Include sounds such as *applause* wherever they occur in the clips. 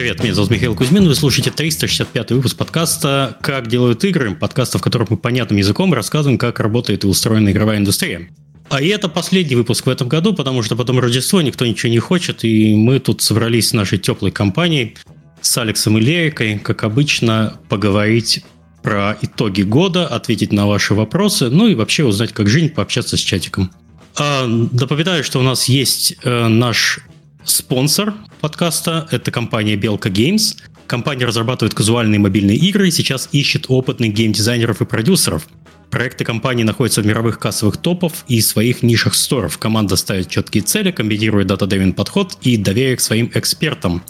Привет, меня зовут Михаил Кузьмин, вы слушаете 365 выпуск подкаста «Как делают игры», подкаста, в котором мы понятным языком рассказываем, как работает и устроена игровая индустрия. А это последний выпуск в этом году, потому что потом Рождество, никто ничего не хочет, и мы тут собрались с нашей теплой компанией с Алексом и Лерикой, как обычно, поговорить про итоги года, ответить на ваши вопросы, ну и вообще узнать, как жизнь, пообщаться с чатиком. А, напоминаю, что у нас есть э, наш спонсор подкаста. Это компания Белка Games. Компания разрабатывает казуальные мобильные игры и сейчас ищет опытных геймдизайнеров и продюсеров. Проекты компании находятся в мировых кассовых топов и своих нишах сторов. Команда ставит четкие цели, комбинирует дата-древен подход и доверие к своим экспертам.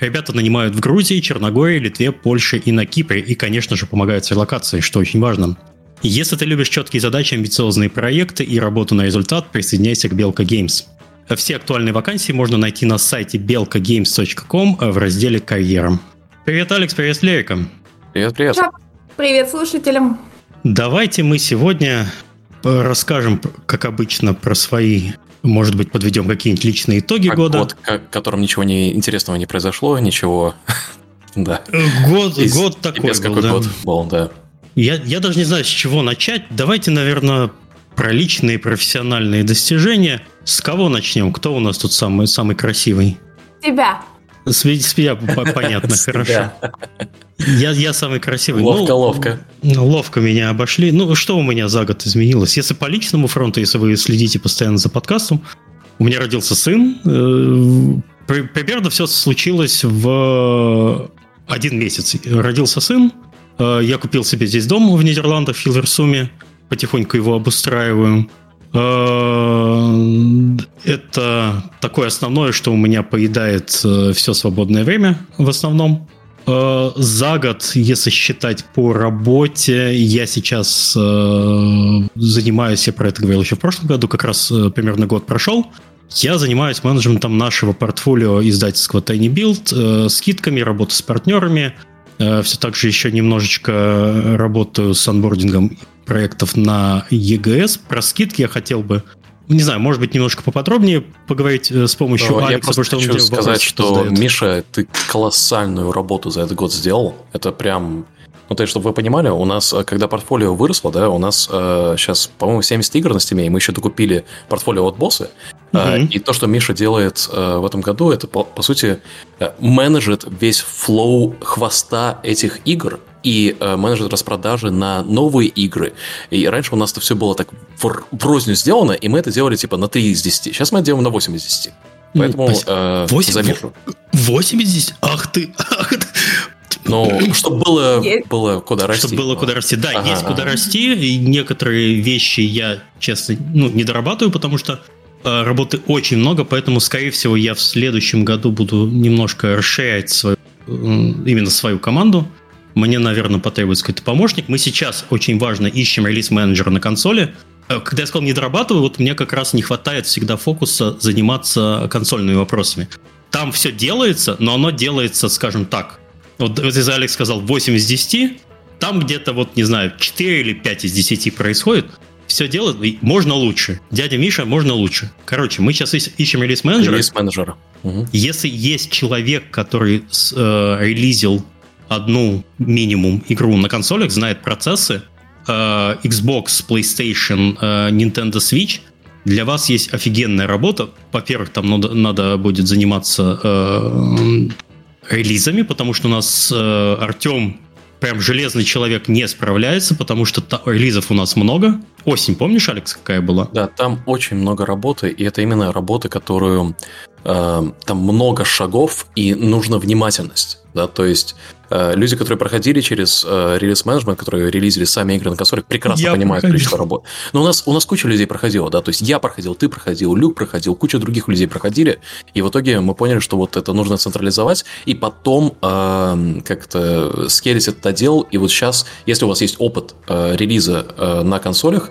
Ребята нанимают в Грузии, Черногории, Литве, Польше и на Кипре. И, конечно же, помогают с релокацией, что очень важно. Если ты любишь четкие задачи, амбициозные проекты и работу на результат, присоединяйся к Белка Games. Все актуальные вакансии можно найти на сайте belkagames.com в разделе «Карьера». Привет, Алекс, привет, Лерика. Привет, привет. Привет слушателям. Давайте мы сегодня расскажем, как обычно, про свои может быть, подведем какие-нибудь личные итоги как года. Год, в котором ничего не, интересного не произошло, ничего. *laughs* да. Год, и, год такой без был, какой да. год был, да. Я, я даже не знаю, с чего начать. Давайте, наверное, про личные профессиональные достижения. С кого начнем? Кто у нас тут самый, самый красивый? Тебя. С, с меня понятно, хорошо. Я, я самый красивый. Ловко, ну, ловко. Ловко меня обошли. Ну, что у меня за год изменилось? Если по личному фронту, если вы следите постоянно за подкастом, у меня родился сын. Э, примерно все случилось в один месяц. Родился сын. Э, я купил себе здесь дом в Нидерландах, в Филерсуме потихоньку его обустраиваю. Э, это такое основное, что у меня поедает э, все свободное время в основном. Э, за год, если считать по работе, я сейчас занимаюсь, я про это говорил еще в прошлом году, как раз примерно год прошел. Я занимаюсь менеджментом нашего портфолио издательского Tiny Build, скидками, работу с партнерами. Все так же еще немножечко работаю с онбордингом проектов на EGS. Про скидки я хотел бы не знаю, может быть, немножко поподробнее поговорить э, с помощью Но Алекса, я потому что хочу сказать, что задает. Миша, ты колоссальную работу за этот год сделал. Это прям ну, то есть, чтобы вы понимали, у нас, э, когда портфолио выросло, да, у нас э, сейчас, по-моему, 70 игр на стиме, и мы еще докупили портфолио от босса. Uh-huh. Э, и то, что Миша делает э, в этом году, это, по, по сути, э, менеджет весь флоу хвоста этих игр и э, менеджер распродажи на новые игры. И раньше у нас это все было так в, в розню сделано, и мы это делали типа на 3 из 10. Сейчас мы это делаем на 8 из 10. Поэтому э, 8, замешу. 8 из 10? Ах ты! Ах ты. Ну, чтобы было, было куда расти. Чтобы было куда расти. Да, ага, есть ага. куда расти. И некоторые вещи я, честно, ну, не дорабатываю, потому что э, работы очень много, поэтому, скорее всего, я в следующем году буду немножко расширять свою, э, именно свою команду мне, наверное, потребуется какой-то помощник. Мы сейчас очень важно ищем релиз-менеджера на консоли. Э, когда я сказал не дорабатываю, вот мне как раз не хватает всегда фокуса заниматься консольными вопросами. Там все делается, но оно делается, скажем так. Вот если Алекс сказал 8 из 10, там где-то вот, не знаю, 4 или 5 из 10 происходит. Все делает, можно лучше. Дядя Миша, можно лучше. Короче, мы сейчас ищем релиз-менеджера. Релиз-менеджера. Угу. Если есть человек, который э, релизил одну минимум игру на консолях, знает процессы, э, Xbox, PlayStation, э, Nintendo Switch, для вас есть офигенная работа. Во-первых, там надо, надо будет заниматься э, релизами, потому что у нас э, Артем прям железный человек не справляется, потому что та, релизов у нас много. Осень, помнишь, Алекс, какая была? Да, там очень много работы, и это именно работа, которую э, там много шагов, и нужна внимательность. Да, то есть люди, которые проходили через э, релиз-менеджмент, которые релизили сами игры на консолях, прекрасно я понимают проходил. количество работ. Но у нас, у нас куча людей проходила, да, то есть я проходил, ты проходил, Люк проходил, куча других людей проходили, и в итоге мы поняли, что вот это нужно централизовать, и потом э, как-то скелить этот отдел, и вот сейчас, если у вас есть опыт э, релиза э, на консолях,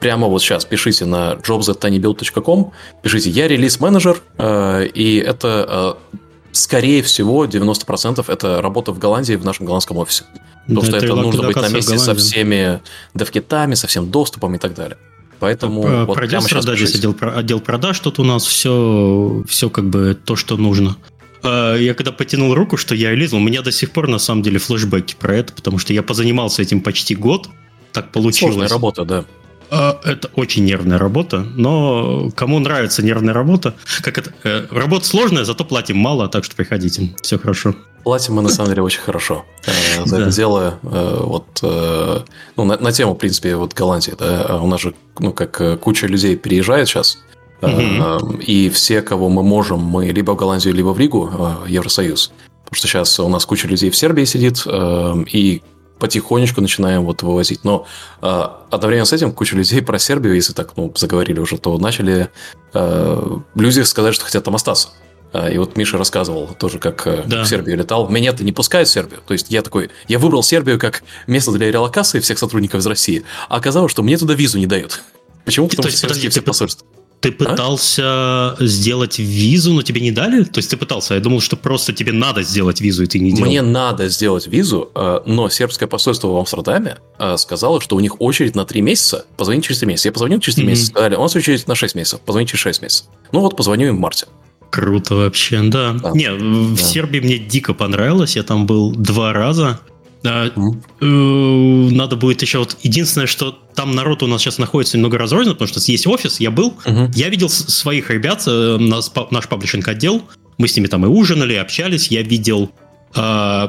прямо вот сейчас пишите на jobs.tinybuild.com, пишите «Я релиз-менеджер», э, и это э, скорее всего, 90% это работа в Голландии, в нашем голландском офисе. Потому да, что это нужно быть на месте со всеми девкитами, со всем доступом и так далее. Поэтому Про, вот пройдешь продажи, здесь отдел, отдел продаж, тут у нас все, все как бы то, что нужно. э, я когда потянул руку, что я лизал, у меня до сих пор на самом деле флешбеки про это, потому что я позанимался этим почти год, так получилось. Сложная работа, да. Э, это очень нервная работа, но кому нравится нервная работа, как это, э, работа сложная, зато платим мало, так что приходите, все хорошо. Платим мы на самом деле очень хорошо э, за это дело. Вот, ну, на, на тему, в принципе, вот Голландии, да, у нас же, ну, как куча людей переезжает сейчас, и все, кого мы можем, мы либо в Голландию, либо в Ригу, Евросоюз. Потому что сейчас у нас куча людей в Сербии сидит, и потихонечку начинаем вот вывозить. Но э, одновременно с этим куча людей про Сербию, если так ну, заговорили уже, то начали э, люди сказать, что хотят там остаться. А, и вот Миша рассказывал тоже, как э, да. в Сербию летал. Меня-то не пускают в Сербию. То есть я такой, я выбрал Сербию как место для релокации всех сотрудников из России, а оказалось, что мне туда визу не дают. Почему? Потому что подожди, все посольства. Ты пытался а? сделать визу, но тебе не дали? То есть ты пытался, я думал, что просто тебе надо сделать визу, и ты не делал. Мне надо сделать визу, э, но сербское посольство в Амстердаме э, сказало, что у них очередь на 3 месяца, позвони через 3 месяца. Я позвонил через 3 mm-hmm. месяца, сказали, у нас очередь на 6 месяцев, позвони через 6 месяцев. Ну вот, позвоню им в марте. Круто вообще, да. да. Не, в да. Сербии мне дико понравилось, я там был два раза. Mm. Надо будет еще вот единственное, что там народ у нас сейчас находится немного разрознен, потому что есть офис, я был, uh-huh. я видел своих ребят, э, наш, наш паблишинг отдел, мы с ними там и ужинали, и общались, я видел э,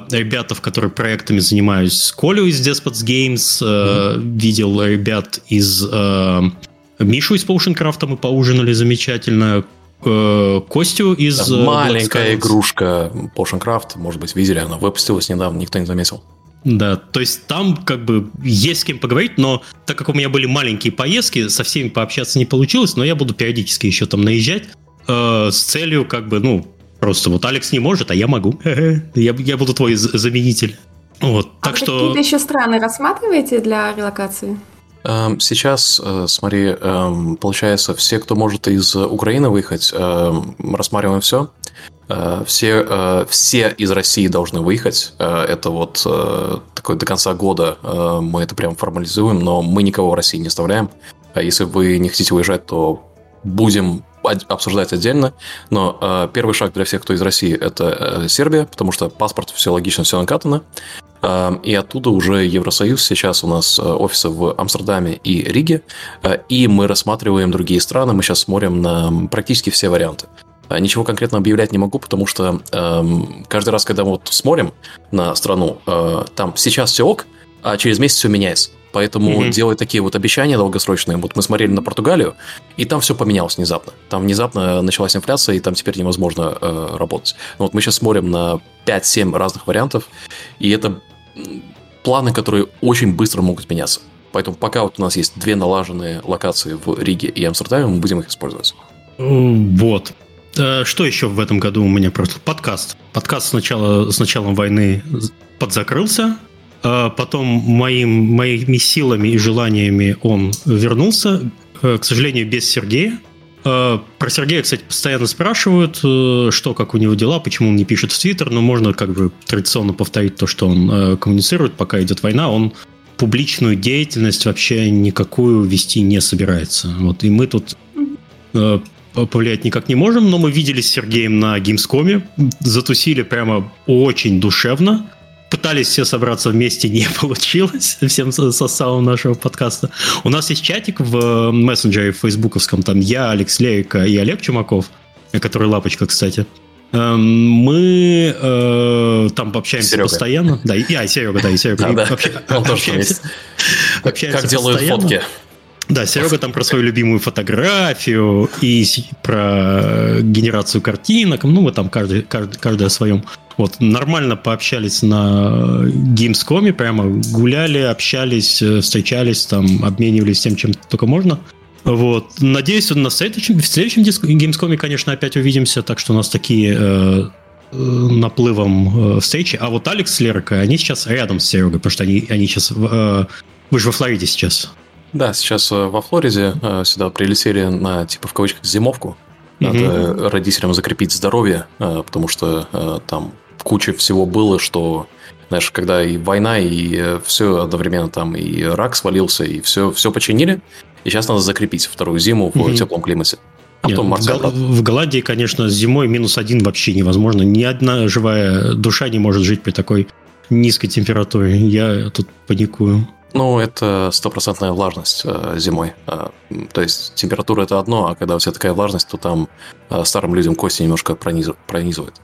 ребята, в которые проектами занимаюсь, Колю из Despots Games, э, uh-huh. видел ребят из э, Мишу из Potioncraft, мы поужинали замечательно, э, Костю из... Да, маленькая игрушка Potioncraft, может быть, видели, она выпустилась недавно, никто не заметил. Да, то есть там как бы есть с кем поговорить, но так как у меня были маленькие поездки, со всеми пообщаться не получилось, но я буду периодически еще там наезжать э, с целью как бы, ну, просто вот Алекс не может, а я могу. *laughs* я, я буду твой заменитель. Вот, а так что... какие-то еще страны рассматриваете для релокации? Эм, сейчас, э, смотри, эм, получается, все, кто может из Украины выехать, эм, рассматриваем все. Э, все, э, все из России должны выехать. Это вот такой до конца года мы это прям формализуем, но мы никого в России не оставляем. А если вы не хотите уезжать, то будем обсуждать отдельно. Но первый шаг для всех, кто из России, это Сербия, потому что паспорт, все логично, все накатано. И оттуда уже Евросоюз. Сейчас у нас э, офисы в Амстердаме и Риге. Э, и мы рассматриваем другие страны. Мы сейчас смотрим на практически все варианты. А ничего конкретно объявлять не могу, потому что эм, каждый раз, когда мы вот смотрим на страну, э, там сейчас все ок, а через месяц все меняется. Поэтому mm-hmm. делать такие вот обещания долгосрочные. Вот мы смотрели на Португалию, и там все поменялось внезапно. Там внезапно началась инфляция, и там теперь невозможно э, работать. Но вот мы сейчас смотрим на 5-7 разных вариантов, и это планы, которые очень быстро могут меняться. Поэтому пока вот у нас есть две налаженные локации в Риге и Амстердаме, мы будем их использовать. Вот. Э, что еще в этом году у меня просто? Подкаст. Подкаст сначала, с началом войны подзакрылся, а потом моим, моими силами и желаниями он вернулся, э, к сожалению, без Сергея. Про Сергея, кстати, постоянно спрашивают, что, как у него дела, почему он не пишет в Твиттер, но можно как бы традиционно повторить то, что он коммуницирует, пока идет война, он публичную деятельность вообще никакую вести не собирается. Вот, и мы тут повлиять никак не можем, но мы виделись с Сергеем на Геймскоме, затусили прямо очень душевно, пытались все собраться вместе, *laughs* не получилось всем составом нашего подкаста. У нас есть чатик в мессенджере в фейсбуковском, там я, Алекс Лерика и Олег Чумаков, который лапочка, кстати. Эм, мы э, там общаемся Серега. постоянно. Да, и, а, и Серега, да, и Серега. *laughs* А, да. Обща, Он общаемся, общаемся как делают постоянно. фотки. Да, Серега там про свою любимую фотографию и про генерацию картинок. Ну, мы там каждый, каждый, каждый о своем. Вот, нормально пообщались на Gamescom, прямо гуляли, общались, э, встречались, там, обменивались тем, чем только можно. Вот. Надеюсь, на следующем, в следующем Gamescom, конечно, опять увидимся, так что у нас такие э, э наплывом э, встречи. А вот Алекс с Леркой, они сейчас рядом с Серегой, потому что они, они сейчас... Э, вы же во Флориде сейчас. Да, сейчас э, во Флориде э, сюда прилетели на, типа, в кавычках, зимовку. Надо угу. родителям закрепить здоровье, э, потому что там куча всего было, что, знаешь, когда и война, и все одновременно там, и рак свалился, и все, все починили, и сейчас надо закрепить вторую зиму в угу. теплом климате. А Нет, потом в, Гол- в Голландии, конечно, зимой минус один вообще невозможно. Ни одна живая душа не может жить при такой низкой температуре. Я тут паникую. Ну, это стопроцентная влажность э, зимой. Э, то есть температура это одно, а когда у тебя такая влажность, то там э, старым людям кости немножко прониз... пронизывает.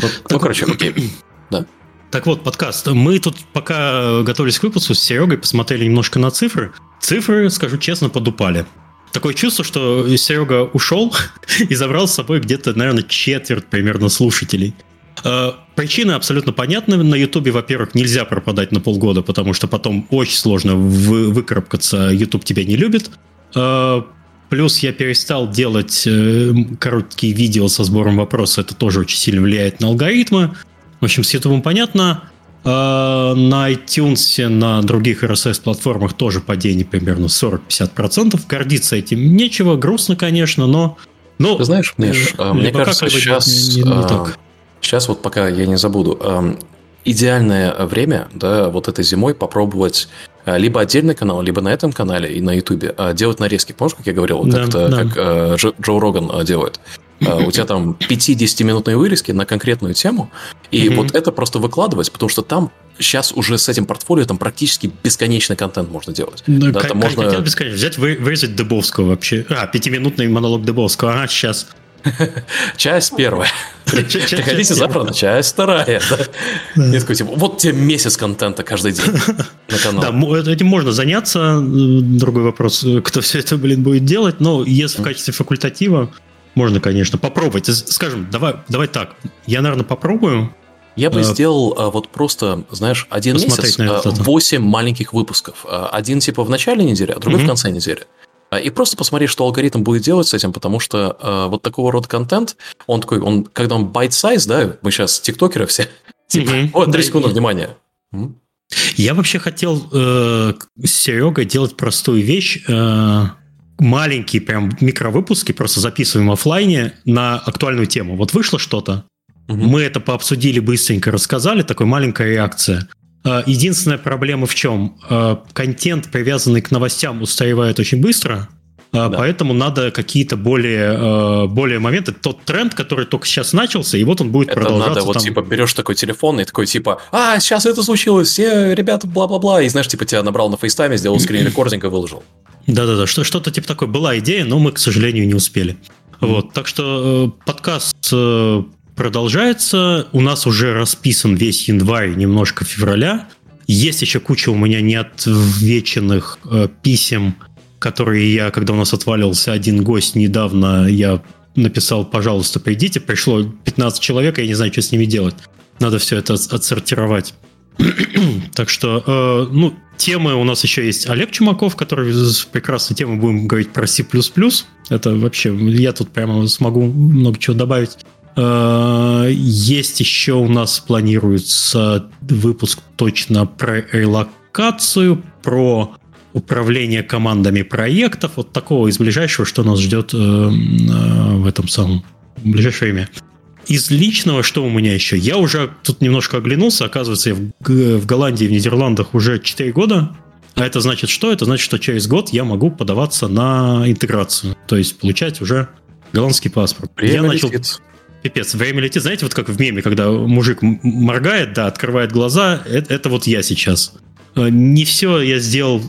Вот, ну, так, короче, окей. *clears throat* Да. Так вот, подкаст. Мы тут, пока готовились к выпуску, с Серегой посмотрели немножко на цифры. Цифры, скажу честно, подупали. Такое чувство, что Серега ушел *laughs* и забрал с собой где-то, наверное, четверть примерно слушателей. Э, причины абсолютно понятны. На Ютубе, во-первых, нельзя пропадать на полгода, потому что потом очень сложно вы, выкарабкаться, Ютуб тебя не любит. Э, плюс я перестал делать э, короткие видео со сбором вопросов, это тоже очень сильно влияет на алгоритмы. В общем, с Ютубом понятно. На iTunes, на других RSS-платформах тоже падение примерно 40-50%. Гордиться этим нечего, грустно, конечно, но... но Ты знаешь, Миш, мне кажется, сейчас... Не, не, не так Сейчас вот пока я не забуду. Эм, идеальное время, да, вот этой зимой попробовать э, либо отдельный канал, либо на этом канале и на Ютубе э, делать нарезки. Помнишь, как я говорил, да, как, да. как э, Джо Роган делает? У тебя там 5-10-минутные вырезки на конкретную тему, и вот это просто выкладывать, потому что там сейчас уже с этим портфолио там практически бесконечный контент можно делать. Ну, да, там можно... бесконечно. Взять, вырезать Дебовского вообще. А, пятиминутный монолог Дебовского. А, сейчас *laughs* Часть первая. *laughs* Приходите завтра на часть вторая. Да. такой, типа, вот тебе месяц контента каждый день *laughs* на канал. Да, этим можно заняться. Другой вопрос, кто все это, блин, будет делать. Но если в качестве факультатива, можно, конечно, попробовать. Скажем, давай, давай так. Я, наверное, попробую. Я бы а, сделал а, вот просто, знаешь, один месяц, а, 8 маленьких выпусков. Один типа в начале недели, а другой в конце недели. А, и просто посмотреть, что алгоритм будет делать с этим, потому что э, вот такого рода контент, он такой, он, когда он size, да, мы сейчас тиктокеры все, *laughs* типа, mm-hmm. вот, 3 секунды, внимания. Я вообще хотел э, с Серегой делать простую вещь. Э, маленькие прям микровыпуски, просто записываем офлайне на актуальную тему. Вот вышло что-то, угу. мы это пообсудили быстренько, рассказали, такой маленькая реакция. А, единственная проблема в чем? А, контент, привязанный к новостям, устаревает очень быстро, а, да. Поэтому надо какие-то более, более моменты. Тот тренд, который только сейчас начался, и вот он будет это продолжаться. Надо, вот там... типа берешь такой телефон и такой типа, а, сейчас это случилось, все ребята, бла-бла-бла. И знаешь, типа тебя набрал на FaceTime е, сделал screen recording и выложил. Да-да-да, что-то типа такое была идея, но мы, к сожалению, не успели. Вот, так что э, подкаст э, продолжается. У нас уже расписан весь январь, немножко февраля. Есть еще куча у меня неотвеченных э, писем, которые я, когда у нас отвалился один гость недавно, я написал, пожалуйста, придите. Пришло 15 человек, я не знаю, что с ними делать. Надо все это отсортировать. *clears throat* так что, э, ну, темы у нас еще есть Олег Чумаков, который прекрасной темы будем говорить про C++. Это вообще, я тут прямо смогу много чего добавить. Э, есть еще у нас планируется выпуск точно про релокацию, про управление командами проектов, вот такого из ближайшего, что нас ждет э, э, в этом самом в ближайшее время. Из личного, что у меня еще? Я уже тут немножко оглянулся, оказывается, я в, в Голландии, в Нидерландах уже 4 года. А это значит что? Это значит, что через год я могу подаваться на интеграцию, то есть получать уже голландский паспорт. Время я начал... Летит. Пипец, время летит, знаете, вот как в меме, когда мужик моргает, да, открывает глаза, это, это вот я сейчас. Э, не все я сделал,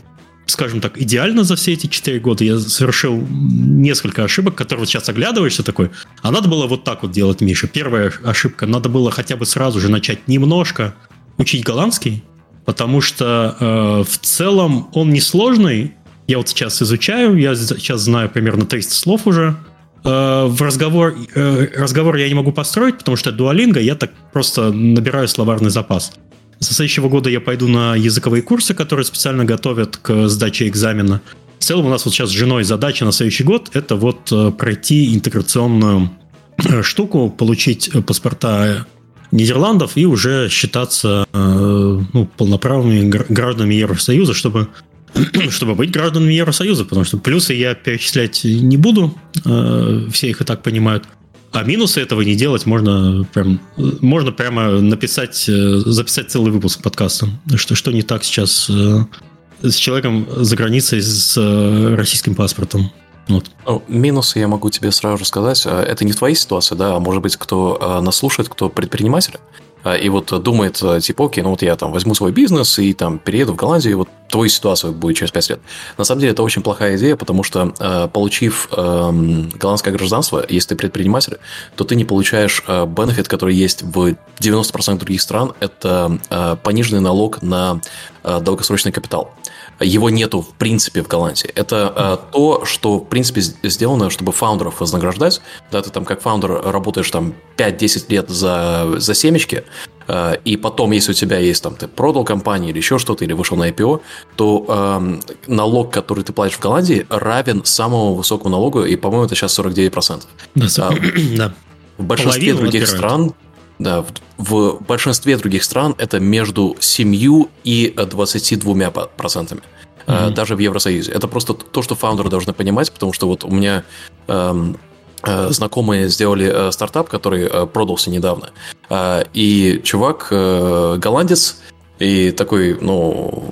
скажем так, идеально за все эти 4 года. Я совершил несколько ошибок, которые вот сейчас оглядываешься такой, а надо было вот так вот делать, Миша. Первая ошибка, надо было хотя бы сразу же начать немножко учить голландский, потому что э, в целом он несложный. Я вот сейчас изучаю, я сейчас знаю примерно 300 слов уже, в разговор, э, разговор я не могу построить, потому что дуалинга, я так просто набираю словарный запас. Со следующего года я пойду на языковые курсы, которые специально готовят к сдаче экзамена. В целом у нас вот сейчас с женой задача на следующий год – это вот э, пройти интеграционную штуку, получить паспорта Нидерландов и уже считаться ну, полноправными гражданами Евросоюза, чтобы *clears throat* чтобы быть гражданами Евросоюза, потому что плюсы я перечислять не буду, э, все их и так понимают. А минусы этого не делать можно прям можно прямо написать, э, записать целый выпуск подкаста. Что, что не так сейчас э, с человеком за границей с российским паспортом. Вот. Ну, минусы я могу тебе сразу же сказать. Это не твоя ситуация, да, а может быть, кто нас слушает, кто предприниматель, и вот думает, э, типа, окей, ну вот я там возьму свой бизнес и там перееду в Голландию, и вот твою ситуацию будет через 5 лет. На самом деле это очень плохая идея, потому что э, получив эм, голландское гражданство, если ты предприниматель, то ты не получаешь э, бенефит, который есть в 90% других стран, это пониженный налог на долгосрочный капитал его нету в принципе в Голландии. Это э, то, что в принципе сделано, чтобы фаундеров вознаграждать. Да, ты там как фаундер работаешь там 5-10 лет за, за семечки, э, и потом, если у тебя есть там, ты продал компанию или еще что-то, или вышел на IPO, то э, налог, который ты платишь в Голландии, равен самому высокому налогу, и, по-моему, это сейчас 49%. Да, а, да. В большинстве Половину других стран да, в, в большинстве других стран это между 7 и 22 процентами. Mm-hmm. Даже в Евросоюзе. Это просто то, что фаундеры должны понимать, потому что вот у меня эм, э, знакомые сделали э, стартап, который э, продался недавно. Э, и чувак э, голландец, и такой, ну,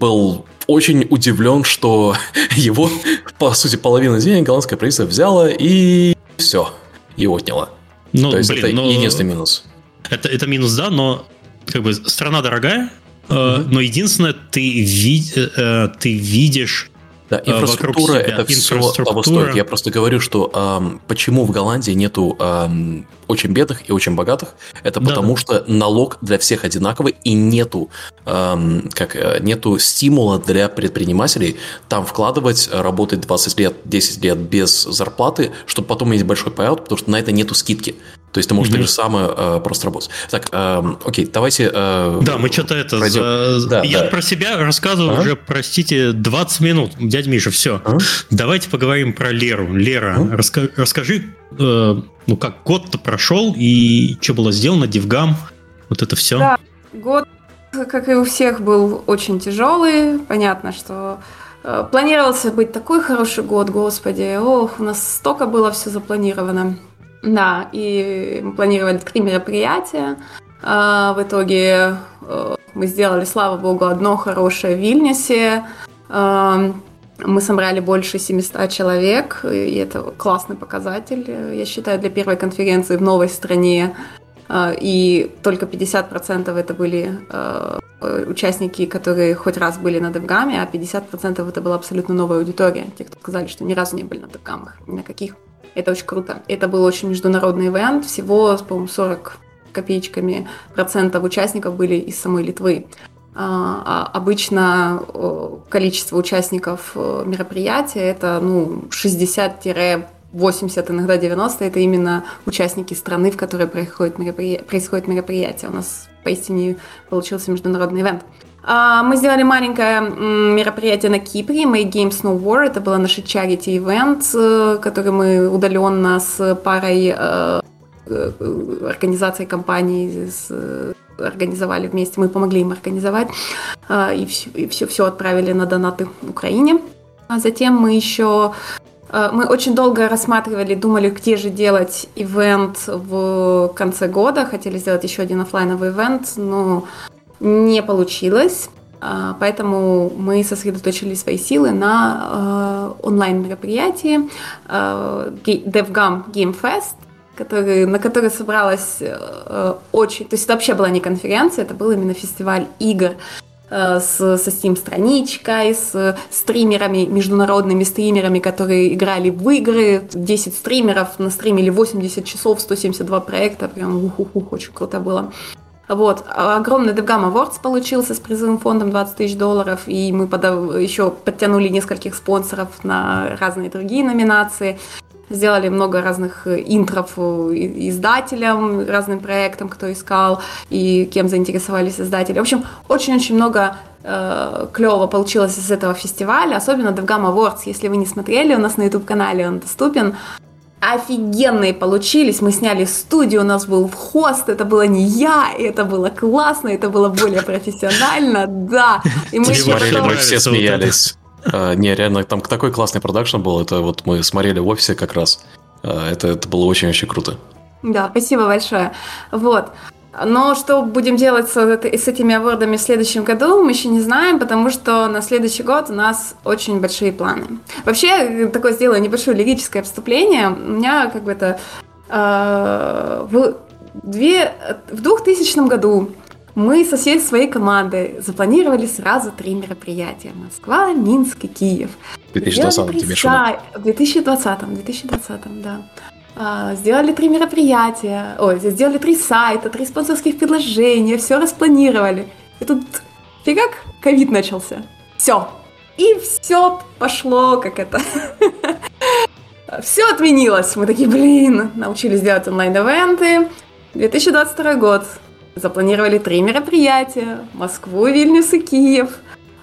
был очень удивлен, что *laughs* его, по сути, половину денег голландское правительство взяло и все, и отняло. Ну, То есть блин, это но... единственный минус. Это, это минус, да, но как бы страна дорогая, mm-hmm. но единственное, ты, ви, э, ты видишь да, э, инфраструктура это все того стоит. Я просто говорю, что эм, почему в Голландии нету эм, очень бедных и очень богатых, это да, потому да. что налог для всех одинаковый и нету эм, как нету стимула для предпринимателей там вкладывать, работать 20 лет, 10 лет без зарплаты, чтобы потом иметь большой payout, потому что на это нету скидки. То есть ты можешь mm-hmm. так же самое э, просто работать. Так, э, окей, давайте... Э, да, мы что-то это... За... Да, Я да. про себя рассказываю ага. уже, простите, 20 минут. Дядя Миша, все. Ага. Давайте поговорим про Леру. Лера, ага. раска- расскажи, э, ну как год-то прошел и что было сделано, Дивгам, вот это все. Да, год, как и у всех, был очень тяжелый. Понятно, что э, планировался быть такой хороший год, господи. Ох, у нас столько было все запланировано. Да, и мы планировали три мероприятия. А, в итоге э, мы сделали, слава богу, одно хорошее в Вильнюсе. А, мы собрали больше 700 человек, и это классный показатель, я считаю, для первой конференции в новой стране. А, и только 50% это были участники, которые хоть раз были на DevGam, а 50% это была абсолютно новая аудитория, те, кто сказали, что ни разу не были на DevGam'ах, ни на каких. Это очень круто. Это был очень международный ивент. Всего, по-моему, 40 копеечками процентов участников были из самой Литвы. А, а обычно количество участников мероприятия это ну, 60 80, иногда 90, это именно участники страны, в которой происходит мероприятие. У нас поистине получился международный ивент. А, мы сделали маленькое мероприятие на Кипре, Make Games No War. Это было наше charity event, э, который мы удаленно с парой э, э, организаций компаний организовали вместе. Мы помогли им организовать и все, и все, все отправили на донаты Украине. А затем мы еще мы очень долго рассматривали, думали, где же делать ивент в конце года. Хотели сделать еще один офлайновый ивент, но не получилось. А, поэтому мы сосредоточили свои силы на э, онлайн-мероприятии э, DevGam Game Fest, который, на который собралась э, очень... То есть это вообще была не конференция, это был именно фестиваль игр с, со Steam-страничкой, с стримерами, международными стримерами, которые играли в игры. 10 стримеров настримили 80 часов, 172 проекта. Прям ух-ух-ух, очень круто было. Вот. Огромный DevGam Awards получился с призовым фондом 20 тысяч долларов, и мы подав... еще подтянули нескольких спонсоров на разные другие номинации. Сделали много разных интров издателям, разным проектам, кто искал, и кем заинтересовались издатели. В общем, очень-очень много э, клево получилось из этого фестиваля, особенно DevGam Awards. Если вы не смотрели, у нас на YouTube-канале он доступен офигенные получились. Мы сняли студию, у нас был хост, это было не я, и это было классно, это было более профессионально, да. И мы смотрели, мы все смеялись. А, не, реально, там такой классный продакшн был, это вот мы смотрели в офисе как раз. А, это, это было очень-очень круто. Да, спасибо большое. Вот. Но что будем делать с, с этими авардами в следующем году, мы еще не знаем, потому что на следующий год у нас очень большие планы. Вообще, такое сделаю небольшое лирическое вступление. У меня как бы это... Э, в, две, в 2000 году мы со всей своей командой запланировали сразу три мероприятия. Москва, Минск и Киев. В 2020 тебе В 2020, 2020, да. А, сделали три мероприятия, ой, сделали три сайта, три спонсорских предложения, все распланировали. И тут фигак, ковид начался. Все. И все пошло, как это. *laughs* все отменилось. Мы такие, блин, научились делать онлайн-эвенты. 2022 год. Запланировали три мероприятия. Москву, Вильнюс и Киев.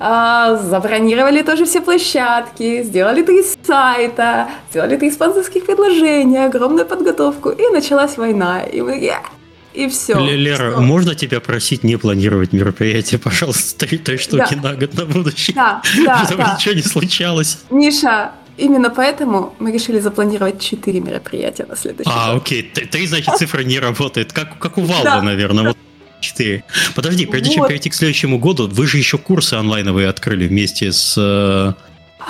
А, забронировали тоже все площадки, сделали три сайта, сделали три спонсорских предложения, огромную подготовку, и началась война. И мы такие, и все. Лера, что? можно тебя просить не планировать мероприятие, пожалуйста, три, три штуки да. на год на будущее? Да, да, Чтобы да. ничего не случалось. Миша, Именно поэтому мы решили запланировать четыре мероприятия на следующий а, год. А, окей. Три, значит, цифра не работает. Как, как у Valve, да. наверное. Вот 4. Подожди, прежде вот. чем перейти к следующему году, вы же еще курсы онлайновые открыли вместе с... Э,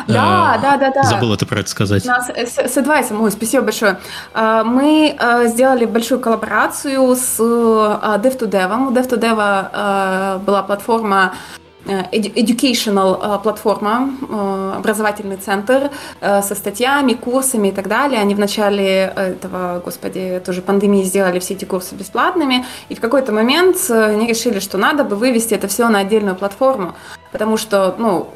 да, э, да, да, да. Забыл это про это сказать. У нас с, с Advice, ой, спасибо большое. Э, мы э, сделали большую коллаборацию с Dev2Dev. У Dev2Dev была платформа educational э, платформа, э, образовательный центр со статьями, курсами и так далее. Они в начале этого, господи, тоже пандемии сделали все эти курсы бесплатными, и в какой-то момент они решили, что надо бы вывести это все на отдельную платформу, потому что, ну,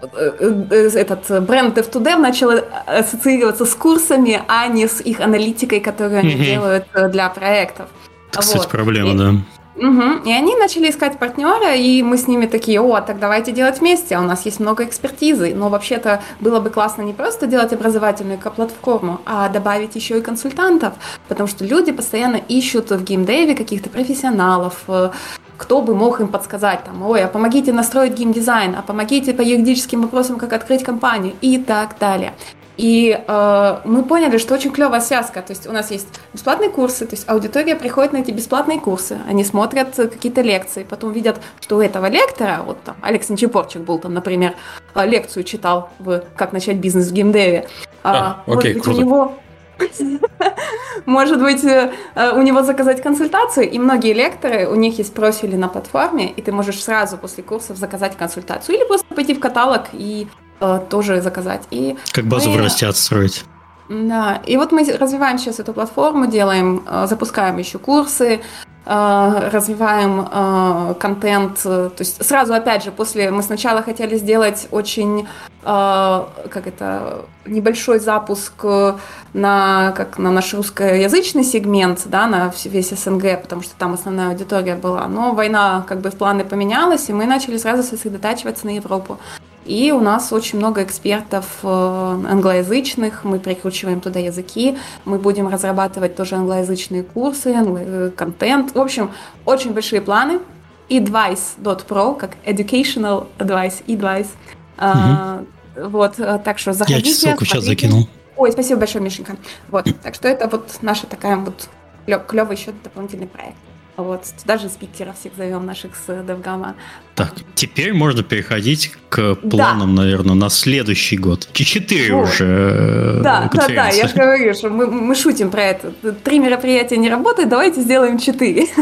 этот бренд Dev2Dev начал ассоциироваться с курсами, а не с их аналитикой, которую они mm-hmm. делают для проектов. Это, кстати, вот. проблема, и, да. Угу. И они начали искать партнера, и мы с ними такие, о, так давайте делать вместе, а у нас есть много экспертизы. Но вообще-то было бы классно не просто делать образовательную платформу, а добавить еще и консультантов, потому что люди постоянно ищут в геймдеве каких-то профессионалов, э, кто бы мог им подсказать, там, ой, а помогите настроить геймдизайн, а помогите по юридическим вопросам, как открыть компанию и так далее. И э, мы поняли, что очень клевая связка. То есть у нас есть бесплатные курсы, то есть аудитория приходит на эти бесплатные курсы, они смотрят какие-то лекции, потом видят, что у этого лектора, вот там Алекс Нечепорчик был там, например, э, лекцию читал в «Как начать бизнес в геймдеве». А, а, окей, круто. У него *laughs* может быть, у него заказать консультацию, и многие лекторы, у них есть профили на платформе, и ты можешь сразу после курсов заказать консультацию, или просто пойти в каталог и Э, тоже заказать. И как базу мы... в отстроить. Да, и вот мы развиваем сейчас эту платформу, делаем, э, запускаем еще курсы, э, развиваем контент. То есть сразу, опять же, после мы сначала хотели сделать очень как это небольшой запуск на как на наш русскоязычный сегмент, да, на весь СНГ, потому что там основная аудитория была. Но война как бы в планы поменялась, и мы начали сразу сосредотачиваться на Европу. И у нас очень много экспертов э, англоязычных, мы прикручиваем туда языки, мы будем разрабатывать тоже англоязычные курсы, э, контент. В общем, очень большие планы. Advice.pro, как Educational Advice, Advice. Угу. А, вот, э, так что заходите. Я ссылку сейчас закинул. Ой, спасибо большое, Мишенька. Вот, так что это вот наша такая вот клевый еще дополнительный проект. Вот, даже спикеров всех зовем наших с Девгама. Так, теперь можно переходить к планам, да. наверное, на следующий год. Четыре вот. уже э, Да, да, да, я же говорю, что мы, мы шутим про это. Три мероприятия не работают, давайте сделаем четыре. *laughs*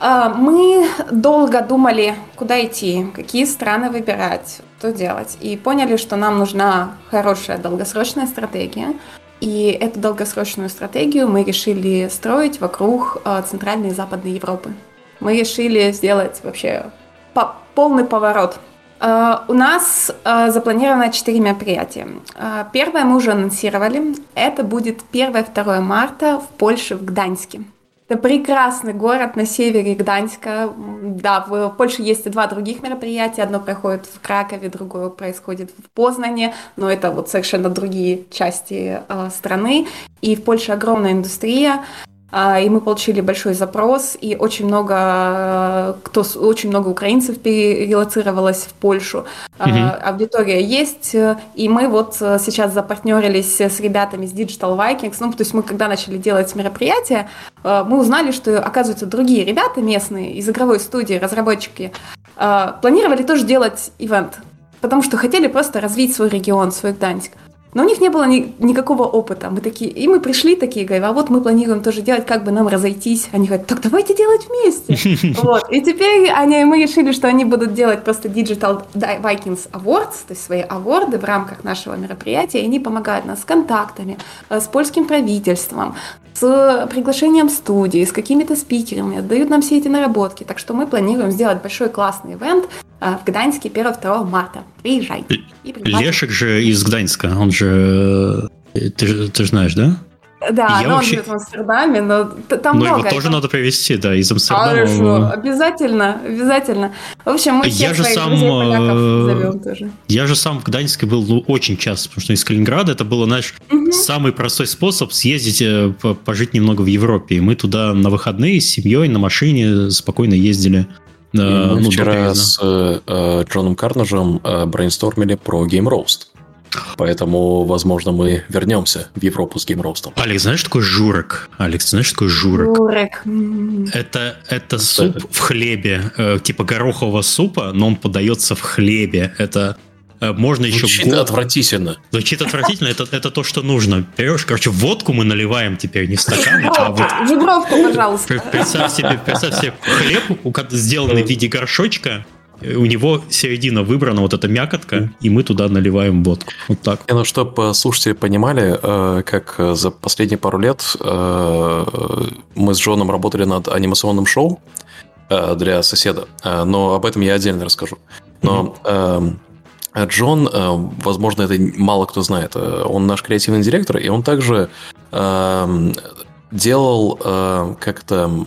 А, мы долго думали, куда идти, какие страны выбирать, что делать. И поняли, что нам нужна хорошая долгосрочная стратегия. И эту долгосрочную стратегию мы решили строить вокруг э, Центральной и Западной Европы. Мы решили сделать вообще по полный поворот. Э, у нас э, запланировано 4 мероприятия. Первое мы уже анонсировали. Это будет 1-2 марта в Польше, в Гданьске. Это прекрасный город на севере Гданьска. Да, в Польше есть два других мероприятия. Одно проходит в Кракове, другое происходит в Познане, но это вот совершенно другие части э, страны. И в Польше огромная индустрия. А, и мы получили большой запрос, и очень много, э, кто, очень много украинцев перелоцировалось в Польшу. Mm-hmm. Аудитория есть, э, и мы вот э, сейчас запартнерились с ребятами с Digital Vikings. Ну, то есть мы когда начали делать мероприятие, мы узнали, что, оказывается, другие ребята местные из игровой студии, разработчики, планировали тоже делать ивент, потому что хотели просто развить свой регион, свой Гданьск. Но у них не было ни, никакого опыта. Мы такие, и мы пришли такие, говорим, а вот мы планируем тоже делать, как бы нам разойтись. Они говорят, так давайте делать вместе. *laughs* Вот. И теперь они, мы решили, что они будут делать просто Digital Vikings Awards, то есть свои аворды в рамках нашего мероприятия, и они помогают нас с контактами, э, с польским правительством, с приглашением студии, с какими-то спикерами, дают нам все эти наработки. Так что мы планируем сделать большой классный ивент э, в Гданьске 1-2 марта. Приезжайте. Лешек же из Гданьска, он же... Ты, ты же знаешь, да? Да, я но вообще... он живет в Амстердаме, но там ну, много. его тоже надо привезти, да, из Амстердама. Хорошо, обязательно, обязательно. В общем, мы всех я же сам, э, зовем тоже. Я же сам в Гданьске был ну, очень часто, потому что из Калининграда это было, знаешь, угу. самый простой способ съездить, э, пожить немного в Европе. И мы туда на выходные с семьей на машине спокойно ездили. И мы ну, вчера с э, Джоном Карнажем э, брейнстормили про Game Roast. Поэтому, возможно, мы вернемся в Европу с геймроустом. Алекс, знаешь, что такое журек? Алекс, знаешь, что такое журек? Журек. Это, это суп это? в хлебе, э, типа горохового супа, но он подается в хлебе. Это э, можно еще... Звучит год... отвратительно. Звучит отвратительно, это, это то, что нужно. Берешь, короче, водку мы наливаем теперь не в стаканы, а вот... Жигровку, пожалуйста. Представь себе, представь себе хлеб, сделанный в виде горшочка, у него середина выбрана, вот эта мякотка, и мы туда наливаем водку. Вот так. Ну, чтобы слушатели понимали, э, как за последние пару лет э, мы с Джоном работали над анимационным шоу э, для соседа, но об этом я отдельно расскажу. Но mm-hmm. Джон, возможно, это мало кто знает, он наш креативный директор, и он также делал как-то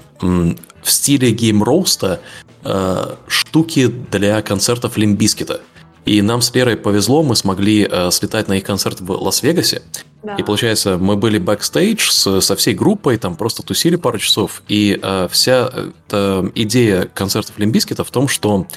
в стиле game roast а э, штуки для концертов Limp Bizkit а. И нам с Лерой повезло, мы смогли э, слетать на их концерт в Лас-Вегасе. И получается, мы были бэкстейдж со всей группой, там просто тусили пару часов. И э, вся эта идея концертов Limp Bizkit а в том, что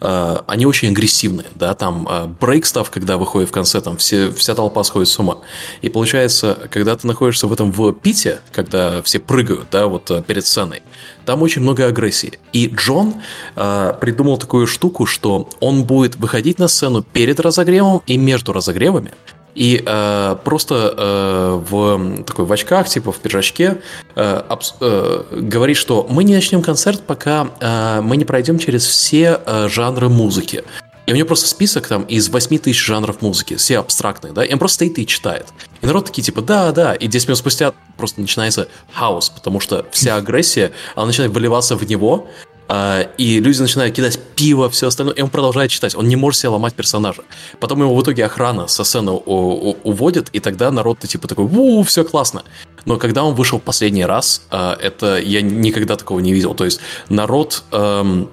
э, они очень агрессивные, да, там э, когда выходит в конце, там все, вся толпа сходит с ума. И получается, когда ты находишься в этом в пите, когда все прыгают, да, вот э, перед сценой, там очень много агрессии. И Джон э, придумал такую штуку, что он будет выходить на сцену перед разогревом и между разогревами, и э, просто э, в такой в очках, типа в пиджачке, э, абс, э, говорит, что мы не начнем концерт, пока э, мы не пройдем через все э, жанры музыки. И у него просто список там из 8 тысяч жанров музыки, все абстрактные, да, и он просто стоит и читает. И народ такие, типа, да, да, и 10 минут спустя просто начинается хаос, потому что вся агрессия, она начинает выливаться в него, и люди начинают кидать пиво, все остальное, и он продолжает читать. Он не может себе ломать персонажа. Потом его в итоге охрана со сцены уводит, и тогда народ типа такой, у, все классно. Но когда он вышел последний раз, а, это я никогда такого не видел. То есть народ эм,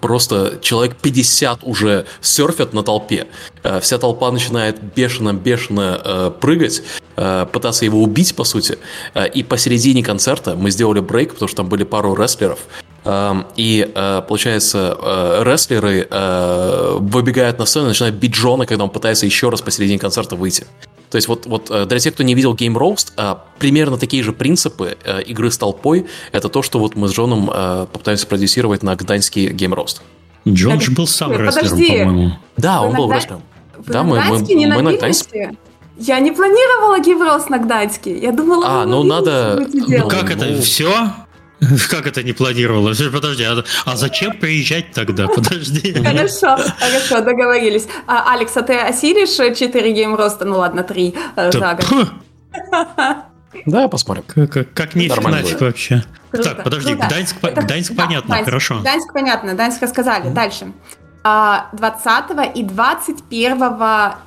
просто человек 50 уже серфят на толпе. Э, вся толпа начинает бешено-бешено э, прыгать, э, пытаться его убить, по сути. И посередине концерта мы сделали брейк, потому что там были пару рестлеров. Эм, и, получается, рестлеры выбегают на сцену и начинают бить Джона, когда он пытается еще раз посередине концерта выйти. То есть вот, вот для тех, кто не видел Game Roast, примерно такие же принципы игры с толпой, это то, что вот мы с Джоном попытаемся продюсировать на гданьский Game Roast. Джон же был сам рестлером, по-моему. Да, он был рестлером. Да, мы, мы, не мы на Гданьске. Я не планировала Гиврос на Гданьске. Я думала, а, ну надо... Ну как это, ну... все? *laughs* Как это не планировала? Подожди, а, а зачем приезжать тогда? *laughs* Подожди. Хорошо, хорошо, договорились. А, Алекс, а ты осилишь 4 геймроста? Ну ладно, 3 э, за год. *laughs* Да, посмотрим. Как, как, как не нафиг вообще. Круто, так, подожди, круто. Гданьск, Это, Гданьск да, понятно, Гданьск, хорошо. Гданьск понятно, Гданьск рассказали. Mm. Дальше. 20 а, и 21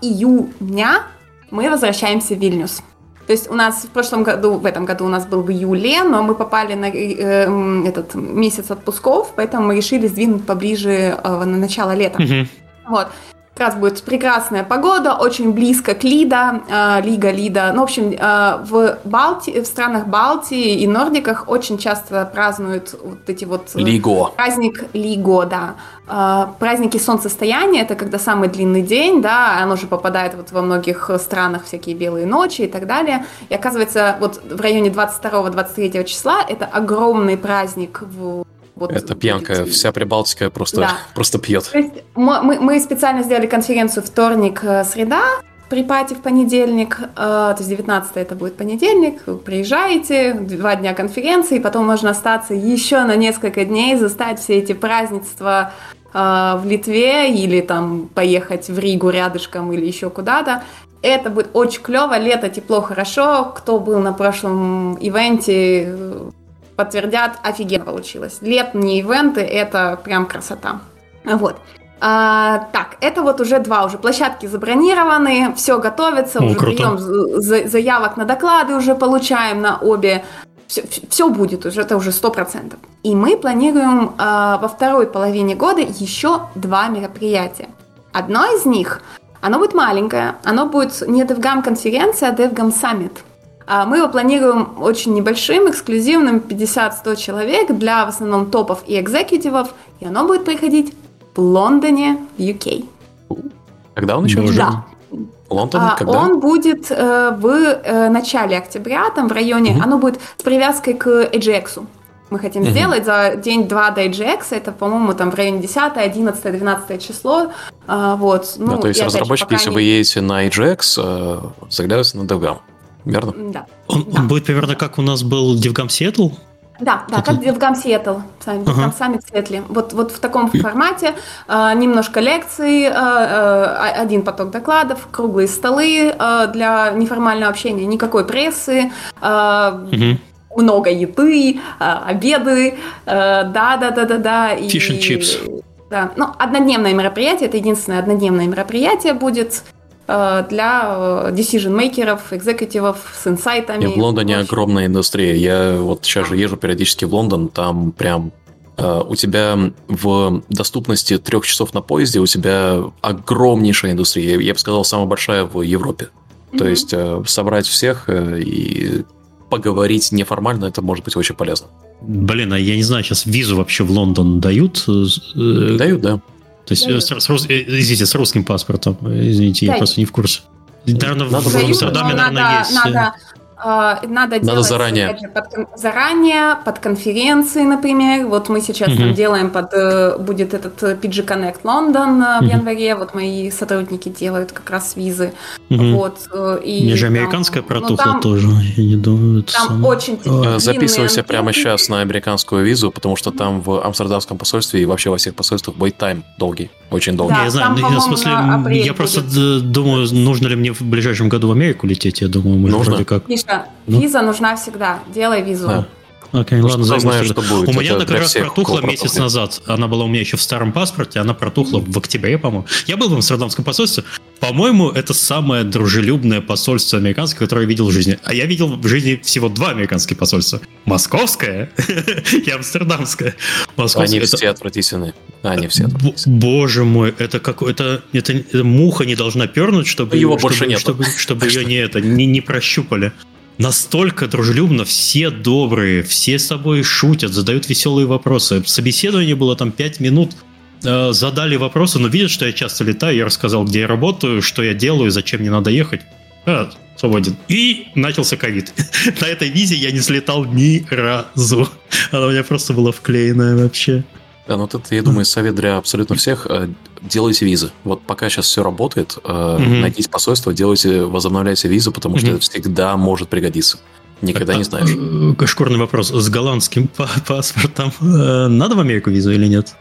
июня мы возвращаемся в Вильнюс. То есть у нас в прошлом году, в этом году у нас был в июле, но мы попали на э, этот месяц отпусков, поэтому мы решили сдвинуть поближе э, на начало лета. Mm-hmm. Вот. Как раз будет прекрасная погода, очень близко к Лида, э, Лига Лида. Ну, в общем, э, в, Балти, в странах Балтии и Нордиках очень часто празднуют вот эти вот... Э, Лиго. Праздник Лиго, да. Э, праздники солнцестояния, это когда самый длинный день, да, оно же попадает вот во многих странах всякие белые ночи и так далее. И оказывается, вот в районе 22-23 числа это огромный праздник в вот это пьянка, вся Прибалтика просто, да. просто пьет. То есть мы, мы специально сделали конференцию вторник-среда, э, при пати в понедельник, э, то есть 19 это будет понедельник, приезжаете, два дня конференции, потом можно остаться еще на несколько дней, застать все эти празднества э, в Литве или там поехать в Ригу рядышком или еще куда-то. Это будет очень клево, лето, тепло, хорошо. Кто был на прошлом ивенте, подтвердят, офигенно получилось. Летние ивенты – это прям красота. Вот. А, так, это вот уже два уже площадки забронированы, все готовится, О, уже круто. прием заявок на доклады уже получаем на обе. Все, все будет уже, это уже сто процентов. И мы планируем а, во второй половине года еще два мероприятия. Одно из них, оно будет маленькое, оно будет не DevGam конференция, а DevGam Summit. А мы его планируем очень небольшим, эксклюзивным, 50-100 человек для в основном топов и экзекутивов, и оно будет проходить в Лондоне, в UK. Когда он еще? Да. Лондон, а, когда? Он будет э, в э, начале октября, там в районе, угу. оно будет с привязкой к AGX. Мы хотим угу. сделать за день-два до AGX, это, по-моему, там в районе 10, 11, 12 число. А, вот. Ну, да, то есть разработчики, если не... вы едете на AGX, э, заглядывайте на DevGam верно? Да. Он, да. он будет примерно как у нас был DevGam Seattle? Да, да, как DevGam Seattle, DevGam ага. Вот, вот в таком формате э, немножко лекций, э, э, один поток докладов, круглые столы э, для неформального общения, никакой прессы, э, угу. много еды, обеды, да, да, да, да, да. Fish and chips. Да, ну, однодневное мероприятие, это единственное однодневное мероприятие будет. Э, для decision-мейкеров, экзекутивов с инсайтами. И в Лондоне огромная индустрия. Я вот сейчас же езжу периодически в Лондон, там прям э, у тебя в доступности трех часов на поезде у тебя огромнейшая индустрия. Я бы сказал, самая большая в Европе. Mm-hmm. То есть э, собрать всех и поговорить неформально, это может быть очень полезно. Блин, а я не знаю, сейчас визу вообще в Лондон дают? Дают, да. То есть, да. с, с, э, извините, с русским паспортом. Извините, да. я просто не в курсе. Наверное, надо в Амстердаме, наверное, надо, есть. Надо, э, надо, надо делать заранее. Же, под, заранее, под конференции, например. Вот мы сейчас угу. там делаем под э, будет этот PG Connect Лондон в угу. январе. Вот мои сотрудники делают как раз визы. Угу. Вот, и Мне же американская там, протухла ну, там, тоже. Я не думаю, там самое... очень Записывайся прямо сейчас на американскую визу, потому что там в Амстердамском посольстве и вообще во всех посольствах wait time долгий, очень долгий. Да, я знаю, там, я, в смысле, я просто думаю, нужно ли мне в ближайшем году в Америку лететь. Я думаю, мы нужно. вроде как... Миша, ну? виза нужна всегда. Делай визу. Да. Окей, ладно, что знаю, что будет. У меня она как раз протухла месяц назад. Она была у меня еще в старом паспорте, она протухла в октябре, по-моему. Я был в Амстердамском посольстве. По-моему, это самое дружелюбное посольство американское, которое я видел в жизни. А я видел в жизни всего два американских посольства. Московское *laughs* и Амстердамское. Московское, они все отвратительные. Они все отвратительные. Боже мой, это какой-то... Это, это муха не должна пернуть, чтобы... Его чтобы, больше нет. Чтобы, чтобы ее *laughs* не, это, не, не прощупали настолько дружелюбно, все добрые, все с собой шутят, задают веселые вопросы. Собеседование было там 5 минут, э, задали вопросы, но видят, что я часто летаю, я рассказал, где я работаю, что я делаю, зачем мне надо ехать. А, свободен. И начался ковид. *laughs* На этой визе я не слетал ни разу. Она у меня просто была вклеенная вообще. Да, ну это, я думаю, совет для абсолютно всех. Э, делайте визы. Вот пока сейчас все работает, угу. найдите посольство, делайте, возобновляйте визу, потому угу. что это всегда может пригодиться. Никогда а, не знаешь. Э, шкурный вопрос. С голландским паспортом надо в Америку визу или нет?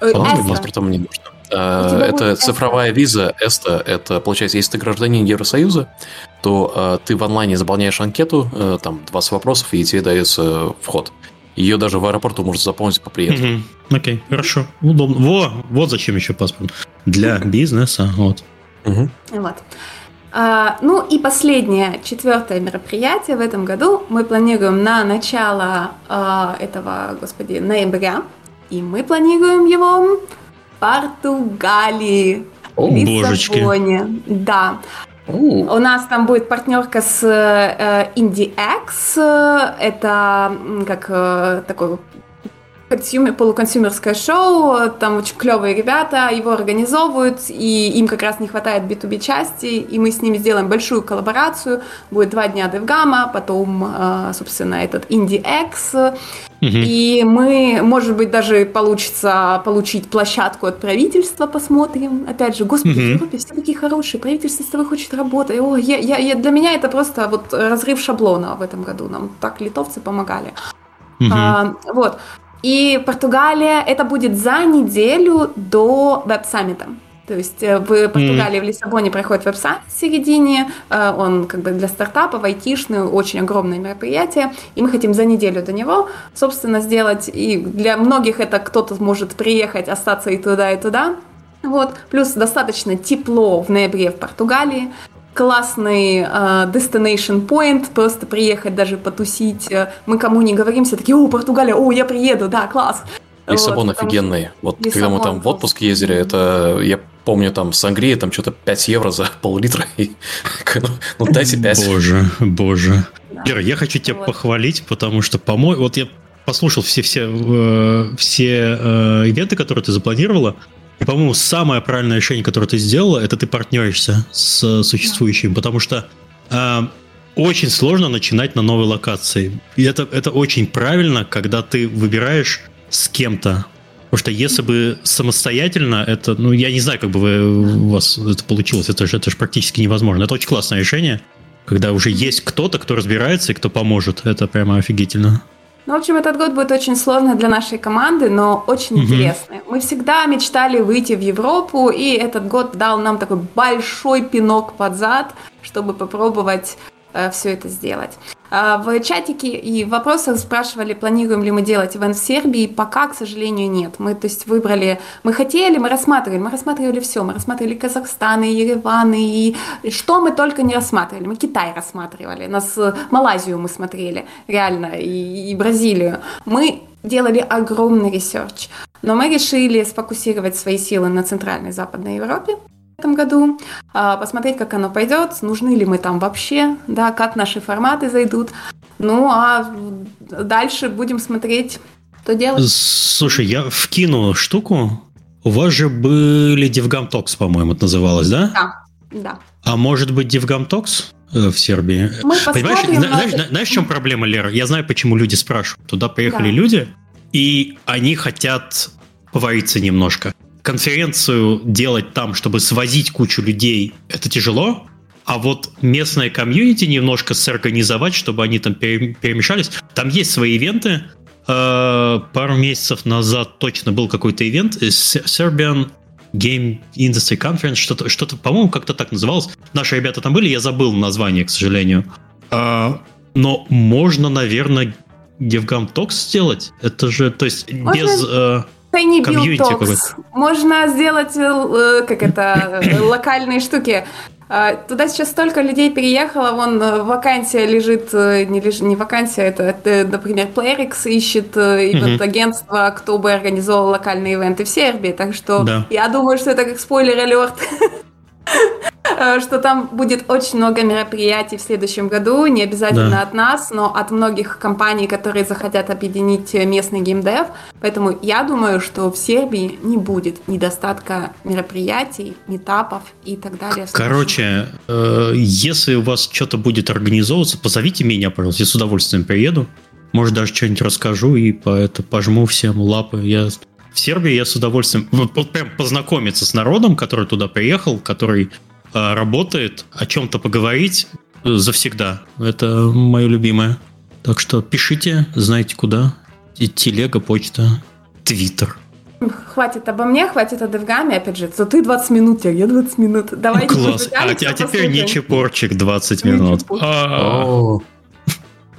С голландским паспортом не нужно. Это цифровая виза, ЭСТА. Это, получается, если ты гражданин Евросоюза, то ты в онлайне заполняешь анкету, там 20 вопросов, и тебе дается вход. Ее даже в аэропорту можно заполнить по приезду. Угу. Окей, хорошо. Удобно. Во, вот зачем еще паспорт. Для бизнеса. Вот. Угу. Вот. А, ну и последнее, четвертое мероприятие в этом году мы планируем на начало а, этого, господи, ноября. И мы планируем его в Португалии. О, Лиссабоне. Да. У нас там будет партнерка с э, IndieX. Это как э, такой consumer, полу consumer ское шоу, там очень клевые ребята, его организовывают, и им как раз не хватает B2B части, и мы с ними сделаем большую коллаборацию, будет два дня DevGAMM а, потом, э, собственно, этот IndieX, и мы, может быть, даже получится получить площадку от правительства, посмотрим. Опять же, господи, в Европе все такие хорошие, правительство с тобой хочет работать. О, я, я, я, для меня это просто вот разрыв шаблона в этом году. Нам так литовцы помогали. А, вот. И Португалия, это будет за неделю до веб-саммита. То есть э, в Португалии, mm. в Лиссабоне проходит веб-сайт в середине, э, он как бы для стартапов, айтишный, очень огромное мероприятие, и мы хотим за неделю до него, собственно, сделать, и для многих это кто-то может приехать, остаться и туда, и туда, вот, плюс достаточно тепло в ноябре в Португалии, классный э, destination point, просто приехать даже потусить. Мы кому не говорим, все такие, о, Португалия, о, я приеду, да, класс. Лиссабон вот, офигенный. Вот Лиссабон когда мы там в отпуск ездили, это я помню, там сангрия, там что-то 5 евро за *laughs* пол-литра. ну, ну, дайте 5. Боже, боже. Да. Лера, я хочу тебя вот. похвалить, потому что, по-моему, вот я послушал все-все э, все э, ивенты, которые ты запланировала, по-моему, самое правильное решение, которое ты сделала, это ты партнеришься с существующим, потому что э, очень сложно начинать на новой локации. И это, это очень правильно, когда ты выбираешь с кем-то. Потому что если бы самостоятельно, это, ну, я не знаю, как бы вы, у вас это получилось, это же, это же практически невозможно. Это очень классное решение, когда уже есть кто-то, кто разбирается и кто поможет. Это прямо офигительно. Ну, в общем, этот год будет очень сложный для нашей команды, но очень угу. интересный. Мы всегда мечтали выйти в Европу, и этот год дал нам такой большой пинок под зад, чтобы попробовать все это сделать. А, в чатике и в вопросах спрашивали, планируем ли мы делать ивент в Сербии. Пока, к сожалению, нет. Мы, то есть, выбрали, мы хотели, мы рассматривали, мы рассматривали все. Мы рассматривали Казахстан, и Ереван, и что мы только не рассматривали. Мы Китай рассматривали, нас э, Малайзию мы смотрели, реально, и, и Бразилию. Мы делали огромный research. Но мы решили сфокусировать свои силы на Центральной Западной Европе этом году, а, посмотреть, как оно пойдет, нужны ли мы там вообще, да, как наши форматы зайдут. Ну, а дальше будем смотреть, что делать. Слушай, я вкину штуку. У вас же были DevGam Talks, по-моему, это называлось, да? Да, да. А может быть DevGam Talks э, в Сербии? Мы Понимаешь, на... знаешь, знаешь, в чем проблема, Лера? Я знаю, почему люди спрашивают. Туда приехали да. люди, и они хотят повариться немножко конференцию делать там, чтобы свозить кучу людей, это тяжело. А вот местное комьюнити немножко сорганизовать, чтобы они там перемешались. Там есть свои ивенты. Э, пару месяцев назад точно был какой-то ивент. Э, Serbian Game Industry Conference, что-то, что-то по-моему, как-то так называлось. Наши ребята там были, я забыл название, к сожалению. Э, но можно, наверное, DevGam Talks сделать. Это же, то есть можно... без... Tiny Build Talks. Можно сделать, э, как это, э, локальные штуки. А, туда сейчас столько людей переехало, вон э, вакансия лежит, не, лежит, не вакансия, это, это например, Playrix ищет ивент-агентство, кто бы организовал локальные ивенты в Сербии, так что да. я думаю, что это как спойлер-алерт. *laughs* Э, что там будет очень много мероприятий в следующем году, не обязательно да. от нас, но от многих компаний, которые захотят объединить местный геймдев. Поэтому я думаю, что в Сербии не будет недостатка мероприятий, метапов и так далее. Короче, э, если у вас что-то будет организовываться, позовите меня, пожалуйста, я с удовольствием приеду. Может, даже что-нибудь расскажу и по это пожму всем лапы. Я в Сербии я с удовольствием вот, прям познакомиться с народом, который туда приехал, который работает, о чем-то поговорить э, завсегда. Это мое любимое. Так что пишите, знаете куда. И телега, почта, твиттер. Хватит обо мне, хватит о Девгаме, опять же, то ты 20 минут, я 20 минут. Давайте Класс. А, а теперь не чепорчик 20 минут.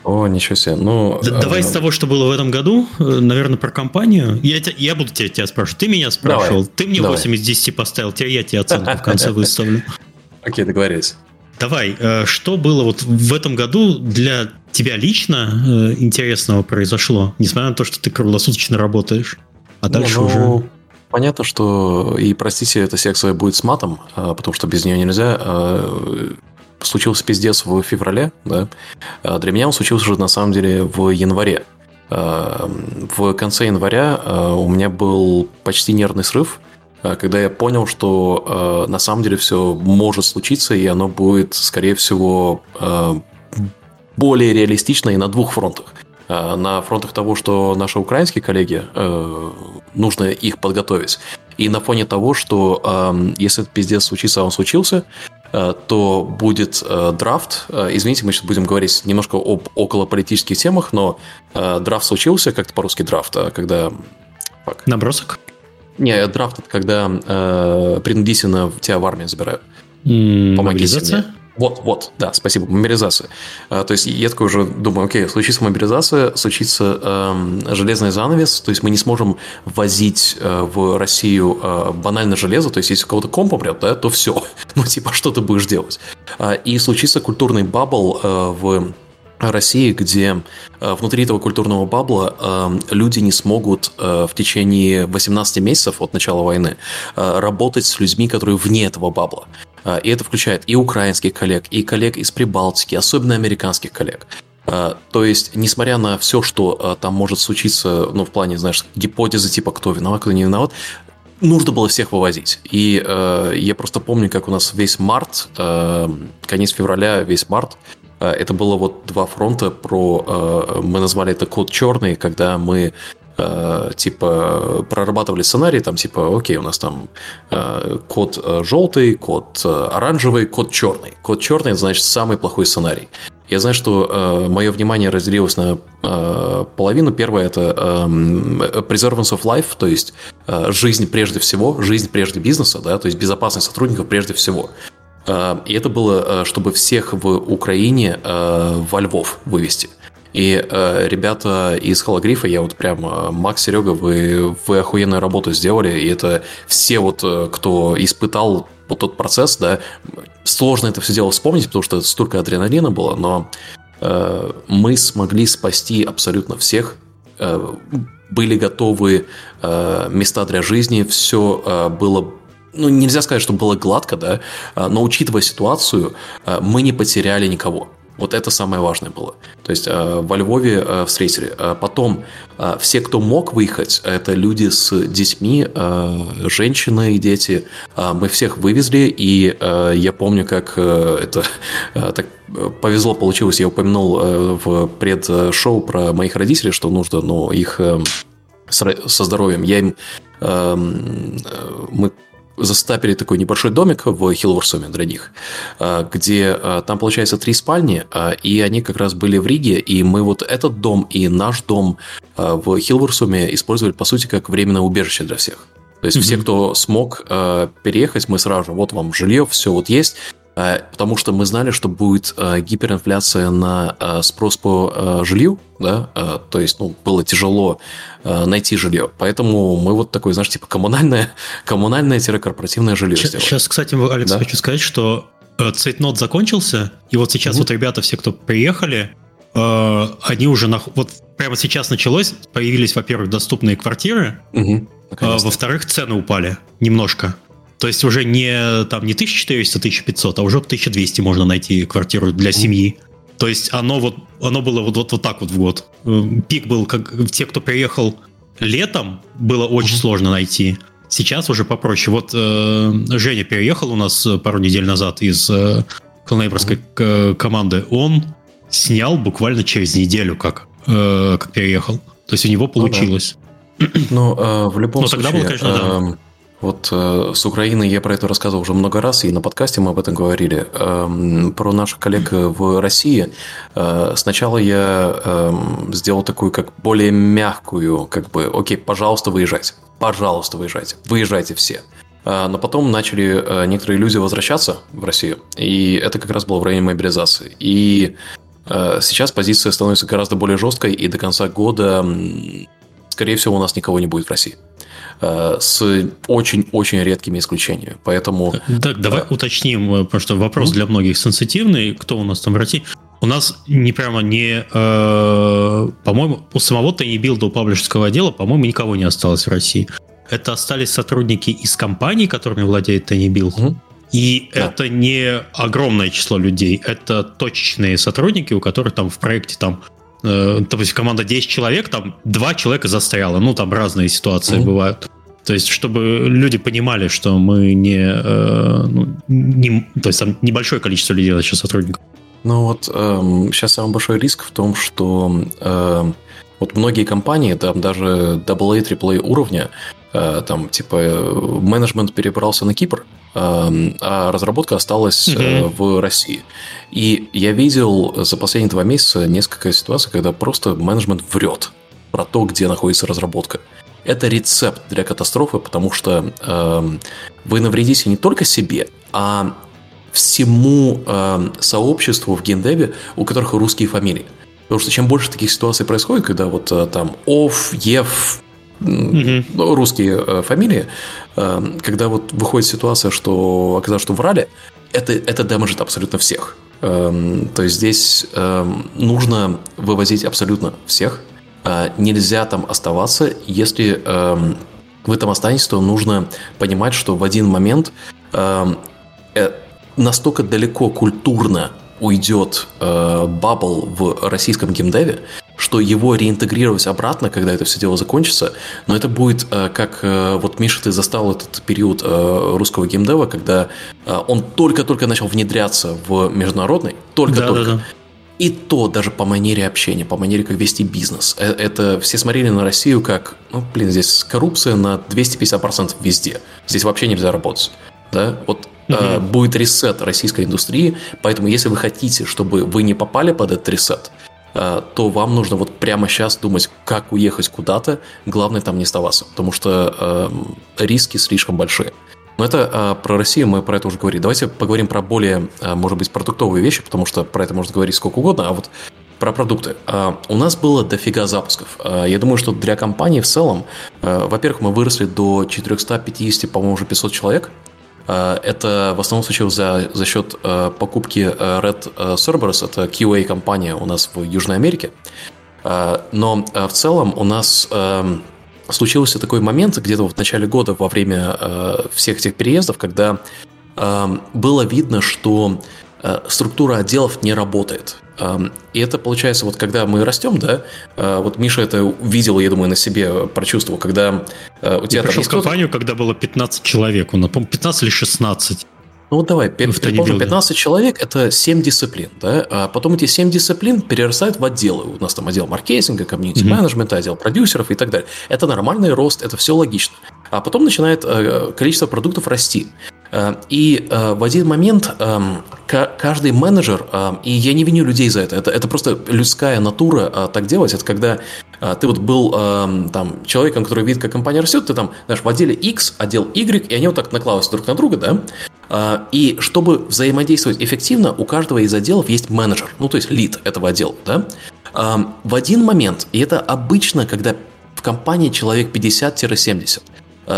О, ничего себе. Ну, да, э... Давай с того, что было в этом году, э, наверное, про компанию. Я, я буду тебя, тебя спрашивать. Ты меня спрашивал, давай, ты мне давай. 8 из 10 поставил, теперь я тебе оценку в конце выставлю. Окей, договорились. Давай, э, что было вот в этом году для тебя лично э, интересного произошло, несмотря на то, что ты круглосуточно работаешь, а дальше ну, уже... понятно, что и простите, эта секция будет с матом, а, потому что без нее нельзя. А, случился пиздец в феврале, да. А для меня он случился уже на самом деле в январе. В конце января у меня был почти нервный срыв, когда я понял, что на самом деле все может случиться, и оно будет, скорее всего, более реалистично и на двух фронтах. На фронтах того, что наши украинские коллеги, нужно их подготовить. И на фоне того, что если этот пиздец случится, а он случился, то будет э, драфт. Э, извините, мы сейчас будем говорить немножко об околополитических темах, но драфт случился, как-то по-русски драфт, а когда... Фак. Набросок? Не, драфт это когда э, принудительно тебя в армию забирают. Мне. Вот, вот, да, спасибо, мобилизация. А, то есть я такой уже думаю, окей, случится мобилизация, случится э, железный занавес, то есть мы не сможем возить э, в Россию э, банально железо, то есть если у кого-то комп помрет, да, то все, *laughs* ну типа что ты будешь делать? А, и случится культурный бабл э, в России, где э, внутри этого культурного бабла э, люди не смогут э, в течение 18 месяцев от начала войны работать с людьми, которые вне этого бабла. А, и это включает и украинских коллег, и коллег из Прибалтики, особенно американских коллег. А, то есть, несмотря на все, что а, там может случиться, ну, в плане, знаешь, гипотезы типа кто виноват, кто не виноват, нужно было всех вывозить. И э, я просто помню, как у нас весь март, э, конец февраля, весь март, э, это было вот два фронта про, э, мы назвали это код черный, когда мы э, типа прорабатывали сценарий, там типа, окей, у нас там э, код э, желтый, код оранжевый, код черный. Код черный значит самый плохой сценарий. Я знаю, что э, мое внимание разделилось на э, половину. Первое это э, preservance of life, то есть э, жизнь прежде всего, жизнь прежде бизнеса, да, то есть безопасность сотрудников прежде всего. Э, и это было, чтобы всех в Украине э, во Львов вывести. И э, ребята из Хологрифа, я вот прям, э, Макс, Серега, вы, вы охуенную работу сделали, и это все вот, э, кто испытал вот тот процесс, да, сложно это все дело вспомнить, потому что столько адреналина было, но э, мы смогли спасти абсолютно всех, э, были готовы э, места для жизни, все э, было ну, нельзя сказать, что было гладко, да, э, но учитывая ситуацию, мы не потеряли никого. Вот это самое важное было. То есть э, во Львове э, встретили. Э, потом э, все, кто мог выехать, это люди с детьми, э, женщины и дети. Э, мы всех вывезли, и э, я помню, как э, это э, так повезло получилось. Я упомянул э, в предшоу про моих родителей, что нужно, ну, их э, со здоровьем. Я им э, мы застапили такой небольшой домик в Хилворсуме для них, а, где а, там, получается, три спальни, а, и они как раз были в Риге, и мы вот этот дом и наш дом в Хилворсуме использовали, по сути, как временное убежище для всех. То есть mm-hmm. все, кто смог переехать, мы сразу же, вот вам жилье, все вот есть, Э, потому что мы знали, что будет э, гиперинфляция на э, спрос по жилью, да, то есть, ну, было тяжело найти жилье, поэтому мы вот такой, знаешь, типа коммунальное, *laughs* коммунальное-корпоративное жилье сейчас, сделали. Сейчас, кстати, Алекс, да? хочу сказать, что цейтнот закончился, и вот сейчас mm-hmm. вот ребята, все, кто приехали, они уже, на, вот прямо сейчас началось, появились, во-первых, доступные квартиры, mm-hmm. во-вторых, цены упали немножко. То есть уже не, там, не 1400-1500, а уже 1200 можно найти квартиру для семьи. То есть оно вот оно было вот, вот, вот так вот в год. Эм, пик был, как те, кто приехал летом, было очень mm-hmm. сложно найти. Сейчас уже попроще. Вот э, Женя переехал у нас пару недель назад из э, Клнейборской mm-hmm. команды. Он снял буквально через неделю, как, э, как переехал. То есть у него получилось. Ну, э, в любом Но случае... тогда было, конечно, э, да эм, вот э, с Украиной я про это рассказывал уже много раз, и на подкасте мы об этом говорили. Э, про наших коллег в России. Э, сначала я э, сделал такую как более мягкую, как бы, окей, пожалуйста, выезжайте. Пожалуйста, выезжайте. Выезжайте все. Э, но потом начали э, некоторые люди возвращаться в Россию, и это как раз было в районе мобилизации. И э, сейчас позиция становится гораздо более жесткой, и до конца года, скорее всего, у нас никого не будет в России. Э, с очень-очень редкими исключениями. Поэтому... Так, давай да. уточним, э, потому что вопрос для многих сенситивный. Кто у нас там в России? У нас не прямо не... Э, по-моему, у самого Тайни Билда, у паблишерского отдела, по-моему, никого не осталось в России. это остались сотрудники из компаний, которыми владеет Тенни Билл. Угу. И да. это не огромное число людей, это точечные сотрудники, у которых там в проекте там э, допустим, команда 10 человек, там два человека застряло. Ну, там разные ситуации mm бывают. То есть, чтобы люди понимали, что мы не, э, ну, не то есть там небольшое количество людей сейчас сотрудников. Ну вот эм, сейчас самый большой риск в том, что э, вот многие компании, там даже AA, AAA уровня, э, там типа менеджмент перебрался на Кипр, э, а разработка осталась э, в России. И я видел за последние два месяца несколько ситуаций, когда просто менеджмент врет про то, где находится разработка это рецепт для катастрофы, потому что э, вы навредите не только себе, а всему э, сообществу в геймдеве, у которых русские фамилии. Потому что чем больше таких ситуаций происходит, когда вот э, там Ов, Ев, mm-hmm. русские э, фамилии, э, когда вот выходит ситуация, что оказалось, что врали, это, это дэмэджит абсолютно всех. Э, то есть здесь э, нужно вывозить абсолютно всех, Э, нельзя там оставаться. Если эм, вы там останетесь, то нужно понимать, что в один момент эм, э, настолько далеко культурно уйдет бабл в российском геймдеве, что его реинтегрировать обратно, когда это все дело закончится, но это будет как вот Миша, ты застал этот период русского геймдева, когда он только-только начал внедряться в международный, только-только. Да, да, да. И то даже по манере общения, по манере, как вести бизнес. Э, это все смотрели на Россию как, ну, блин, здесь коррупция на 250% везде. Здесь вообще нельзя работать. Да? Вот угу. э, будет ресет российской индустрии, поэтому если вы хотите, чтобы вы не попали под этот ресет, э, то вам нужно вот прямо сейчас думать, как уехать куда-то, главное там не оставаться, потому что э, риски слишком большие. Но это а, про Россию, мы про это уже говорили. Давайте поговорим про более, может быть, продуктовые вещи, потому что про это можно говорить сколько угодно, а вот про продукты. У нас было дофига запусков. Я думаю, что для компании в целом, во-первых, мы выросли до 450, по-моему, уже 500 человек. А, это в основном случилось за, за счет а, покупки а, Red Cerberus, это QA-компания у нас в Южной Америке. Но в целом у нас... А, случился такой момент где-то в начале года во время э, всех этих переездов, когда э, было видно, что э, структура отделов не работает. Э, и это получается, вот когда мы растем, да, э, вот Миша это видел, я думаю, на себе прочувствовал, когда э, у тебя я пришел в компанию, когда было 15 человек, он, 15 или 16. Ну вот давай, предположим, 15 человек – это 7 дисциплин, да? а потом эти 7 дисциплин перерастают в отделы. У нас там отдел маркетинга, комьюнити-менеджмента, отдел продюсеров и так далее. Это нормальный рост, это все логично. А потом начинает э, количество продуктов расти. Э, и э, в один момент эм, каждый менеджер, и я не виню людей за это, это, это просто людская натура так делать, это когда ты вот был эм, там человеком, который видит, как компания растет, ты там, знаешь, в отделе X, отдел Y, и они вот так накладываются друг на друга, да, и чтобы взаимодействовать эффективно, у каждого из отделов есть менеджер, ну то есть лид этого отдела. Да? В один момент, и это обычно, когда в компании человек 50-70, а,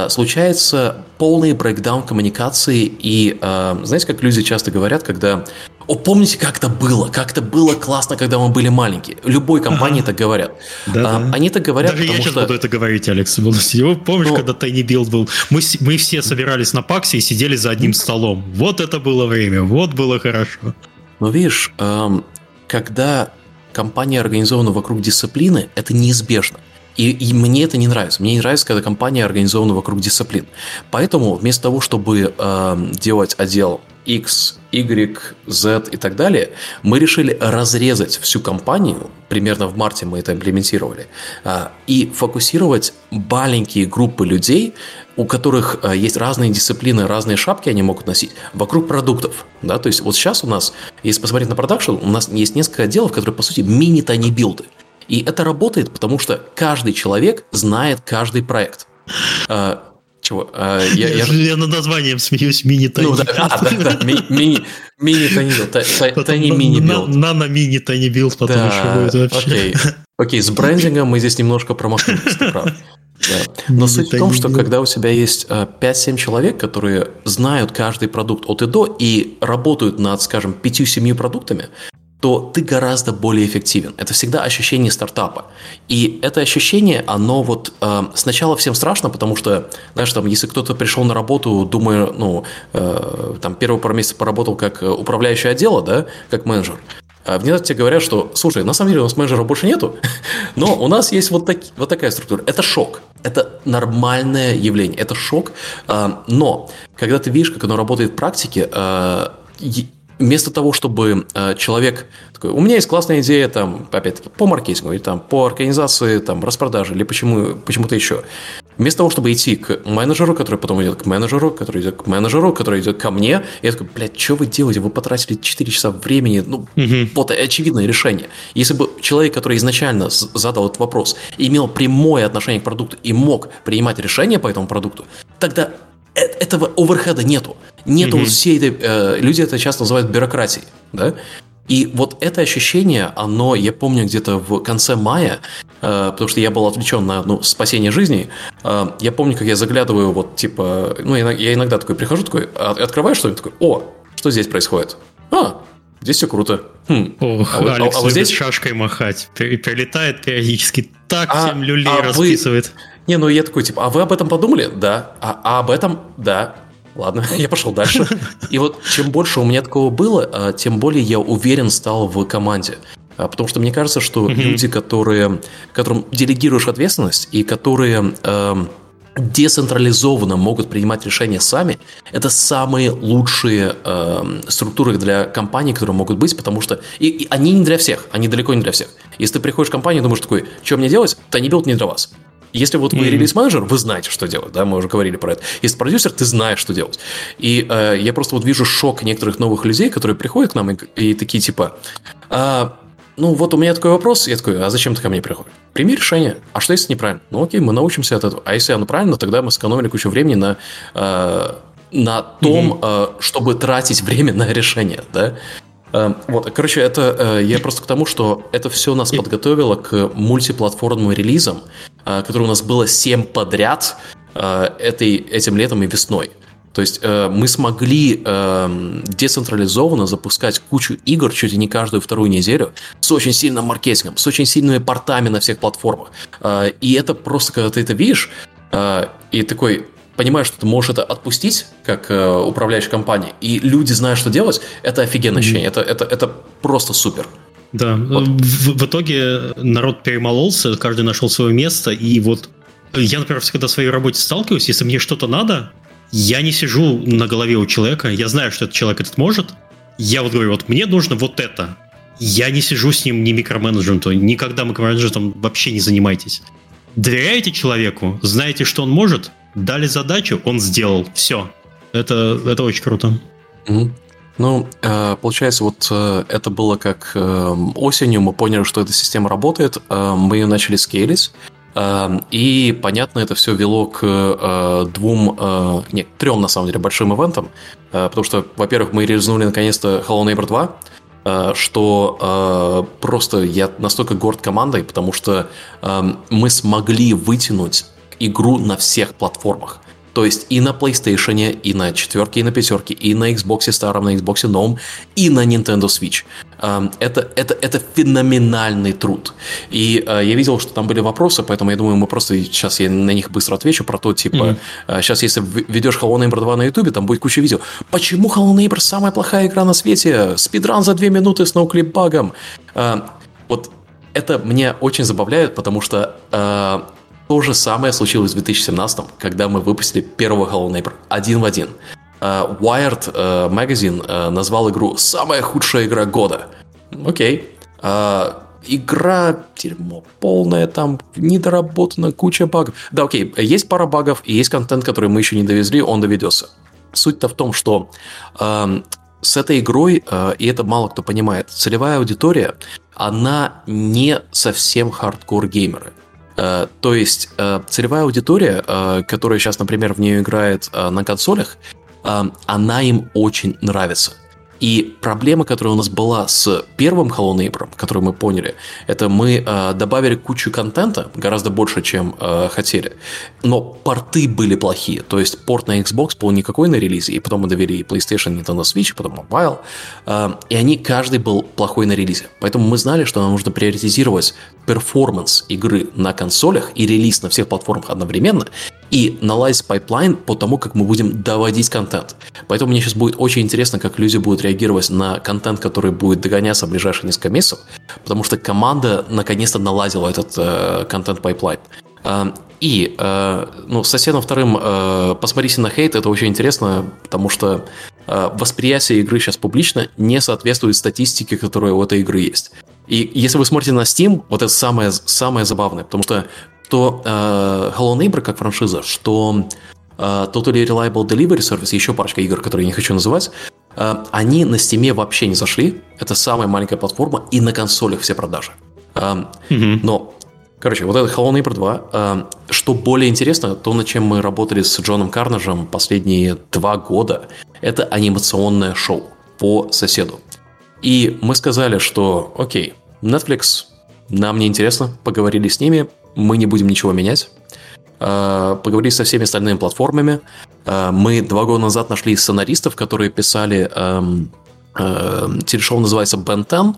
случается полный брейкдаун коммуникации. И знаете, как люди часто говорят, когда о, помните, как это было? Как это было классно, когда мы были маленькие. Любой компании ага. так говорят. Да, а, да. Они так говорят, Даже я сейчас что... буду это говорить, Алекс. Его, помнишь, ну, когда Tiny Build был? Мы, мы все собирались на паксе и сидели за одним столом. Вот это было время, вот было хорошо. Ну, видишь, эм, когда компания организована вокруг дисциплины, это неизбежно. И, и мне это не нравится. Мне не нравится, когда компания организована вокруг дисциплин. Поэтому вместо того, чтобы э, делать отдел X, Y, Z и так далее, мы решили разрезать всю компанию, примерно в марте мы это имплементировали, э, и фокусировать маленькие группы людей, у которых э, есть разные дисциплины, разные шапки они могут носить, вокруг продуктов. Да? То есть вот сейчас у нас, если посмотреть на продакшн, у нас есть несколько отделов, которые, по сути, мини-тани билды. И это работает, потому что каждый человек знает каждый проект. А, чего? А, я, я, я над названием смеюсь, мини-tiny. Ну, да, а, да, да, мини, tiny мини build. Нано-мини tiny build потом да, еще будет вообще. Окей, окей, с брендингом мы здесь немножко промахнулись, ты прав. Да. Но суть в том, что когда у тебя есть 5-7 человек, которые знают каждый продукт от и до и работают над, скажем, 5-7 продуктами, то ты гораздо более эффективен. Это всегда ощущение стартапа. И это ощущение, оно вот э, сначала всем страшно, потому что, знаешь, там, если кто-то пришел на работу, думая, ну, э, там, первые пару месяцев поработал как э, управляющий отдела, да, как менеджер, а внезапно тебе говорят, что, слушай, на самом деле у нас менеджера больше нету, *laughs* но у нас есть вот, так, вот такая структура. Это шок. Это нормальное явление. Это шок. А, но когда ты видишь, как оно работает в практике, а, вместо того, чтобы э, человек такой, у меня есть классная идея, там, опять-таки, по маркетингу, или там, по организации, там, распродажи, или почему, почему-то еще. Вместо того, чтобы идти к менеджеру, который потом идет к менеджеру, который идет к менеджеру, который идет ко мне, я такой, блядь, что вы делаете? Вы потратили 4 часа времени, ну, угу. вот очевидное решение. Если бы человек, который изначально задал этот вопрос, имел прямое отношение к продукту и мог принимать решения по этому продукту, тогда этого оверхеда нету. Нету mm-hmm. всей этой... Э, люди это часто называют бюрократией, да? И вот это ощущение, оно, я помню, где-то в конце мая, э, потому что я был отвлечен на ну, спасение жизни, э, я помню, как я заглядываю, вот, типа, ну, я, я иногда такой прихожу, такой, а, открываю что-нибудь, такой, о, что здесь происходит? А, здесь все круто. Хм. Ох, а, Алекс а, а вот здесь шашкой махать, прилетает периодически, так а, всем люлей а расписывает. Вы... Не, ну я такой, типа, а вы об этом подумали? Да. А, а об этом? Да. Ладно, *laughs* я пошел дальше. И вот чем больше у меня такого было, а, тем более я уверен стал в команде. А, потому что мне кажется, что mm-hmm. люди, которые, которым делегируешь ответственность и которые э, децентрализованно могут принимать решения сами, это самые лучшие э, структуры для компаний, которые могут быть, потому что и, и они не для всех, они далеко не для всех. Если ты приходишь в компанию и думаешь такой, что мне делать, то они делают не для вас. Если вот вы mm-hmm. релиз-менеджер, вы знаете, что делать, да, мы уже говорили про это. Если продюсер, ты знаешь, что делать. И э, я просто вот вижу шок некоторых новых людей, которые приходят к нам и, и такие типа, а, ну вот у меня такой вопрос, я такой, а зачем ты ко мне приходишь? Прими решение. А что если неправильно? Ну окей, мы научимся от этого. А если оно правильно, тогда мы сэкономили кучу времени на э, на том, mm-hmm. чтобы тратить время на решение, да. Э, вот, короче, это э, я просто к тому, что это все нас подготовило к мультиплатформным релизам, э, которые у нас было 7 подряд этой, этим летом и весной. То есть э, мы смогли э, децентрализованно запускать кучу игр чуть ли не каждую вторую неделю с очень сильным маркетингом, с очень сильными портами на всех платформах. Э, и это просто, когда ты это видишь, э, и такой, понимаешь, что ты можешь это отпустить, как э, управляющая компания, и люди знают, что делать, это офигенное mm-hmm. ощущение, это, это, это просто супер. Да, вот. в, в итоге народ перемололся, каждый нашел свое место, и вот я, например, всегда в своей работе сталкиваюсь, если мне что-то надо, я не сижу на голове у человека, я знаю, что этот человек этот может, я вот говорю, вот мне нужно вот это. Я не сижу с ним ни микроменеджером, никогда микроменеджером вообще не занимайтесь. Доверяете человеку, знаете, что он может, дали задачу, он сделал. Все. Это, это очень круто. Mm-hmm. Ну, э, получается, вот э, это было как э, осенью, мы поняли, что эта система работает, мы ее начали скейлить, и, понятно, это все вело к двум, нет, трем, на самом деле, большим ивентам, потому что, во-первых, мы реализовали наконец-то Hello Neighbor 2, что просто я настолько горд командой, потому что мы смогли вытянуть игру на всех платформах. То есть и на PlayStation, и на четверке, и на пятерке, и на Xbox старом, на Xbox новом, и на Nintendo Switch. Это, это, это феноменальный труд. И э, я видел, что там были вопросы, поэтому я думаю, мы просто сейчас я на них быстро отвечу про то, типа, mm-hmm. сейчас если ведешь Hello Neighbor 2 на YouTube, там будет куча видео. Почему Hello Neighbor самая плохая игра на свете? Спидран за две минуты с ноуклип-багом. Вот это мне очень забавляет, потому что то же самое случилось в 2017, когда мы выпустили первого Hello Neighbor один в один. Uh, Wired uh, Magazine uh, назвал игру «Самая худшая игра года». Окей. Okay. Игра дерьмо полная, там недоработана, куча багов. Да, окей, есть пара багов и есть контент, который мы еще не довезли, он доведется. Суть-то в том, что э, с этой игрой, и это мало кто понимает, целевая аудитория, она не совсем хардкор-геймеры. Э, то есть э, целевая аудитория, э, которая сейчас, например, в нее играет на консолях, она им очень нравится. И проблема, которая у нас была с первым Hello Neighbor, которую мы поняли, это мы э, добавили кучу контента, гораздо больше, чем э, хотели. Но порты были плохие. То есть порт на Xbox был никакой на релизе, и потом мы довели и PlayStation, Nintendo Switch, потом Mobile. Э, и они, каждый был плохой на релизе. Поэтому мы знали, что нам нужно приоритизировать performance игры на консолях и релиз на всех платформах одновременно, и наладить pipeline по тому, как мы будем доводить контент. Поэтому мне сейчас будет очень интересно, как люди будут реагировать на контент, который будет догоняться в ближайшие несколько месяцев, потому что команда наконец-то наладила этот э, контент-pipeline. Э, и, э, ну, соседом вторым э, посмотрите на хейт, это очень интересно, потому что э, восприятие игры сейчас публично не соответствует статистике, которая у этой игры есть. И если вы смотрите на Steam, вот это самое, самое забавное, потому что то э, Hello Neighbor как франшиза, что э, Totally Reliable Delivery Service, еще парочка игр, которые я не хочу называть, они на Steam вообще не зашли. Это самая маленькая платформа, и на консолях все продажи. Э, mm-hmm. Но Короче, вот это Hello Neighbor 2. Э, что более интересно, то, над чем мы работали с Джоном Карнажем последние два года, это анимационное шоу по соседу. И мы сказали, что окей, Netflix, нам не интересно, поговорили с ними, мы не будем ничего менять. Э, поговорили со всеми остальными платформами. Э, мы два года назад нашли сценаристов, которые писали эм, э, телешоу называется Ben 10.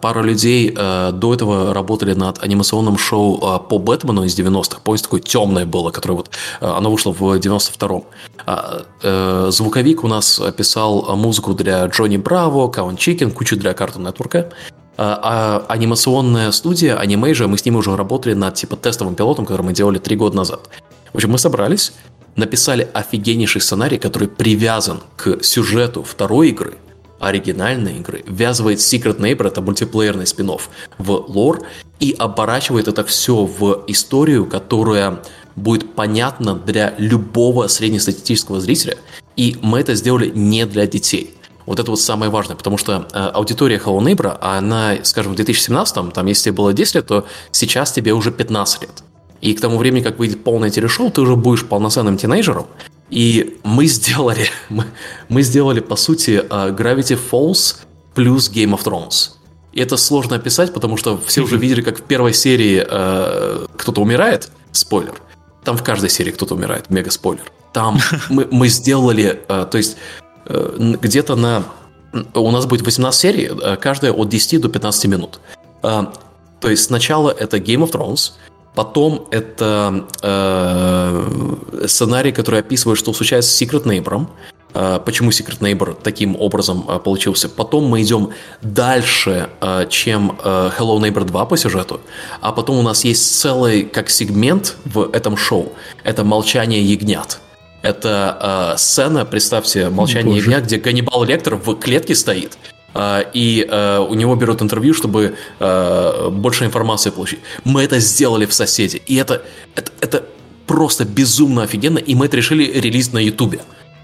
Пара людей до этого работали над анимационным шоу по Бэтмену из 90-х. Помните, такое темное было, которое вот... Оно вышло в 92-м. Звуковик у нас писал музыку для Джонни Браво, Каун Чикен, кучу для Cartoon Network. А, а анимационная студия Animasia, мы с ними уже работали над типа тестовым пилотом, который мы делали три года назад. В общем, мы собрались, написали офигеннейший сценарий, который привязан к сюжету второй игры, оригинальной игры, ввязывает Secret Neighbor, это мультиплеерный спин в лор и оборачивает это все в историю, которая будет понятна для любого среднестатистического зрителя. И мы это сделали не для детей. Вот это вот самое важное, потому что э, аудитория Hello Neighbor, она, скажем, в 2017, там, если тебе было 10 лет, то сейчас тебе уже 15 лет. И к тому времени, как выйдет полное телешоу, ты уже будешь полноценным тинейджером. И мы сделали, *laughs* мы, мы сделали, по сути, uh, Gravity Falls плюс Game of Thrones. И это сложно описать, потому что все уже видели, как в первой серии uh, кто-то умирает, спойлер. Там в каждой серии кто-то умирает, мега спойлер. Там *laughs* мы, мы сделали, uh, то есть Э, где-то на... У нас будет 18 серий, э, каждая от 10 до 15 минут. Э, то есть сначала это Game of Thrones, потом это э, сценарий, который описывает, что случается с Secret Neighbor, э, почему Secret Neighbor таким образом э, получился. Потом мы идем дальше, э, чем э, Hello Neighbor 2 по сюжету, а потом у нас есть целый как сегмент в этом шоу. Это «Молчание ягнят». Это э, сцена, представьте, «Молчание Боже. ягня», где Ганнибал Лектор в клетке стоит, и э, у него берут интервью, чтобы э, больше информации получить. Мы это сделали в «Соседе», и это, это, это просто безумно офигенно, и мы это решили релиз на Ютубе.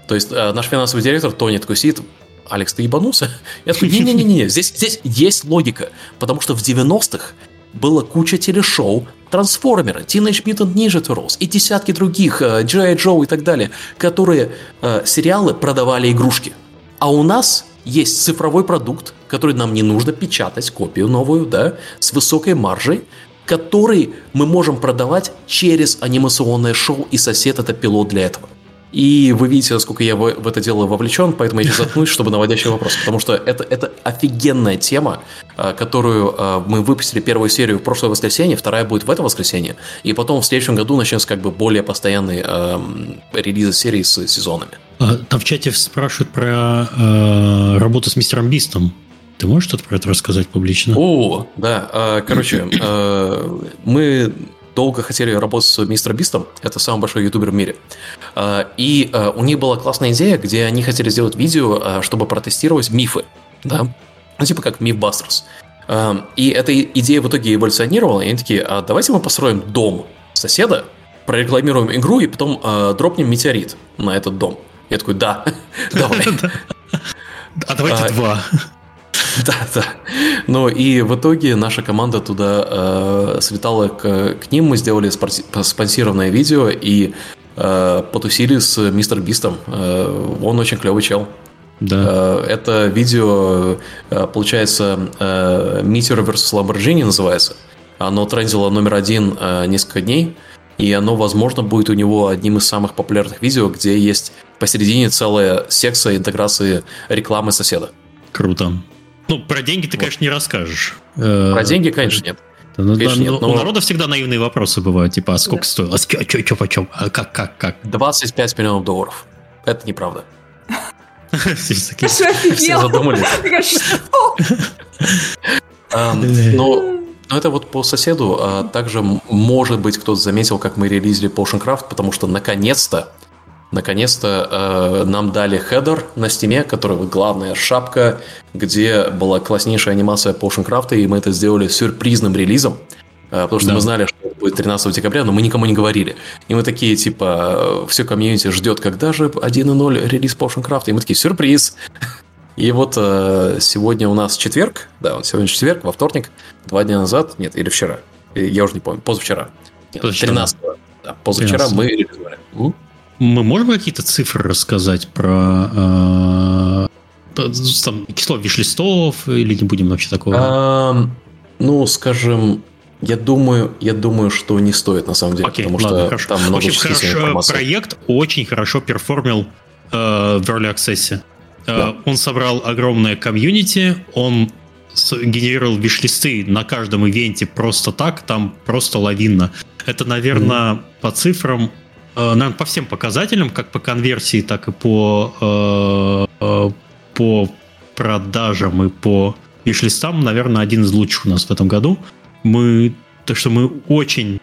То есть э, наш финансовый директор Тони такой сидит, Алекс, ты ебанулся? Я такой, не-не-не, *laughs* здесь, здесь есть логика, потому что в 90-х было куча телешоу, Трансформеры, Teenage Mutant Ninja Turtles и десятки других, G.I. Joe и так далее, которые э, сериалы продавали игрушки. А у нас есть цифровой продукт, который нам не нужно печатать, копию новую, да, с высокой маржей, который мы можем продавать через анимационное шоу, и сосед это пилот для этого. И вы видите, насколько я в, в это дело вовлечен, поэтому я заткнусь, *laughs* чтобы наводящий вопрос. Потому что это, это офигенная тема, э, которую э, мы выпустили первую серию в прошлое воскресенье, вторая будет в это воскресенье, и потом в следующем году начнется как бы более постоянный э, релиз серии с сезонами. А, там в чате спрашивают про э, работу с мистером Бистом. Ты можешь что-то про это рассказать публично? О, да. Э, короче, мы долго хотели работать с мистером Бистом, это самый большой ютубер в мире. А, и а, у них была классная идея, где они хотели сделать видео, а, чтобы протестировать мифы, да, ну типа как Мифбастерс. И эта идея в итоге эволюционировала, и они такие, а давайте мы построим дом соседа, прорекламируем игру и потом дропнем метеорит на этот дом. Я такой, да, *laughs* давай. *laughs* А давайте два. *laughs* Да, да. Ну и в итоге наша команда туда э, слетала к, к ним, мы сделали спонсированное видео и потусили с мистер Бистом. Э, он очень клевый чел. Да. Это видео, получается, Meteor vs. Lamborghini называется. Оно трендило номер один несколько дней, и оно, возможно, будет у него одним из самых популярных видео, где есть посередине целая секция интеграции рекламы соседа. Круто. Ну, про деньги ты, вот. конечно, не расскажешь. Про деньги, конечно, нет. Ну, Конечно, нет, но... У народа всегда наивные вопросы бывают, типа, а сколько да. стоит? А что, что, что, почем? А как, как, как? 25 миллионов долларов. Это неправда. Все задумались. *laughs* Ну, но это вот по соседу. А также, может быть, кто-то заметил, как мы релизили Potion Craft, потому что наконец-то Наконец-то э, нам дали header на Steam е, который вот главная шапка, где была класснейшая анимация Potion Craft, и мы это сделали сюрпризным релизом. Э, потому что да. мы знали, что это будет 13 декабря, но мы никому не говорили. И мы такие, типа, все комьюнити ждет, когда же 1.0 релиз Potion Craft, и мы такие, сюрприз! И вот э, сегодня у нас четверг, да, вот сегодня четверг, во вторник, два дня назад, нет, или вчера, я уже не помню, позавчера, нет, позавчера. 13 да, позавчера 13 мы релизовали. Мы можем какие-то цифры рассказать про э, там, число виш-листов или не будем вообще такого? А, ну, скажем, я думаю, я думаю, что не стоит на самом деле, Окей, потому ладно, что хорошо. там много общем, хорошо, информации. Проект очень хорошо перформил э, в Early Access. Э, да. Он собрал огромное комьюнити, он генерировал виш-листы на каждом ивенте просто так, там просто лавинно. Это, наверное, mm-hmm. по цифрам Э, наверное, по всем показателям, как по конверсии, так и по, э, э, по продажам и по виш-листам, наверное, один из лучших у нас в этом году. Мы, так что мы очень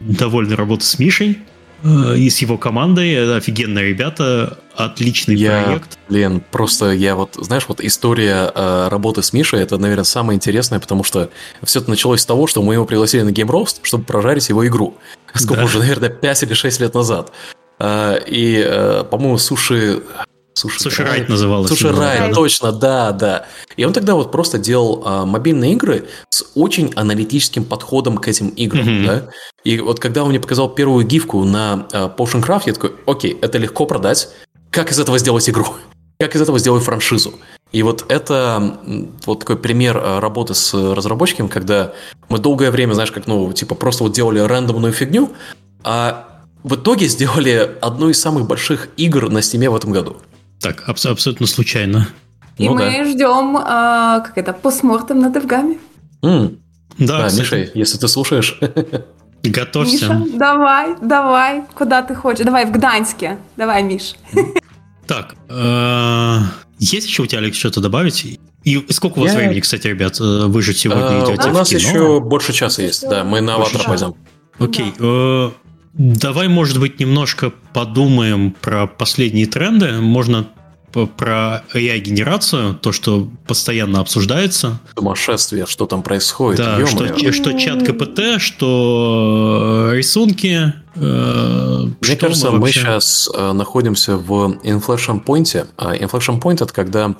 довольны работой с Мишей и с его командой. Офигенные ребята, отличный я, проект. Блин, просто я вот, знаешь, вот история э, работы с Мишей, это, наверное, самое интересное, потому что все это началось с того, что мы его пригласили на Game Roast, чтобы прожарить его игру. Сколько да. уже, наверное, 5 или 6 лет назад. Э, и, э, по-моему, суши... Суши, Суши Райт называлось. Суши Райт, точно, да, да. И он тогда вот просто делал а, мобильные игры с очень аналитическим подходом к этим играм, mm-hmm. да. И вот когда он мне показал первую гифку на а, Potion Craft, я такой, окей, это легко продать, как из этого сделать игру? *laughs* Как из этого сделать франшизу? И вот это вот такой пример а, работы с разработчиком, когда мы долгое время, знаешь, как, ну, типа, просто вот делали рандомную фигню, а в итоге сделали одну из самых больших игр на стиме в этом году. Так, аб- абсолютно случайно. И ну, мы да. ждем, а, как это, постмортем на Девгаме. Mm. Да, да Миша, если ты слушаешь. Готовься. Миша, давай, давай, куда ты хочешь. Давай в Гданьске. Давай, Миш. Так, э, есть еще у тебя, Алекс, что-то добавить? И сколько у вас времени, кстати, ребят, э, вы же сегодня э, идете У нас еще больше часа есть, да, мы на аватар пойдем. Окей, давай, может быть, немножко подумаем про последние тренды. Можно про AI-генерацию, то, что постоянно обсуждается. Сумасшествие, что там происходит. Да, что, что чат КПТ, что рисунки. Э, Мне кажется, мы, мы сейчас э, находимся в inflection point. А inflection point это когда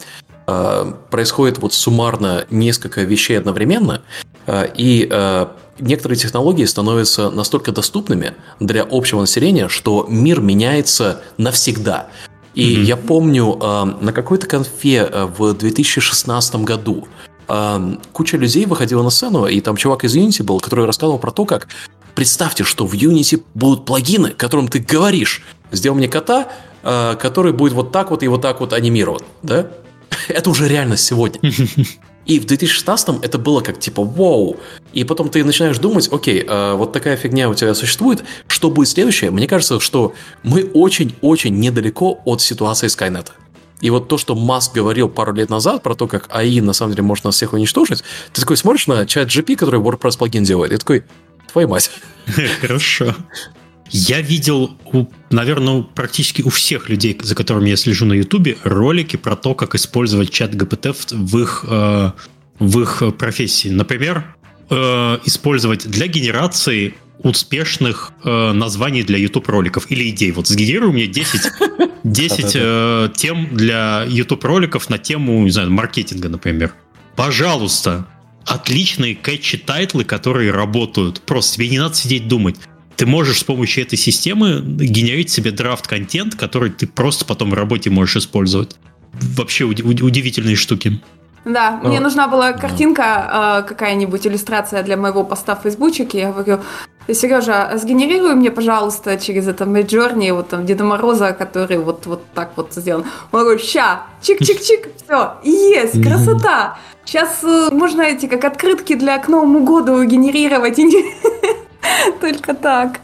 э, происходит вот суммарно несколько вещей одновременно, э, и э, некоторые технологии становятся настолько доступными для общего населения, что мир меняется навсегда. И mm-hmm. я помню, э, на какой-то конфе э, в 2016 году э, куча людей выходила на сцену, и там чувак из Unity был, который рассказывал про то, как представьте, что в Unity будут плагины, которым ты говоришь, сделай мне кота, э, который будет вот так вот и вот так вот анимирован, да? *laughs* Это уже реальность сегодня. *laughs* И в 2016 это было как типа вау. И потом ты начинаешь думать, окей, э, вот такая фигня у тебя существует, что будет следующее? Мне кажется, что мы очень-очень недалеко от ситуации Skynet. И вот то, что Маск говорил пару лет назад про то, как АИ на самом деле может нас всех уничтожить, ты такой смотришь на чат GP, который WordPress плагин делает, и такой, твою мать. *laughs* Хорошо. Я видел, у, наверное, практически у всех людей, за которыми я слежу на Ютубе, ролики про то, как использовать чат ГПТ в их, э, в их профессии. Например, э, использовать для генерации успешных э, названий для YouTube роликов или идей. Вот сгенерируй мне 10, 10 *laughs* э, тем для YouTube роликов на тему, не знаю, маркетинга, например. Пожалуйста, отличные кэтчи-тайтлы, которые работают. Просто тебе не надо сидеть думать ты можешь с помощью этой системы генерить себе драфт-контент, который ты просто потом в работе можешь использовать. вообще удивительные штуки. Да, мне нужна была картинка, э, какая-нибудь иллюстрация для моего поста в Фейсбучике. Я говорю, Сережа, сгенерируй мне, пожалуйста, через это Midjourney вот там Деда Мороза, который вот, вот так вот сделан. Он говорит, ща, чик-чик-чик, *laughs* все, и есть, красота. Сейчас э, можно эти, как открытки для к Новому году генерировать, *laughs* *laughs* только так.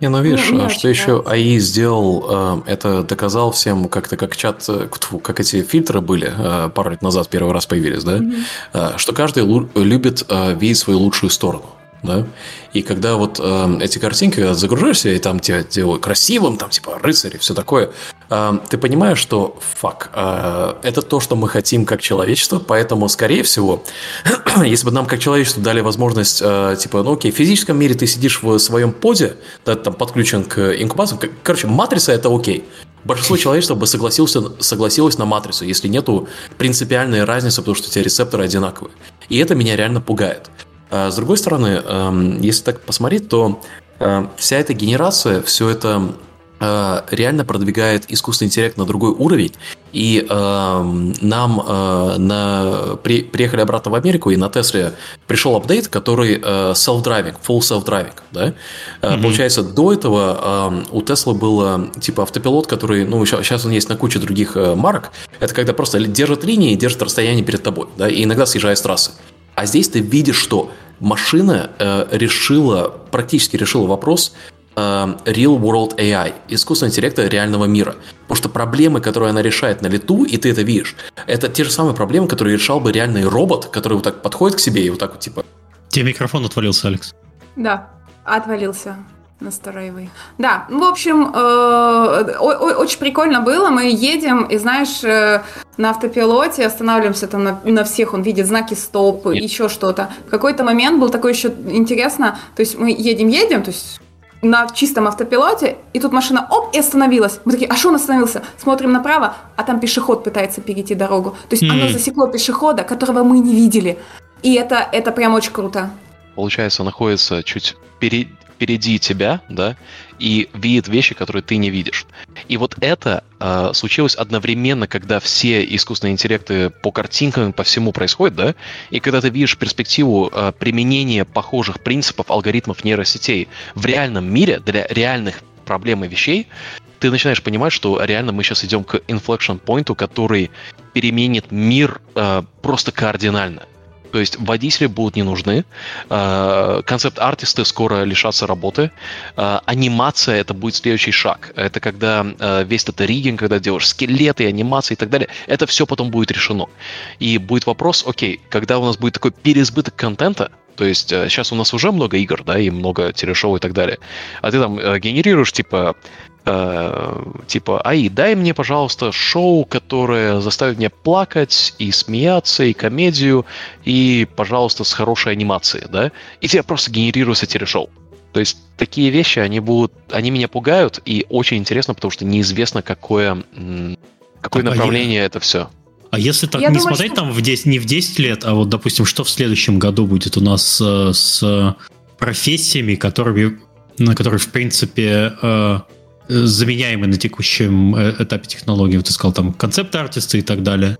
Не, ну видишь, ну, что еще АИ сделал, э, это доказал всем как-то как чат, э, как эти фильтры были пару лет назад первый раз появились, да, mm-hmm. что каждый любит видеть свою лучшую сторону да, и когда вот э, эти картинки, когда загружаешься, и там тебя делают красивым, там типа рыцари, все такое, э, ты понимаешь, что фак, э, это то, что мы хотим как человечество, поэтому, скорее всего, *clears throat* если бы нам как человечеству дали возможность, э, типа, ну окей, в физическом мире ты сидишь в своем позе, да, там подключен к инкубатору, короче, матрица это окей, Большинство человечества бы согласился, согласилось на матрицу, если нету принципиальной разницы, потому что у тебя рецепторы одинаковые. И это меня реально пугает. А с другой стороны, эм, если так посмотреть, то э, вся эта генерация, все это э, реально продвигает искусственный интеллект на другой уровень. И э, нам э, на, при, приехали обратно в Америку, и на Тесле пришел апдейт, который э, self-driving, full self-driving. Да? Mm-hmm. Получается, до этого э, у Теслы был типа автопилот, который, ну, сейчас он есть на куче других э, марок. Это когда просто держит линии и держит расстояние перед тобой, да, и иногда съезжает с трассы. А здесь ты видишь, что машина э, решила, практически решила вопрос э, Real World AI, искусственного интеллекта реального мира. Потому что проблемы, которые она решает на лету, и ты это видишь, это те же самые проблемы, которые решал бы реальный робот, который вот так подходит к себе и вот так вот типа... Тебе микрофон отвалился, Алекс. Да, отвалился настроевый. Да, ну, в общем, э, очень прикольно было. Мы едем, и знаешь, э, на автопилоте останавливаемся там на, на всех, он видит знаки стоп, Нет. еще что-то. В какой-то момент был такой еще интересно, то есть мы едем-едем, то есть на чистом автопилоте, и тут машина оп, и остановилась. Мы такие, а что он остановился? Смотрим направо, а там пешеход пытается перейти дорогу. То есть mm. оно засекло пешехода, которого мы не видели. И это, это прям очень круто. Получается, находится чуть перед, впереди тебя, да, и видит вещи, которые ты не видишь. И вот это э, случилось одновременно, когда все искусственные интеллекты по картинкам, по всему происходят, да, и когда ты видишь перспективу э, применения похожих принципов, алгоритмов нейросетей в реальном мире для реальных проблем и вещей, ты начинаешь понимать, что реально мы сейчас идем к inflection point, который переменит мир э, просто кардинально. То есть водители будут не нужны, э, концепт-артисты скоро лишатся работы, э, анимация это будет следующий шаг. Это когда э, весь этот ригинг, когда делаешь скелеты, анимации и так далее, это все потом будет решено. И будет вопрос, окей, когда у нас будет такой переизбыток контента, то есть сейчас у нас уже много игр, да, и много телешоу и так далее. А ты там генерируешь, типа, э, типа, ай, дай мне, пожалуйста, шоу, которое заставит меня плакать и смеяться, и комедию, и, пожалуйста, с хорошей анимацией, да, и тебе просто генерируется телешоу. То есть такие вещи, они будут, они меня пугают, и очень интересно, потому что неизвестно, какое, какое а направление я... это все. А если так Я не думаю, смотреть что... там в 10, не в 10 лет, а вот, допустим, что в следующем году будет у нас э, с профессиями, которыми, на которые, в принципе, э, заменяемый на текущем э, этапе технологии. Вот ты сказал там концепт-артисты и так далее.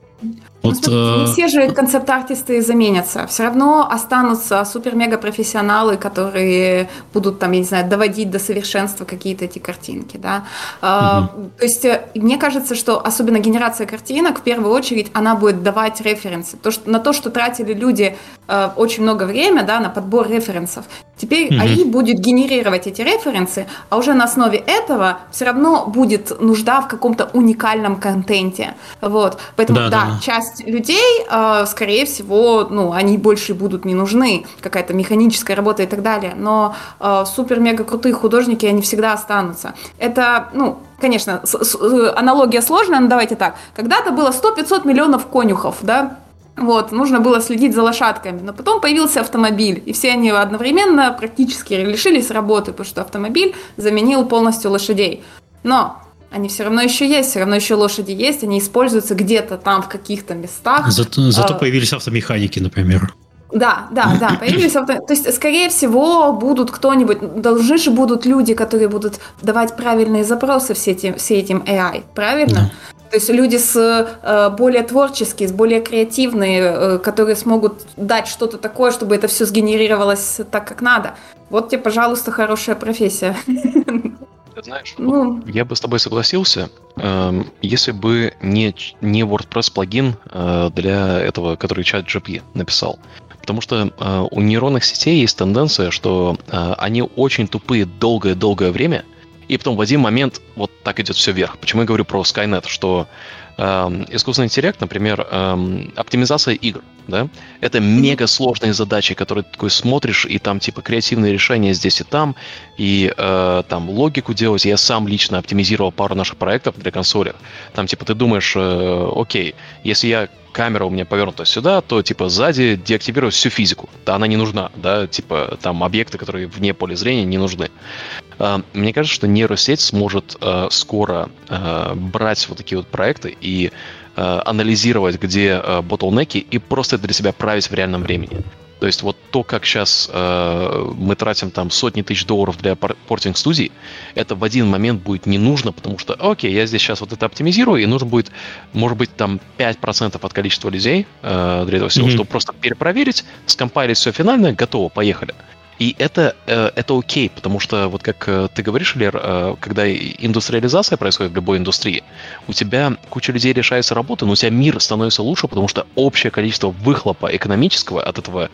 Вот, ну, не все же концепт-артисты заменятся. Все равно останутся супер-мега-профессионалы, которые будут там, я не знаю, доводить до совершенства какие-то эти картинки. Да? Угу. То есть э, мне кажется, что особенно генерация картинок, в первую очередь, она будет давать референсы. То, что, на то, что тратили люди э, очень много времени да, на подбор референсов. Теперь угу. АИ будет генерировать эти референсы, а уже на основе этого все равно будет нужда в каком-то уникальном контенте. Вот. Поэтому, да, да, да. часть часть людей, э, скорее всего, ну, они больше будут не нужны, какая-то механическая работа и так далее, но э, супер-мега крутые художники, они всегда останутся. Это, ну, конечно, аналогия сложная, но давайте так. Когда-то было 100-500 миллионов конюхов, да, вот, нужно было следить за лошадками. Но потом появился автомобиль, и все они одновременно практически лишились работы, потому что автомобиль заменил полностью лошадей. Но они все равно еще есть, все равно еще лошади есть, они используются где-то там в каких-то местах. Зато, зато а, появились автомеханики, например. Да, да, да, *clears throat* появились авто... То есть, скорее всего, будут кто-нибудь, должны же будут люди, которые будут давать правильные запросы все этим, все этим AI, правильно? Да. То есть люди с э, более творческие, с более креативные, э, которые смогут дать что-то такое, чтобы это все сгенерировалось так, как надо. Вот тебе, пожалуйста, хорошая профессия. *laughs* знаешь, ну, я бы с тобой согласился, э, если бы не, не WordPress плагин э, для этого, который чат GP написал. Потому что э, у нейронных сетей есть тенденция, что э, они очень тупые долгое-долгое время, и потом в один момент вот так идет все вверх. Почему я говорю про Skynet, что Эм, искусственный интеллект, например, эм, оптимизация игр, да, это мега сложные задачи, которые ты такой смотришь, и там типа креативные решения здесь и там, и э, там логику делать. Я сам лично оптимизировал пару наших проектов для консолей. Там типа ты думаешь, э, окей, если я камера у меня повернута сюда, то типа сзади деактивировать всю физику. Да, она не нужна, да, типа там объекты, которые вне поля зрения, не нужны. А, мне кажется, что нейросеть сможет э, скоро э, брать вот такие вот проекты и анализировать, где ботлнеки, и просто это для себя править в реальном времени. То есть вот то, как сейчас э, мы тратим там сотни тысяч долларов для портинг студий, это в один момент будет не нужно, потому что, окей, я здесь сейчас вот это оптимизирую, и нужно будет, может быть, там 5% от количества людей э, для этого всего, mm-hmm. чтобы просто перепроверить, скомпайлить все финальное, готово, поехали. И это, э, это окей, потому что, вот как э, ты говоришь, Лер, э, когда индустриализация происходит в любой индустрии, у тебя куча людей решается работа, но у тебя мир становится лучше, потому что общее количество выхлопа экономического от этого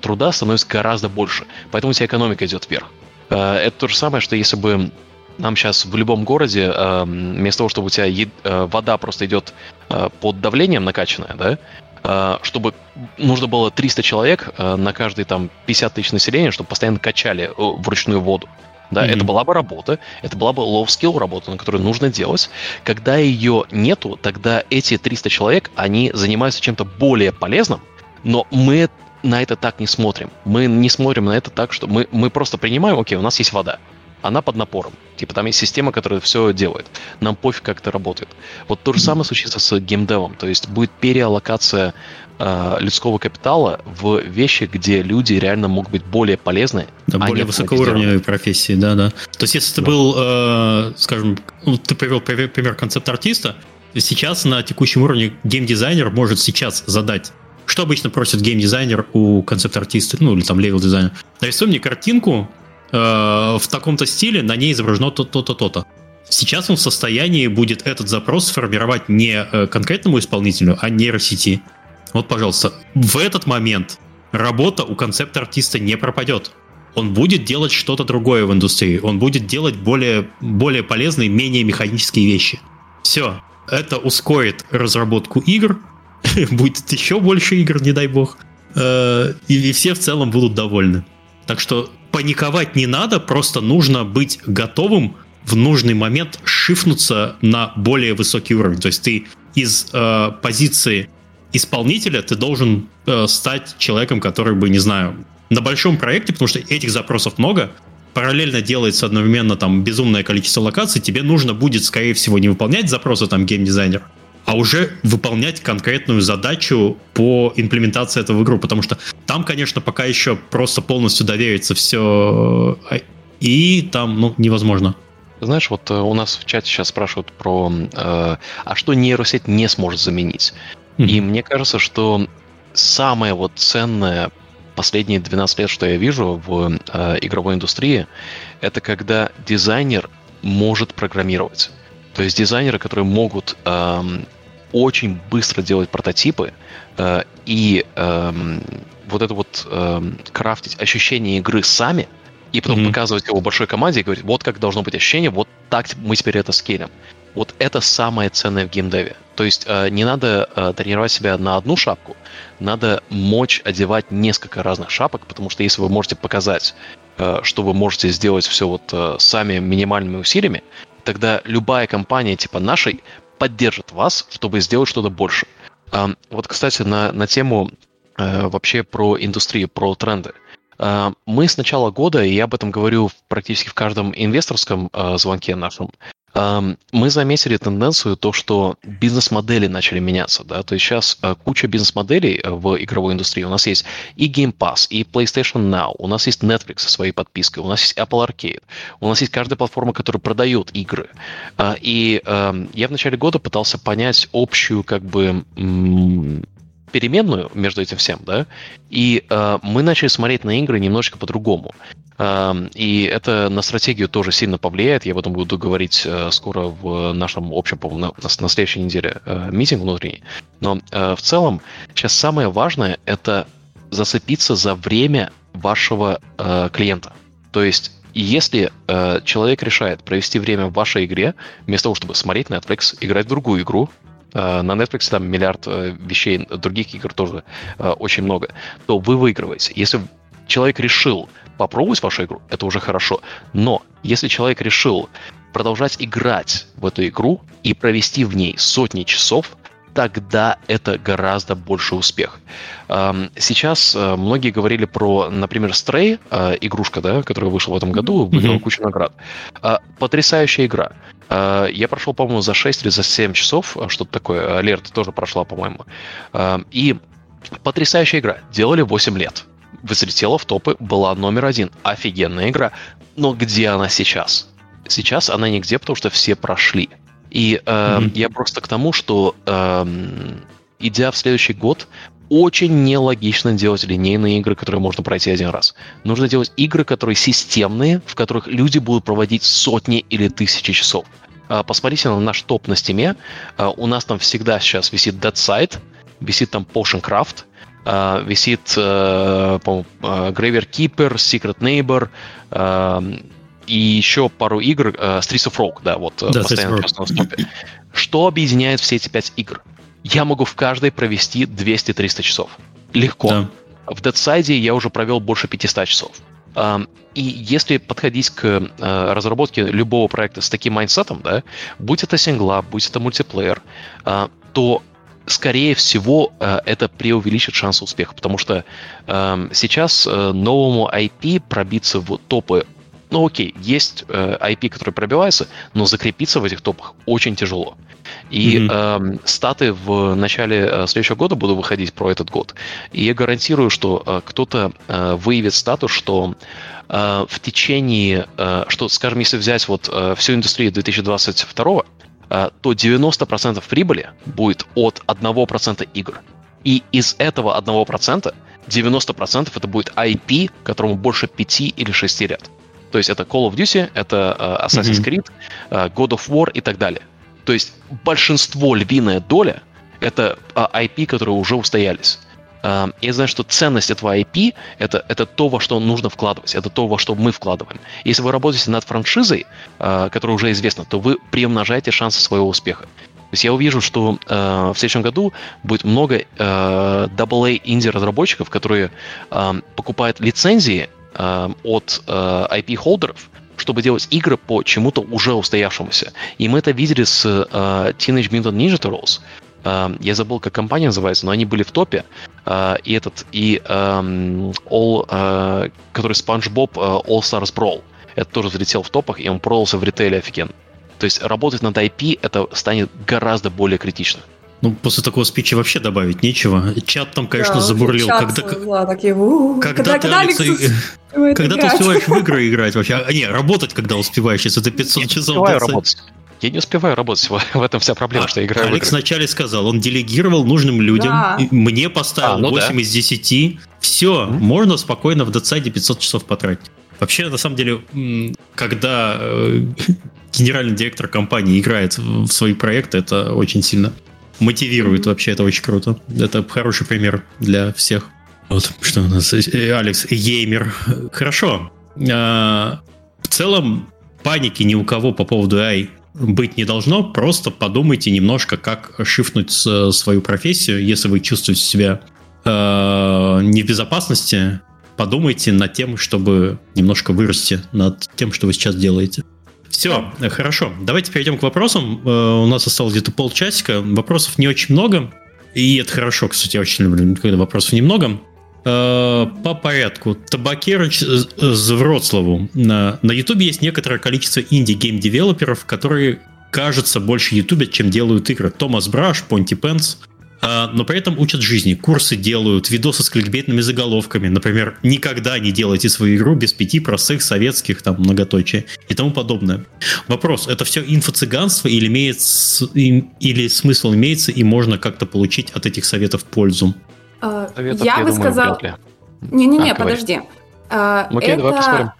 труда становится гораздо больше. Поэтому у тебя экономика идет вверх. Это то же самое, что если бы нам сейчас в любом городе, вместо того, чтобы у тебя вода просто идет под давлением накачанная, да, чтобы нужно было 300 человек э, на каждый там 50 тысяч населения, чтобы постоянно качали э, вручную воду. Да, mm-hmm. это была бы работа, это была бы low-skill работа, на которую нужно делать. Когда ее нету, тогда эти 300 человек, они занимаются чем-то более полезным, но мы на это так не смотрим. Мы не смотрим на это так, что мы, мы просто принимаем, окей, у нас есть вода она под напором. Типа там есть система, которая все делает. Нам пофиг, как это работает. Вот то же самое случится с геймдевом. То есть будет переаллокация э, людского капитала в вещи, где люди реально могут быть более полезны. Да, а более высокоуровневые профессии, да, да. То есть если ты да. был, э, скажем, ну, ты привел пример концепт-артиста, сейчас на текущем уровне геймдизайнер может сейчас задать что обычно просит геймдизайнер у концепт-артиста, ну или там левел-дизайнера? Нарисуй мне картинку, Э, в таком-то стиле, на ней изображено то-то, то-то. Сейчас он в состоянии будет этот запрос сформировать не э, конкретному исполнителю, а нейросети. Вот, пожалуйста, в этот момент работа у концепт-артиста не пропадет. Он будет делать что-то другое в индустрии. Он будет делать более, более полезные, менее механические вещи. Все. Это ускорит разработку игр. *laughs* будет еще больше игр, не дай бог. Э, и все в целом будут довольны. Так что паниковать не надо, просто нужно быть готовым в нужный момент шифнуться на более высокий уровень. То есть ты из э, позиции исполнителя ты должен э, стать человеком, который бы, не знаю, на большом проекте, потому что этих запросов много, параллельно делается одновременно там безумное количество локаций, тебе нужно будет, скорее всего, не выполнять запросы там геймдизайнера, а уже выполнять конкретную задачу по имплементации этого в игру, потому что там, конечно, пока еще просто полностью довериться все э, и там, ну, невозможно. Знаешь, вот э, у нас в чате сейчас спрашивают про, э, а что нейросеть не сможет заменить? Mm-hmm. И мне кажется, что самое вот ценное последние 12 лет, что я вижу в э, игровой индустрии, это когда дизайнер может программировать. То есть дизайнеры, которые могут эм, очень быстро делать прототипы э, и э, вот это вот э, крафтить ощущение игры сами, и потом mm-hmm. показывать его большой команде и говорить, вот как должно быть ощущение, вот так мы теперь это скелем. Вот это самое ценное в геймдеве. То есть э, не надо э, тренировать себя на одну шапку, надо мочь одевать несколько разных шапок, потому что если вы можете показать, э, что вы можете сделать все вот э, сами минимальными усилиями, тогда любая компания типа нашей поддержит вас, чтобы сделать что-то больше. Вот, кстати, на, на тему э, вообще про индустрию, про тренды. Мы с начала года, и я об этом говорю практически в каждом инвесторском э, звонке нашем, мы заметили тенденцию, то, что бизнес-модели начали меняться, да, то есть сейчас э, куча бизнес-моделей э, в игровой индустрии. У нас есть и Game Pass, и PlayStation Now, у нас есть Netflix со своей подпиской, у нас есть Apple Arcade, у нас есть каждая платформа, которая продает игры. А, и я в начале года пытался понять общую, как бы, переменную между этим всем, да, и э, мы начали смотреть на игры немножечко по-другому. Э, и это на стратегию тоже сильно повлияет. Я об этом буду говорить э, скоро в нашем общем, на, на следующей неделе э, митинг внутренний. Но э, в целом сейчас самое важное это зацепиться за время вашего клиента. То есть если человек решает провести время в вашей игре, вместо того, чтобы смотреть Netflix, играть в другую игру, на Netflix там миллиард вещей, других игр тоже очень много, то вы выигрываете. Если человек решил попробовать вашу игру, это уже хорошо. Но если человек решил продолжать играть в эту игру и провести в ней сотни часов, тогда это гораздо больше успех. Эм, сейчас многие говорили про, например, Stray, игрушка, да, которая вышла в этом году, выиграла mm-hmm. кучу наград. Потрясающая игра. Э, я прошел, по-моему, за 6 или за 7 часов, э, что-то такое. Алерт тоже прошла, по-моему. Э, и потрясающая игра. Делали 8 лет. Взлетела в топы, была номер один. Офигенная игра. Но где она сейчас? Сейчас она нигде, потому что все прошли. И э, mm-hmm. я просто к тому, что э, идя в следующий год, очень нелогично делать линейные игры, которые можно пройти один раз. Нужно делать игры, которые системные, в которых люди будут проводить сотни или тысячи часов. А, посмотрите на наш топ на стиме. А, у нас там всегда сейчас висит Dead Side, висит там Potion Craft, а, висит э, Graveyard Keeper, Secret Neighbor, и еще пару игр, Streets of Rogue, да, вот да, постоянно стопе. Что объединяет все эти пять игр? я могу в каждой провести 200-300 часов. Легко. Да. В Deadside я уже провел больше 500 часов. И если подходить к э, разработке любого проекта с таким mindset ом, да, будь это сингла, будь это мультиплеер, то скорее всего, э, это преувеличит шанс успеха, потому что сейчас э, новому IP пробиться в топы, ну окей, есть IP, который пробивается, но закрепиться в этих топах очень тяжело. И mm-hmm. э, статы в начале э, следующего года будут выходить про этот год. И я гарантирую, что э, кто-то э, выявит статус, что э, в течение, э, что, скажем, если взять вот э, всю индустрию 2022, э, то 90% прибыли будет от 1% игр. И из этого 1% 90% это будет IP, которому больше 5 или 6 лет. То есть это Call of Duty, это э, Assassin's Creed, э, God of War и так далее. То есть большинство, львиная доля, это IP, которые уже устоялись. А, я знаю, что ценность этого IP это, это то, во что нужно вкладывать, это то, во что мы вкладываем. Если вы работаете над франшизой, а, которая уже известна, то вы приумножаете шансы своего успеха. То есть я увижу, что э, в следующем году будет много э, AA инди-разработчиков, которые э, покупают лицензии э, от э, IP-холдеров, чтобы делать игры по чему-то уже устоявшемуся. И мы это видели с uh, Teenage Mutant Ninja Turtles. Uh, я забыл, как компания называется, но они были в топе. Uh, и этот, и um, All, uh, который SpongeBob uh, All Stars Brawl. Это тоже залетел в топах, и он продался в ритейле офигенно. То есть работать над IP это станет гораздо более критично. Ну, после такого спича вообще добавить нечего. Чат там, конечно, да, забурлил. Чат, когда, да, такие, когда, когда, ты, Алекс, когда ты успеваешь в игры играть вообще? А, не, работать, когда успеваешь, если ты 500 я часов... Успеваю работать. Я не успеваю работать, *laughs* в этом вся проблема, а, что я играю Алекс вначале сказал, он делегировал нужным людям, да. мне поставил а, ну 8 да. из 10, все, mm-hmm. можно спокойно в децайде 500 часов потратить. Вообще, на самом деле, когда э, *laughs* генеральный директор компании играет в свои проекты, это очень сильно мотивирует вообще, это очень круто. Это хороший пример для всех. Вот, что у нас, э, Алекс, геймер. Хорошо. А, в целом, паники ни у кого по поводу AI быть не должно. Просто подумайте немножко, как шифнуть свою профессию, если вы чувствуете себя э, не в безопасности. Подумайте над тем, чтобы немножко вырасти над тем, что вы сейчас делаете. Все, хорошо. Давайте перейдем к вопросам. Э, у нас осталось где-то полчасика. Вопросов не очень много. И это хорошо, кстати, я очень люблю, когда вопросов немного. Э, по порядку. Табакерыч з Вроцлаву. На, YouTube есть некоторое количество инди-гейм-девелоперов, которые, кажется, больше ютубят, чем делают игры. Thomas Brush, Pontypants – а, но при этом учат жизни. Курсы делают, видосы с кликбейтными заголовками. Например, никогда не делайте свою игру без пяти простых советских там многоточия и тому подобное. Вопрос, это все инфо-цыганство или, имеет, или смысл имеется и можно как-то получить от этих советов пользу? А, Советов, я, я бы сказал... Не-не-не, а, подожди. А, Окей, это... давай поспорим.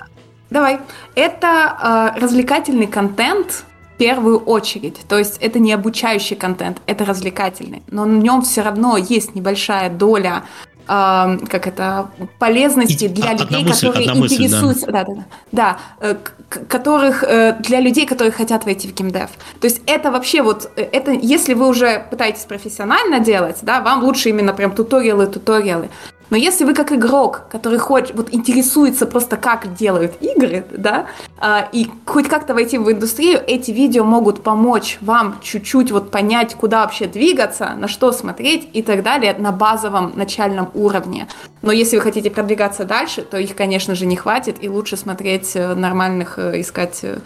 Давай. Это э, развлекательный контент, первую очередь. То есть это не обучающий контент, это развлекательный. Но в нем все равно есть небольшая доля э, как это полезности И, для людей, мысль, которые интересуются, мысль, да. да, да, да, да э, которых э, для людей, которые хотят войти в геймдев. То есть это вообще вот э, это, если вы уже пытаетесь профессионально делать, да, вам лучше именно прям туториалы, туториалы. Но если вы как игрок, который хочет, вот интересуется просто как делают игры, да, а, и хоть как-то войти в индустрию, эти видео могут помочь вам чуть-чуть вот понять, куда вообще двигаться, на что смотреть и так далее на базовом начальном уровне. Но если вы хотите продвигаться дальше, то их, конечно же, не хватит, и лучше смотреть э, нормальных, э, искать э,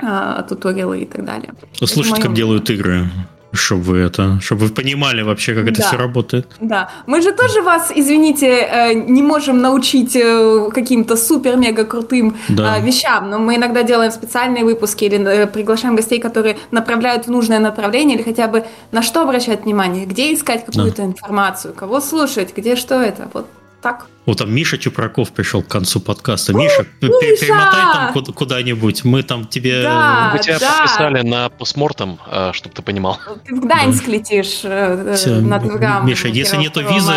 а, туториалы и так далее. Слушать, как делают игры. Чтобы вы это, чтобы вы понимали вообще, как это да. все работает. Да, мы же тоже вас, извините, э, не можем научить э, каким-то супер-мега крутым да. Э, вещам, но мы иногда делаем специальные выпуски или приглашаем гостей, которые направляют в нужное направление или хотя бы на что обращать внимание, где искать какую-то да. информацию, кого слушать, где что это. Вот так. Вот там Миша Чупраков пришел к концу подкаста. Миша, Миша! перемотай там куда-нибудь, мы там тебе... Да, мы тебя да. подписали на постмортом, э, чтобы ты понимал. Ты в Гданьск да. летишь э, все. на Твгам. Миша, если нету визы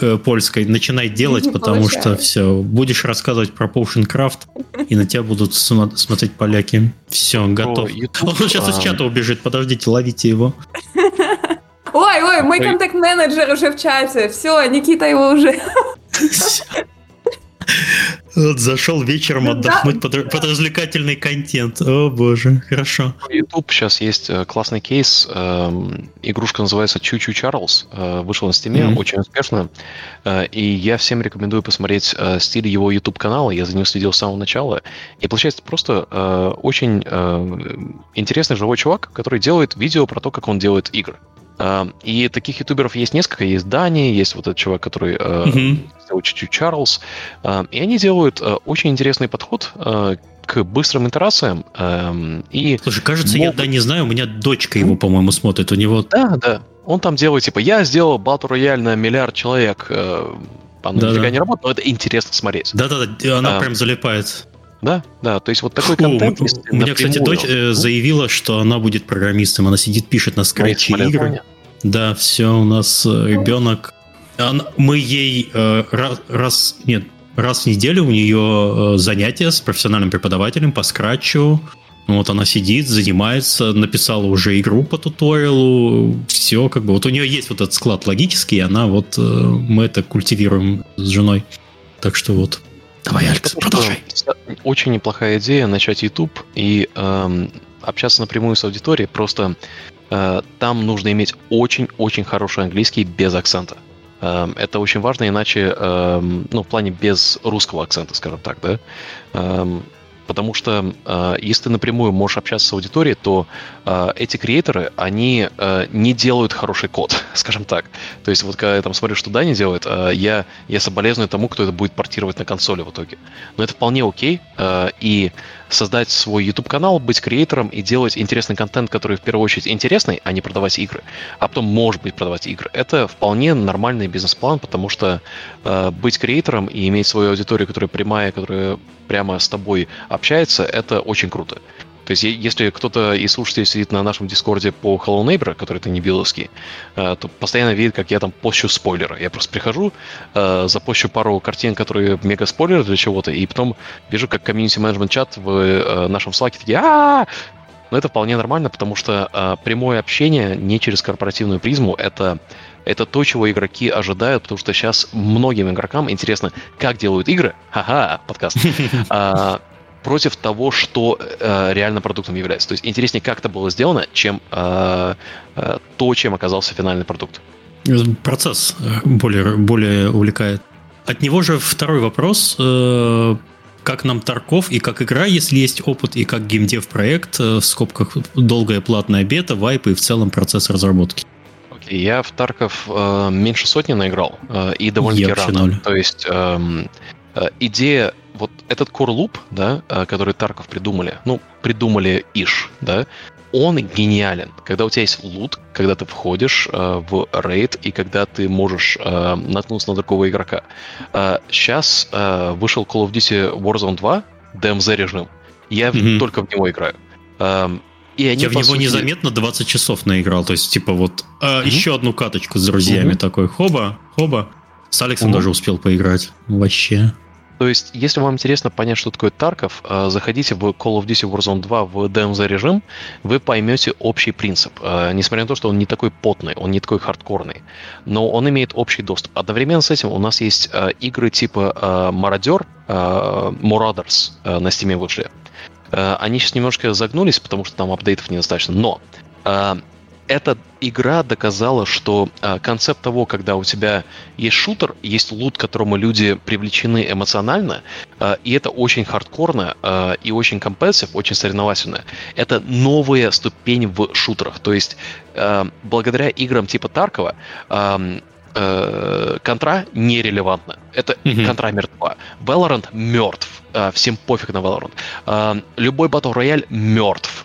э, польской, начинай делать, Не потому получается. что все, будешь рассказывать про Potion Craft, и на тебя будут смотреть поляки. Все, готов. Он сейчас из чата убежит, подождите, ловите его. *laughs* Ой, ой, мой контакт-менеджер уже в чате. Все, Никита его уже. Вот зашел вечером отдохнуть под, под развлекательный контент. О боже, хорошо. YouTube сейчас есть э, классный кейс. Эм, игрушка называется Чу-Чу Чарльз. Э, вышел на Steam, mm-hmm. очень успешно. Э, и я всем рекомендую посмотреть стиль его YouTube канала. Я за ним следил с самого начала. И получается просто очень интересный живой чувак, который делает видео про то, как он делает игры. И таких ютуберов есть несколько. Есть Дани, есть вот этот чувак, который uh-huh. чуть-чуть Чарльз. И они делают э, очень интересный подход э, к быстрым итерациям. И Слушай, кажется, могут... я да не знаю, у меня дочка его, по-моему, смотрит. У него... Да, да. Он там делает, типа, я сделал батл рояль на миллиард человек. Э, оно да, нифига да. не работает, но это интересно смотреть. Да-да-да, она а, прям залипает. Да, да, то есть вот такой Фу, контент. У меня, кстати, дочь э, заявила, что она будет программистом. Она сидит, пишет на скретче игры. Да, все, у нас э, ребенок. Она, мы ей э, раз, раз, нет, раз в неделю у нее э, занятия с профессиональным преподавателем по скратчу. Вот она сидит, занимается, написала уже игру по туториалу, все как бы. Вот у нее есть вот этот склад логический, и она вот э, мы это культивируем с женой. Так что вот. Давай, Алекс, продолжай. Очень неплохая идея начать YouTube и эм, общаться напрямую с аудиторией. Просто э, там нужно иметь очень-очень хороший английский без акцента. Эм, это очень важно, иначе, эм, ну, в плане без русского акцента, скажем так, да. Эм, потому что э, если ты напрямую можешь общаться с аудиторией, то э, эти креаторы, они э, не делают хороший код, *laughs* скажем так. То есть вот когда я там смотрю, что Дани делает, э, я, я соболезную тому, кто это будет портировать на консоли в итоге. Но это вполне окей, э, и создать свой YouTube-канал, быть креатором и делать интересный контент, который в первую очередь интересный, а не продавать игры, а потом, может быть, продавать игры. Это вполне нормальный бизнес-план, потому что э, быть креатором и иметь свою аудиторию, которая прямая, которая прямо с тобой общается, это очень круто. То есть, если кто-то из слушателей сидит на нашем дискорде по Hello Neighbor, который ты не биловский, э, то постоянно видит, как я там пощу спойлеры. Я просто прихожу, э, запощу пару картин, которые мега спойлеры для чего-то, и потом вижу, как комьюнити менеджмент чат в э, нашем слаке такие а но это вполне нормально, потому что прямое общение не через корпоративную призму это это то, чего игроки ожидают, потому что сейчас многим игрокам интересно, как делают игры. Ха-ха, подкаст. *laughs* А, против того, что э, реально продуктом является. То есть интереснее, как это было сделано, чем э, э, то, чем оказался финальный продукт. Процесс э, более, более увлекает. От него же второй вопрос. Э, как нам Тарков и как игра, если есть опыт, и как геймдев проект, э, в скобках долгая платная бета, вайп и в целом процесс разработки. Окей, я в Тарков э, меньше сотни наиграл, э, и довольно-таки рано. Ноль. То есть э, э, идея, вот этот core loop, да, э, который Тарков придумали, ну, придумали Иш, да, он гениален. Когда у тебя есть лут, когда ты входишь э, в рейд и когда ты можешь э, наткнуться на другого игрока. Э, сейчас э, вышел Call of Duty Warzone 2, DMZ режим. Я mm-hmm. только в него играю. Э, и они, Я в него сути... незаметно 20 часов наиграл. То есть, типа, вот э, mm-hmm. еще одну каточку с друзьями mm-hmm. такой. Хоба, хоба. С Алексом mm-hmm. даже успел поиграть. Вообще. То есть, если вам интересно понять, что такое Тарков, э, заходите в Call of Duty Warzone 2 в DMZ режим, вы поймете общий принцип. Э, несмотря на то, что он не такой потный, он не такой хардкорный, но он имеет общий доступ. Одновременно с этим у нас есть э, игры типа Мародер, Marauders на Steam вышли. Они сейчас немножко загнулись, потому что там апдейтов недостаточно, но эта игра доказала, что э, концепт того, когда у тебя есть шутер, есть лут, к которому люди привлечены эмоционально, э, и это очень хардкорно э, и очень компетитив, очень соревновательно, это новая ступень в шутерах. То есть э, благодаря играм типа Таркова э, э, контра нерелевантна. Это mm-hmm. контра мертва. Valorant мертв. Э, всем пофиг на Valorant. Э, любой Battle Royale мертв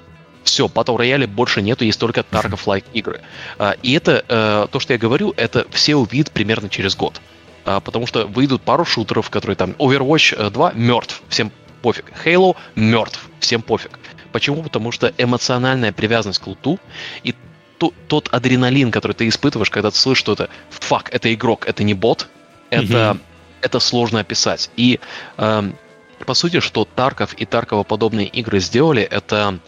все, Battle Royale больше нету, есть только Tarkov-like игры. А, и это, э, то, что я говорю, это все увидят примерно через год. А, потому что выйдут пару шутеров, которые там... Overwatch 2 э, мертв, всем пофиг. Halo мертв, всем пофиг. Почему? Потому что эмоциональная привязанность к луту и то, тот адреналин, который ты испытываешь, когда ты слышишь, что это фак, это игрок, это не бот, это, mm-hmm. это сложно описать. И э, по сути, что Тарков и Таркова подобные игры сделали, это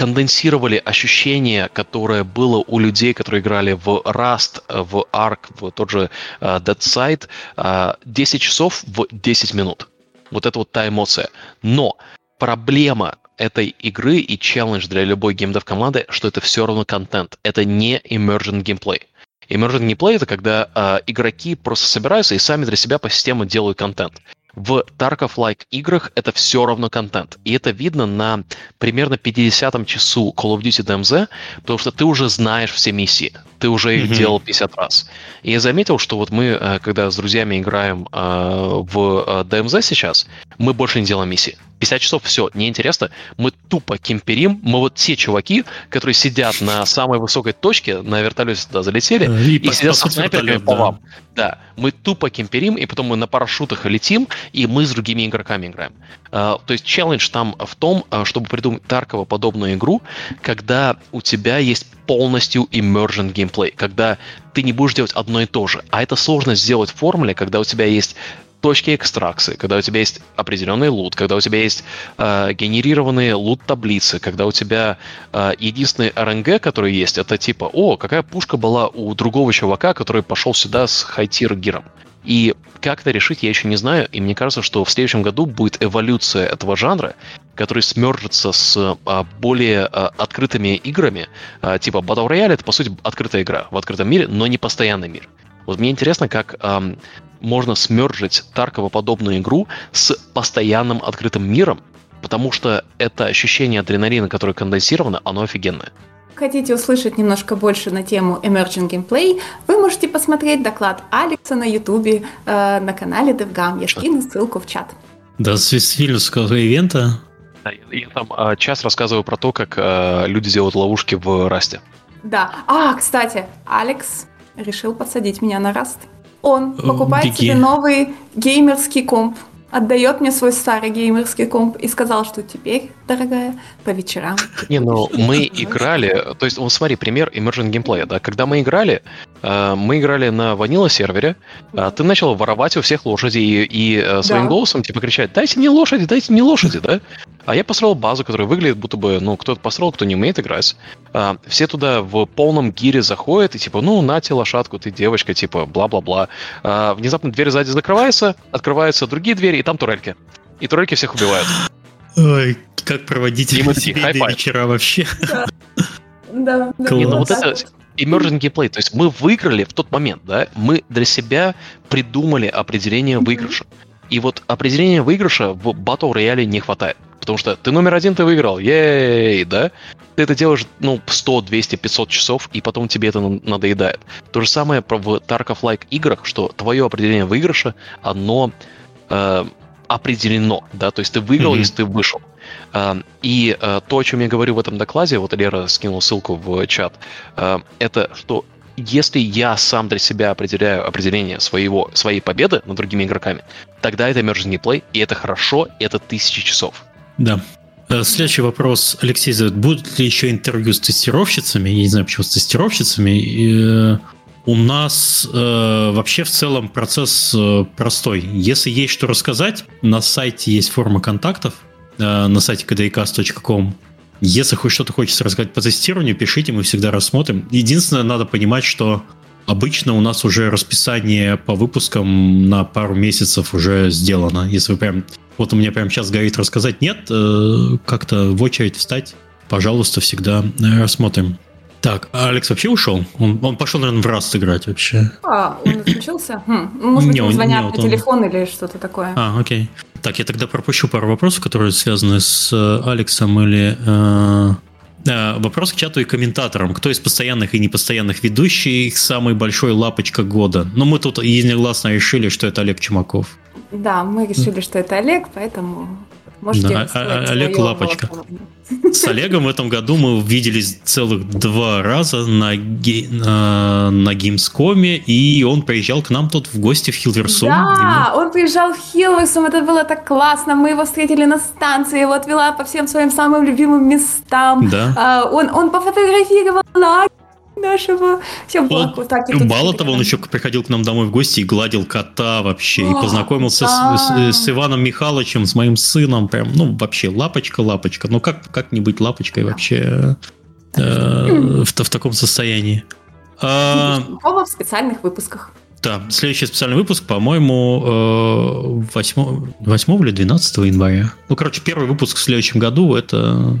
конденсировали ощущение, которое было у людей, которые играли в Rust, в Ark, в тот же uh, Dead Side, uh, 10 часов в 10 минут. Вот это вот та эмоция. Но проблема этой игры и челлендж для любой геймдев команды, что это все равно контент. Это не emergent gameplay. Emergent gameplay это когда э, игроки просто собираются и сами для себя по системе делают контент в Tarkov-like играх это все равно контент. И это видно на примерно 50-м часу Call of Duty DMZ, потому что ты уже знаешь все миссии. Ты уже их mm-hmm. делал 50 раз. И я заметил, что вот мы, э, когда с друзьями играем э, в э, DMZ сейчас, мы больше не делаем миссии. 50 часов, все, неинтересно. Мы тупо кемперим. Мы вот те чуваки, которые сидят на самой высокой точке, на вертолете туда залетели, и, и сидят с снайперками по вам. Да, мы тупо кемперим, и потом мы на парашютах летим, и мы с другими игроками играем. Uh, то есть челлендж там в том, uh, чтобы придумать Таркова подобную игру, когда у тебя есть полностью immersion геймплей, когда ты не будешь делать одно и то же. А это сложно сделать в формуле, когда у тебя есть точки экстракции, когда у тебя есть определенный лут, когда у тебя есть э, генерированные лут-таблицы, когда у тебя э, единственный РНГ, который есть, это типа, о, какая пушка была у другого чувака, который пошел сюда с хайтир гиром. И как это решить, я еще не знаю, и мне кажется, что в следующем году будет эволюция этого жанра, который смержится с а, более а, открытыми играми, а, типа Battle Royale, это, по сути, открытая игра в открытом мире, но не постоянный мир. Вот мне интересно, как эм, можно смержить Таркова-подобную игру с постоянным открытым миром, потому что это ощущение адреналина, которое конденсировано, оно офигенное. Хотите услышать немножко больше на тему Emerging Gameplay, вы можете посмотреть доклад Алекса на Ютубе э, на канале DevGam. Я скину ссылку в чат. Да, с Вильнюсского ивента. Да, я там э, час рассказываю про то, как э, люди делают ловушки в Расте. Да. А, кстати, Алекс решил подсадить меня на Раст. Он э, покупает Беги. себе новый геймерский комп, отдает мне свой старый геймерский комп и сказал, что теперь, дорогая, по вечерам. Не, ну мы играли, то есть, вот смотри, пример Emerging Gameplay, да, когда мы играли, мы играли на ванила сервере, э, ты начал воровать у всех лошади и, и своим да. голосом типа кричать, дайте мне лошади, дайте мне лошади, да? А я построил базу, которая выглядит, будто бы, ну, кто-то построил, кто не умеет играть. Все туда в полном гире заходят и типа, ну, нате лошадку, ты девочка, типа, бла-бла-бла. Внезапно дверь сзади закрывается, открываются другие двери, и там турельки. И турельки всех убивают. Ой, как проводить семейные вечера вообще. Да, да. Не, ну вот это emergent gameplay. То есть мы выиграли в тот момент, да, мы для себя придумали определение выигрыша. И вот определения выигрыша в Battle Royale не хватает. Потому что ты номер один, ты выиграл, ей, да? Ты это делаешь, ну, 100, 200, 500 часов, и потом тебе это надоедает. То же самое в Tarkov-like играх, что твое определение выигрыша, оно э, определено, да, то есть ты выиграл, mm-hmm. если ты вышел. Э, и э, то, о чем я говорю в этом докладе, вот Лера скинул ссылку в чат, э, это что если я сам для себя определяю определение своего, своей победы над другими игроками, тогда это emerging gameplay, и это хорошо, и это тысячи часов. Да. Э, следующий вопрос, Алексей задает. Будут ли еще интервью с тестировщицами? Я не знаю, почему с тестировщицами. И, у нас э, вообще в целом процесс э, простой. Если есть что рассказать, на сайте есть форма контактов, на сайте kdcast.com. Если хоть что-то хочется рассказать по тестированию, пишите, мы всегда рассмотрим. Единственное, надо понимать, что обычно у нас уже расписание по выпускам на пару месяцев уже сделано. Если вы прям... Вот у меня прямо сейчас горит рассказать, нет, э, как-то в очередь встать, пожалуйста, всегда э, рассмотрим. Так, а Алекс вообще ушел? Он, он пошел, наверное, в раз играть вообще. А, он отключился? Хм. Может быть, не, звонят не, на он... телефон или что-то такое. А, окей. Так, я тогда пропущу пару вопросов, которые связаны с э, Алексом или... Э, э, вопрос к чату и комментаторам. Кто из постоянных и непостоянных ведущих самый большой лапочка года? Ну, мы тут единогласно решили, что это Олег Чумаков. Да, мы решили, что это Олег, поэтому Можете да, а, а, Олег Лапочка. С Олегом в этом году мы виделись целых два раза на, на, на Gamescom, и он приезжал к нам тут в гости в Хилверсум. Да, он приезжал в Хилверсум, это было так классно, мы его встретили на станции, его отвела по всем своим самым любимым местам. Да. А, он, он пофотографировал лагерь нашего. Вот, так. Мало того, он еще приходил к нам домой в гости и гладил кота вообще. О, и познакомился да. с, с, с Иваном Михайловичем, с моим сыном. Прям, ну, вообще, лапочка-лапочка. Ну, как, как не быть лапочкой вообще э, в, в таком состоянии? А, в специальных выпусках. Да, следующий специальный выпуск, по-моему, 8, 8 или 12 января. Ну, короче, первый выпуск в следующем году это,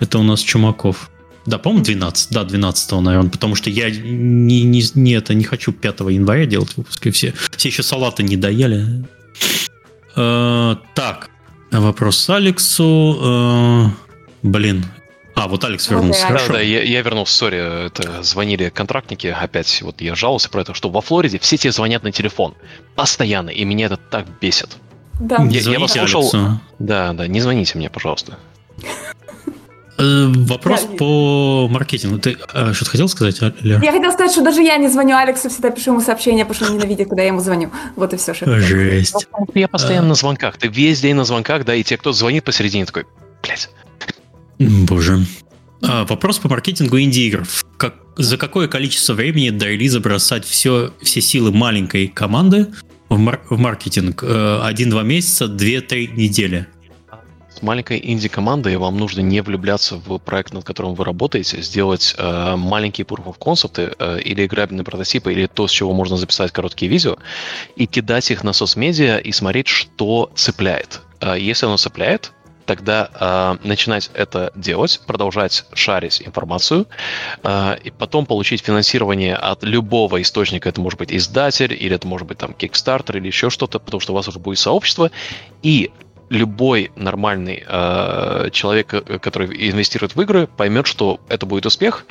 это у нас Чумаков. Да, по-моему, 12. Да, 12 наверное, потому что я не, не, не, это, не хочу 5 января делать выпуск, и все, все еще салаты не доели. Э, так, вопрос Алексу. Э, блин, а, вот Алекс вернулся. Да, да, я, я вернулся, сори, это звонили контрактники, опять вот я жаловался про это, что во Флориде все тебе звонят на телефон постоянно, и меня это так бесит. Да. Не я, я вас слушал. Алексу. Да, да, не звоните мне, пожалуйста. *laughs* Э, вопрос я... по маркетингу. Ты а, что-то хотел сказать, Лер? Я хотел сказать, что даже я не звоню Алексу, всегда пишу ему сообщения, потому что он ненавидит, когда я ему звоню. Вот и все. Что Жесть. Я постоянно а... на звонках. Ты весь день на звонках, да, и те, кто звонит посередине, такой, блядь. Боже. А, вопрос по маркетингу инди-игр. Как, за какое количество времени до релиза бросать все, все силы маленькой команды в, мар- в маркетинг? Э, один-два месяца, две-три недели? Маленькой инди-командой вам нужно не влюбляться в проект, над которым вы работаете, сделать э, маленькие proof of concept э, или играбельные прототипы, или то, с чего можно записать короткие видео, и кидать их на соцмедиа и смотреть, что цепляет. Э, если оно цепляет, тогда э, начинать это делать, продолжать шарить информацию, э, и потом получить финансирование от любого источника. Это может быть издатель, или это может быть там Kickstarter, или еще что-то, потому что у вас уже будет сообщество. И любой нормальный э, человек, э, который инвестирует в игры, поймет, что это будет успех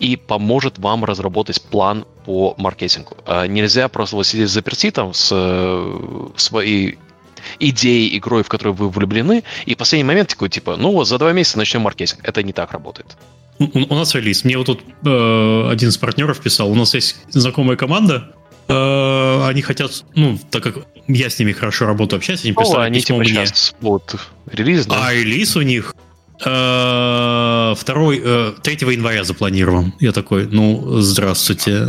и поможет вам разработать план по маркетингу. Э, нельзя просто вот сидеть заперти там с э, своей идеей, игрой, в которую вы влюблены, и в последний момент такой, типа, ну вот за два месяца начнем маркетинг. Это не так работает. У, у нас релиз. Мне вот тут э, один из партнеров писал, у нас есть знакомая команда, они хотят, ну, так как я с ними хорошо работаю, общаюсь, они прислали они письмо типа мне. Сейчас, вот, релиз, да? А релиз у них э, второй, э, 3 января запланирован. Я такой, ну, здравствуйте.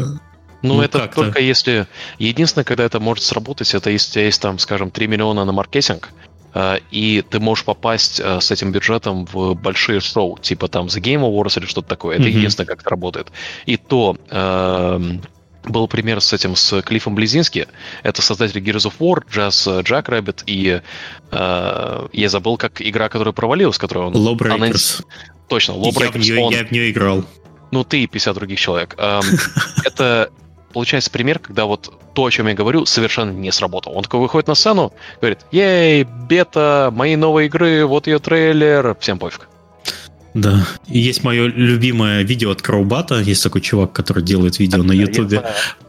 Ну, ну это только если... Единственное, когда это может сработать, это если у тебя есть там, скажем, 3 миллиона на маркетинг, э, и ты можешь попасть э, с этим бюджетом в большие шоу, типа там The Game Awards или что-то такое. Это mm-hmm. единственное, как это работает. И то э, был пример с этим, с Клиффом Близински. Это создатель Gears of War, Jazz Jack Rabbit, и э, я забыл, как игра, которая провалилась, которую он... Lawbreakers. Анонс... Точно, Lawbreakers. Я в, нее, он... я в нее играл. ну, ты и 50 других человек. Эм, *laughs* это получается пример, когда вот то, о чем я говорю, совершенно не сработало. Он такой выходит на сцену, говорит, ей, бета, моей новой игры, вот ее трейлер, всем пофиг. Да. И есть мое любимое видео от Кроубата. Есть такой чувак, который делает видео на Ютубе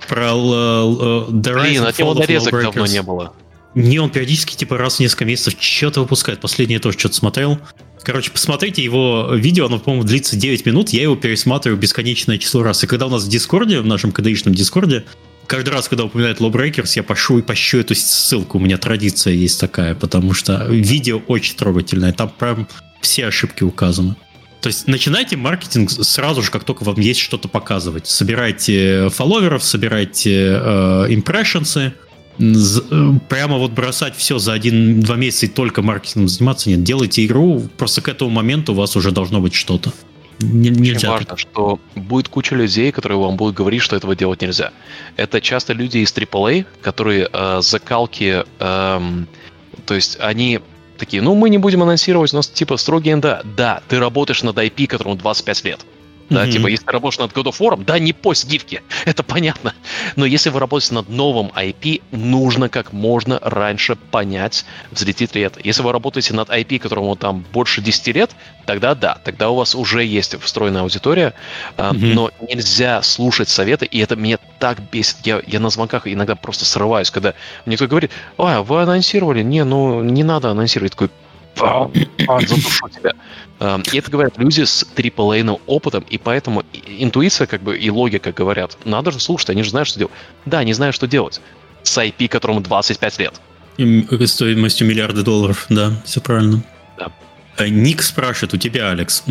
про uh, The Rise Блин, от него нарезок давно не было. Не, он периодически типа раз в несколько месяцев что-то выпускает. Последнее тоже что-то смотрел. Короче, посмотрите его видео, оно, по-моему, длится 9 минут, я его пересматриваю бесконечное число раз. И когда у нас в Дискорде, в нашем КДИшном Дискорде, каждый раз, когда упоминают Lawbreakers, я пошу и пощу эту ссылку. У меня традиция есть такая, потому что видео очень трогательное. Там прям все ошибки указаны. То есть начинайте маркетинг сразу же, как только вам есть что-то показывать. Собирайте фолловеров, собирайте э, impressions ы, Э, прямо вот бросать все за один-два месяца и только маркетингом заниматься нет. Делайте игру, просто к этому моменту у вас уже должно быть что-то. Не, нельзя. Очень важно, что будет куча людей, которые вам будут говорить, что этого делать нельзя. Это часто люди из AAA, которые э, закалки, э, то есть они такие, ну мы не будем анонсировать, у нас типа строгий НДА. Да, ты работаешь над IP, которому 25 лет. Да, mm-hmm. типа, если ты работаешь над God of War, да, не пост гифки, *laughs* это понятно. Но если вы работаете над новым IP, нужно как можно раньше понять, взлетит ли это. Если вы работаете над IP, которому там больше 10 лет, тогда да, тогда у вас уже есть встроенная аудитория, mm-hmm. но нельзя слушать советы, и это меня так бесит. Я, я на звонках иногда просто срываюсь, когда мне кто-то говорит, а, вы анонсировали? Не, ну, не надо анонсировать. Такой, *coughs* задушу тебя. Эм, и это говорят люди с AAA опытом, и поэтому интуиция как бы и логика говорят, надо же слушать, они же знают, что делать. Да, они знают, что делать. С IP, которому 25 лет. И стоимостью миллиарда долларов, да, все правильно. Да. Э, Ник спрашивает у тебя, Алекс,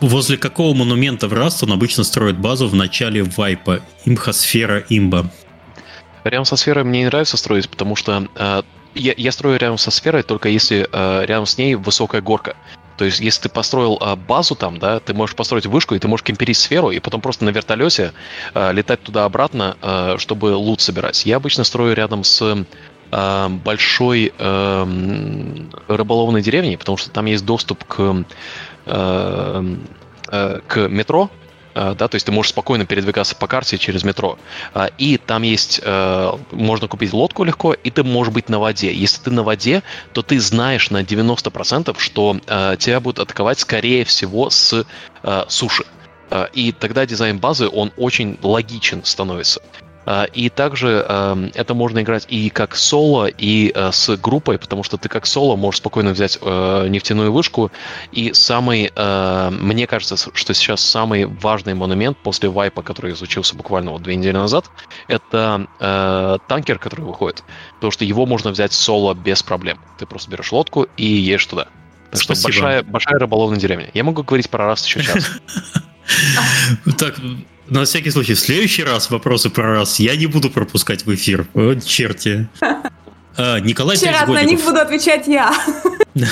возле какого монумента в Rust он обычно строит базу в начале вайпа? Имхосфера имба. Рядом со сферой мне не нравится строить, потому что э, я, я строю рядом со сферой, только если э, рядом с ней высокая горка. То есть, если ты построил э, базу там, да, ты можешь построить вышку, и ты можешь кемперить сферу, и потом просто на вертолете э, летать туда-обратно, э, чтобы лут собирать. Я обычно строю рядом с э, большой э, рыболовной деревней, потому что там есть доступ к, э, э, к метро, да, то есть ты можешь спокойно передвигаться по карте через метро. А, и там есть, э, можно купить лодку легко, и ты можешь быть на воде. Если ты на воде, то ты знаешь на 90%, что э, тебя будут атаковать, скорее всего, с суши. И тогда дизайн базы, он очень логичен становится. А, и также эм, это можно играть и как соло, и э, с группой, потому что ты как соло можешь спокойно взять э, нефтяную вышку. И самый, э, мне кажется, что сейчас самый важный монумент после вайпа, который изучился буквально вот две недели назад, это танкер, который выходит. Потому что его можно взять соло без проблем. Ты просто берешь лодку и едешь туда. Так Спасибо. что большая, большая рыболовная деревня. Я могу говорить про раз еще час. *laughs* Так, на всякий случай, в следующий раз вопросы про раз я не буду пропускать в эфир. О, черти. А, Николай раз на них буду отвечать я. *laughs*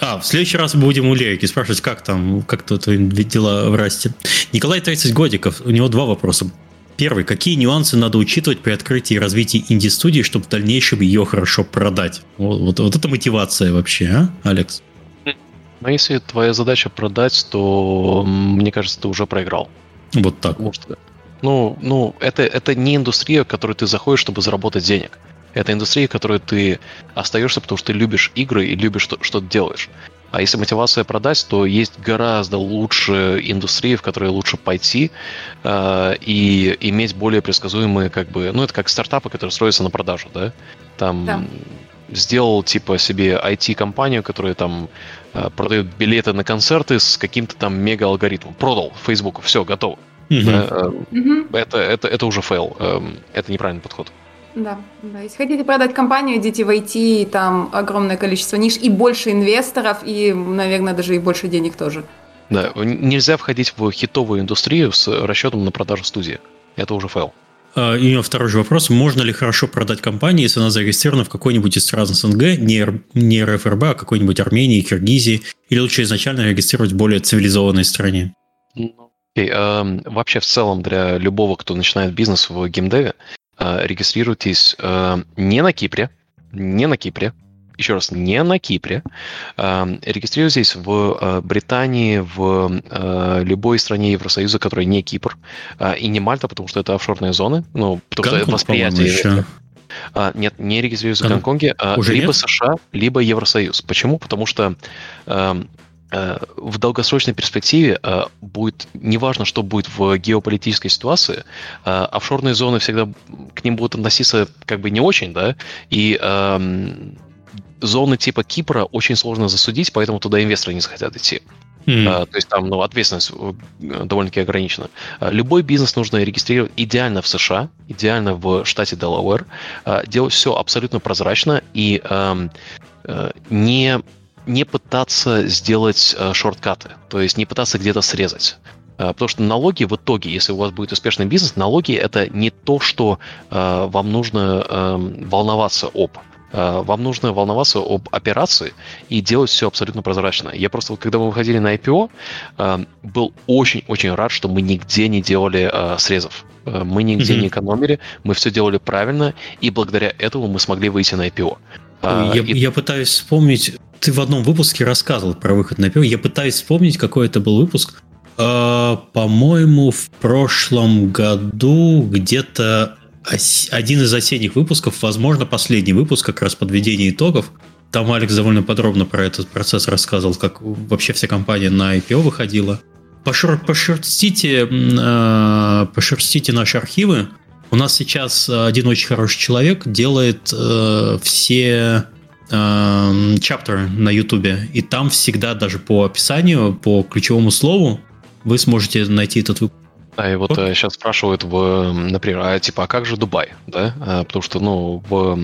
А, в следующий раз мы будем у Лерики спрашивать, как там, как тут дела в Расте. Николай 30 годиков, у него два вопроса. Первый. Какие нюансы надо учитывать при открытии и развитии инди-студии, чтобы в дальнейшем ее хорошо продать? Вот, вот, вот это мотивация вообще, а, Алекс? Ну, если твоя задача продать, то, мне кажется, ты уже проиграл. Вот так. Потому что, ну, ну это, это не индустрия, в которую ты заходишь, чтобы заработать денег. Это индустрия, в которой ты остаешься, потому что ты любишь игры и любишь что, что ты делаешь. А если мотивация продать, то есть гораздо лучше индустрии, в которой лучше пойти э, и иметь более предсказуемые, как бы, ну это как стартапы, которые строятся на продажу, да? Там да. сделал типа себе IT-компанию, которая там продает билеты на концерты с каким-то там мега-алгоритмом. Продал Facebook, все, готово. Э, угу. Это, это, это уже фейл. Э, это неправильный подход. Да, да. Если хотите продать компанию, идите в IT, там огромное количество ниш и больше инвесторов, и, наверное, даже и больше денег тоже. Да, нельзя входить в хитовую индустрию с расчетом на продажу студии. Это уже фейл. А, и второй же вопрос. Можно ли хорошо продать компанию, если она зарегистрирована в какой-нибудь из стран СНГ, не, не РФРБ, а какой-нибудь Армении, Киргизии, или лучше изначально регистрировать в более цивилизованной стране? Okay. Um, эм, вообще в целом для любого, кто начинает бизнес в геймдеве, Э, регистрируйтесь э, не на Кипре, не на Кипре, еще раз, не на Кипре. Регистрируйтесь в Британии, в любой стране Евросоюза, которая не Кипр, и не Мальта, потому что это офшорные зоны, ну, потому Гонконг, что восприятие... Еще. А, нет, не регистрируются в Гонконге, а либо нет? США, либо Евросоюз. Почему? Потому что э, э, в долгосрочной перспективе э, будет, неважно, что будет в геополитической ситуации, э, офшорные зоны всегда к ним будут относиться как бы не очень, да, и э, зоны типа Кипра очень сложно засудить, поэтому туда инвесторы не захотят идти. Mm. А, то есть там ну, ответственность э, довольно-таки ограничена. А, любой бизнес нужно регистрировать идеально в США, идеально в штате Делавэр, а, делать все абсолютно прозрачно и а, а, не, не пытаться сделать а, шорткаты, то есть не пытаться где-то срезать. Потому что налоги в итоге, если у вас будет успешный бизнес, налоги это не то, что э, вам нужно э, волноваться об. Э, вам нужно волноваться об операции и делать все абсолютно прозрачно. Я просто, когда мы выходили на IPO, э, был очень-очень рад, что мы нигде не делали э, срезов. Мы нигде mm-hmm. не экономили, мы все делали правильно, и благодаря этому мы смогли выйти на IPO. Я, и... я пытаюсь вспомнить, ты в одном выпуске рассказывал про выход на IPO, я пытаюсь вспомнить, какой это был выпуск. По-моему, в прошлом году где-то один из осенних выпусков, возможно, последний выпуск, как раз подведение итогов. Там Алекс довольно подробно про этот процесс рассказывал, как вообще вся компания на IPO выходила. Пошер, пошерстите, э, пошерстите наши архивы. У нас сейчас один очень хороший человек делает э, все э, чаптеры на Ютубе, и там всегда даже по описанию, по ключевому слову вы сможете найти этот выпуск а и вот вот. сейчас спрашивают, в, например, а типа, а как же Дубай, да? А, потому что, ну, в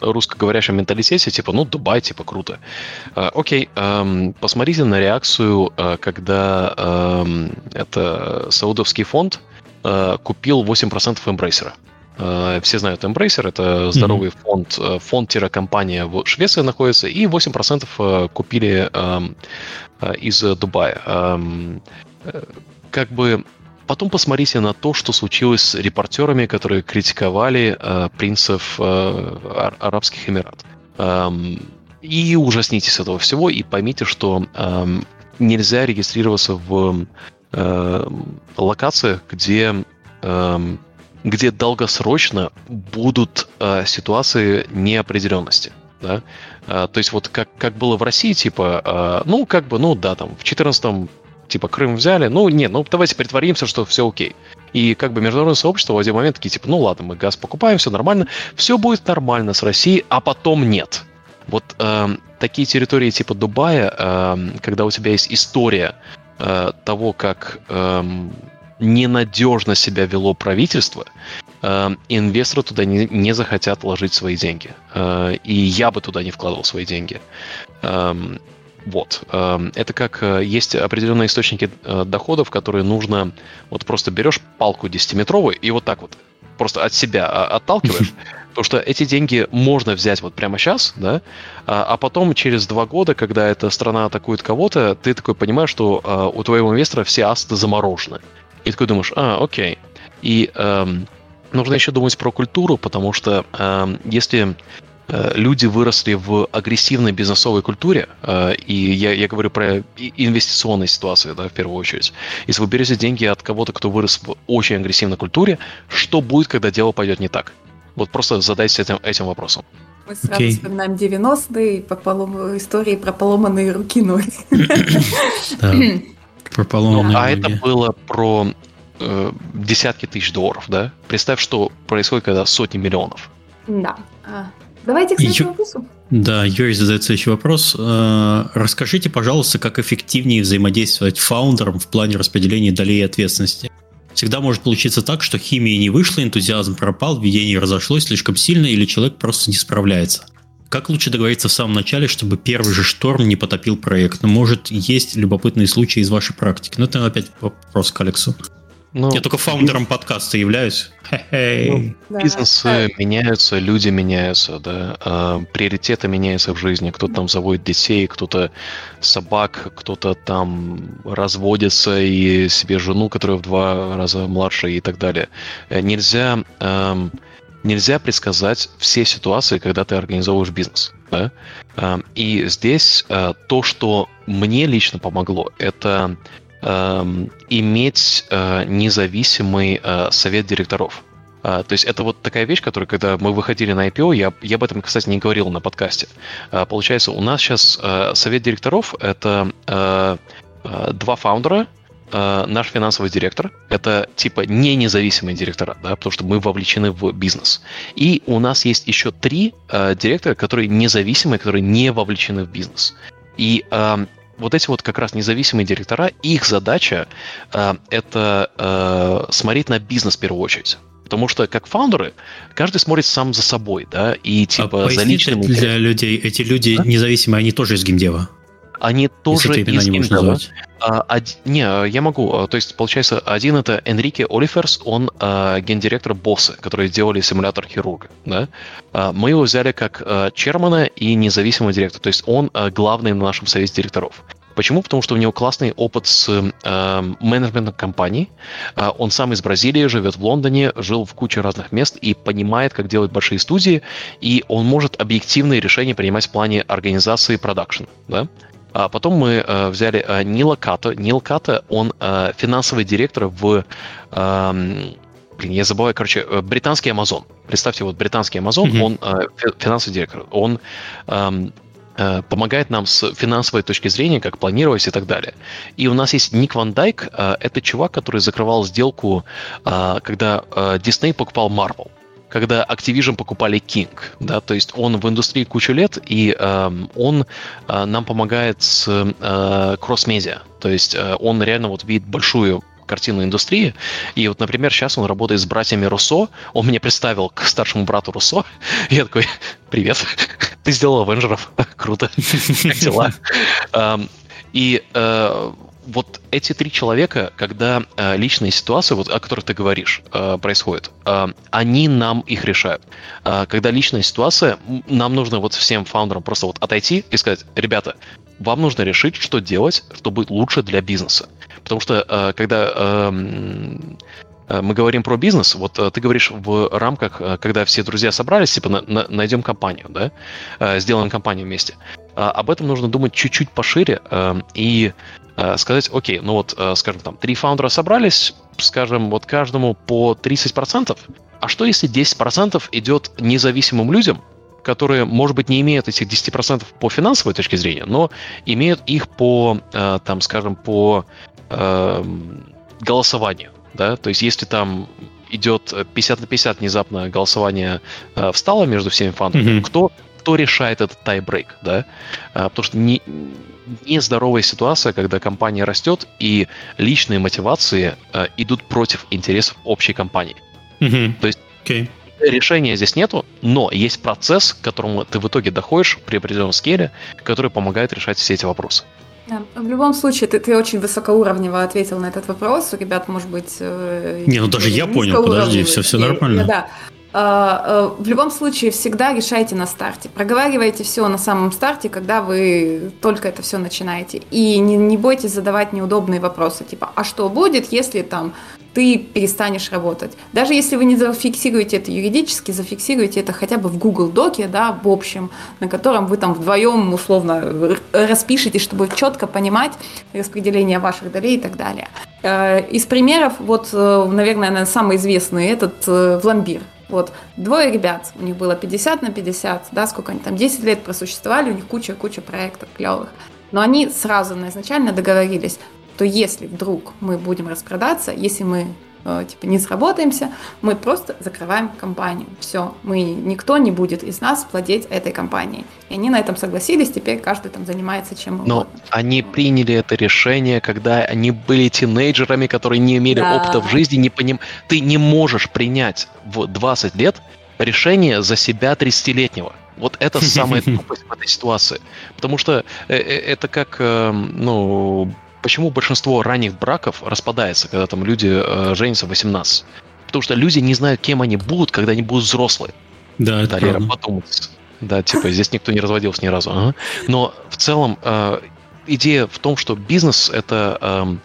русскоговорящем менталитете, типа, ну, Дубай, типа, круто. А, окей, а, посмотрите на реакцию, а, когда а, это саудовский фонд а, купил 8% Embracer. А, все знают Embracer, это здоровый mm-hmm. фонд, э, фонд-компания в Швеции находится, и 8% э, купили из Дубая. Как бы Потом посмотрите на то, что случилось с репортерами, которые критиковали э, принцев э, Арабских Эмиратов. Эм, и ужаснитесь этого всего, и поймите, что эм, нельзя регистрироваться в э, локациях, где, э, где долгосрочно будут э, ситуации неопределенности. Да? Э, то есть вот как, как было в России, типа, э, ну, как бы, ну да, там, в 2014 типа Крым взяли, ну нет, ну давайте притворимся, что все окей. И как бы международное сообщество в один момент такие, типа, ну ладно, мы газ покупаем, все нормально, все будет нормально с Россией, а потом нет. Вот э, такие территории типа Дубая, э, когда у тебя есть история э, того, как э, ненадежно себя вело правительство, э, инвесторы туда не, не захотят вложить свои деньги. Э, и я бы туда не вкладывал свои деньги. Вот. Эм, это как э, есть определенные источники э, доходов, которые нужно... Вот просто берешь палку 10-метровую и вот так вот просто от себя а, отталкиваешь, *laughs* потому что эти деньги можно взять вот прямо сейчас, да, а, а потом через два года, когда эта страна атакует кого-то, ты такой понимаешь, что а, у твоего инвестора все асты заморожены. И такой думаешь, а, окей. И эм, нужно еще думать про культуру, потому что эм, если люди выросли в агрессивной бизнесовой культуре, э, и я, я говорю про инвестиционные ситуации, да, в первую очередь. Если вы берете деньги от кого-то, кто вырос в очень агрессивной культуре, что будет, когда дело пойдет не так? Вот просто задайтесь этим, этим вопросом. Мы сразу okay. вспоминаем 90-е по полом... истории про поломанные руки ноги. *laughs* Про поломанные А это было про э, десятки тысяч долларов, да? Представь, что происходит, когда сотни миллионов. Да. Давайте к следующему вопросу. Да, Юрий задает следующий вопрос. Э, расскажите, пожалуйста, как эффективнее взаимодействовать фаундером в плане распределения долей ответственности. Всегда может получиться так, что химия не вышла, энтузиазм пропал, видение разошлось слишком сильно или человек просто не справляется. Как лучше договориться в самом начале, чтобы первый же шторм не потопил проект? Ну, может, есть любопытные случаи из вашей практики? Ну, это опять вопрос к Алексу. Ну, Я только фаундером подкаста являюсь. Ну, бизнесы да. меняются, люди меняются, да, а, приоритеты меняются в жизни. Кто-то там заводит детей, кто-то собак, кто-то там разводится и себе жену, которая в два раза младше и так далее. Э, нельзя эм, нельзя предсказать все ситуации, когда ты организовываешь бизнес. Да? Э, и здесь э, то, что мне лично помогло, это иметь э, независимый э, совет директоров. Uh, то есть это вот такая вещь, которая, когда мы выходили на IPO, я, я об этом, кстати, не говорил на подкасте. Получается, у нас сейчас совет директоров — это два фаундера, наш финансовый директор, это типа не независимые директора, да, потому что мы вовлечены в бизнес. И у нас есть еще три директора, которые независимые, которые не вовлечены в бизнес. И вот эти вот как раз независимые директора, их задача э, это э, смотреть на бизнес в первую очередь. Потому что как фаундеры, каждый смотрит сам за собой, да, и типа а за личным... для людей, эти люди а? независимые, они тоже из геймдева? Они тоже Если ты из геймдева. А, од... Не, я могу. А, то есть, получается, один это Энрике Олиферс, он а, гендиректор Босса, которые делали симулятор хирурга. Да? А, мы его взяли как а, чермана и независимого директора. То есть он а, главный на нашем совете директоров. Почему? Потому что у него классный опыт с э, менеджментом компаний. Э, он сам из Бразилии, живет в Лондоне, жил в куче разных мест и понимает, как делать большие студии, и он может объективные решения принимать в плане организации продакшн. Да? А потом мы э, взяли э, Нила Ката. Нил Ката, он э, финансовый директор в... Э, блин, я забываю, короче, э, британский Amazon. Представьте, вот британский Amazon, mm-hmm. он э, финансовый директор. Он э, помогает нам с финансовой точки зрения, как планировать и так далее. И у нас есть Ник Ван Дайк, это чувак, который закрывал сделку, когда Disney покупал Marvel когда Activision покупали King, да, то есть он в индустрии кучу лет, и э, он э, нам помогает с э, кросс-медиа, то есть э, он реально вот видит большую картину индустрии. И вот, например, сейчас он работает с братьями Руссо. Он меня представил к старшему брату Руссо. И *laughs* я такой, привет, ты сделал Авенджеров. *laughs* Круто. Как дела? *laughs* Эм, и э, вот эти три человека, когда э, личные ситуации, вот, о которых ты говоришь, э, происходят, э, они нам их решают. Э, когда личная ситуация, нам нужно вот всем фаундерам просто вот отойти и сказать, ребята, вам нужно решить, что делать, что будет лучше для бизнеса. Потому что э, когда эм, э, мы говорим про бизнес, вот э, ты говоришь в рамках, э, когда все друзья собрались, типа на, на, найдем компанию, да, э, сделаем компанию вместе. Об этом нужно думать чуть-чуть пошире и сказать, окей, ну вот, э, скажем, там, три фаундера собрались, скажем, вот каждому по 30%, а что если 10% идет независимым людям, которые, может быть, не имеют этих 10% по финансовой точке зрения, но имеют их по, э, там, скажем, по э, голосованию, да, то есть если там идет 50 на 50 внезапно голосование э, встало между всеми фаундерами, mm-hmm. кто кто решает этот тайбрейк, да? А, потому что не, нездоровая ситуация, когда компания растет, и личные мотивации а, идут против интересов общей компании. Mm-hmm. То есть okay. решения здесь нету, но есть процесс, к которому ты в итоге доходишь при определенном скеле, который помогает решать все эти вопросы. Да. В любом случае, ты, ты очень высокоуровнево ответил на этот вопрос. У ребят, может быть... Э, не, ну даже я понял, подожди, все, все нормально. Да. А, э, в любом случае всегда решайте на старте. Проговаривайте все на самом старте, когда вы только это все начинаете. И не, не бойтесь задавать неудобные вопросы, типа, а что будет, если там ты перестанешь работать. Даже если вы не зафиксируете это юридически, зафиксируйте это хотя бы в Google Доке, да, в общем, на котором вы там вдвоем условно распишете, чтобы четко понимать распределение ваших долей и так далее. Э, из примеров, вот, э, наверное, самый известный этот Вламбир. Вот, двое ребят, у них было 50 на 50, да, сколько они там, 10 лет просуществовали, у них куча-куча проектов клевых. Но они сразу изначально договорились, то если вдруг мы будем распродаться, если мы типа не сработаемся, мы просто закрываем компанию. Все, мы никто не будет из нас владеть этой компанией. И они на этом согласились, теперь каждый там занимается чем угодно. Но они приняли это решение, когда они были тинейджерами, которые не имели да. опыта в жизни, не поним... Ты не можешь принять в 20 лет решение за себя 30-летнего. Вот это *laughs* самая тупость в этой ситуации. Потому что э, э, это как, ну, почему большинство ранних браков распадается, когда там люди э, женятся в 18? Потому что люди не знают, кем они будут, когда они будут взрослые. Да, это да, Лера, подумать. Да, типа, здесь никто не разводился ни разу. Ага. Но в целом э, идея в том, что бизнес это э,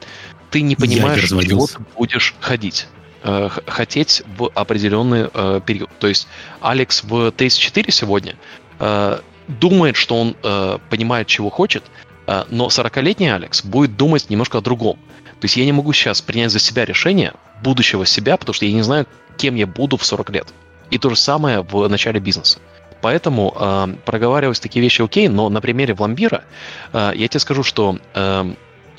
ты не понимаешь, чего ты будешь ходить. э, хотеть в определенный э, период. То есть Алекс в 34 сегодня э, думает, что он э, понимает, чего хочет, но 40-летний Алекс будет думать немножко о другом. То есть я не могу сейчас принять за себя решение будущего себя, потому что я не знаю, кем я буду в 40 лет. И то же самое в начале бизнеса. Поэтому э, проговаривать такие вещи окей, но на примере Вламбира э, я тебе скажу, что э,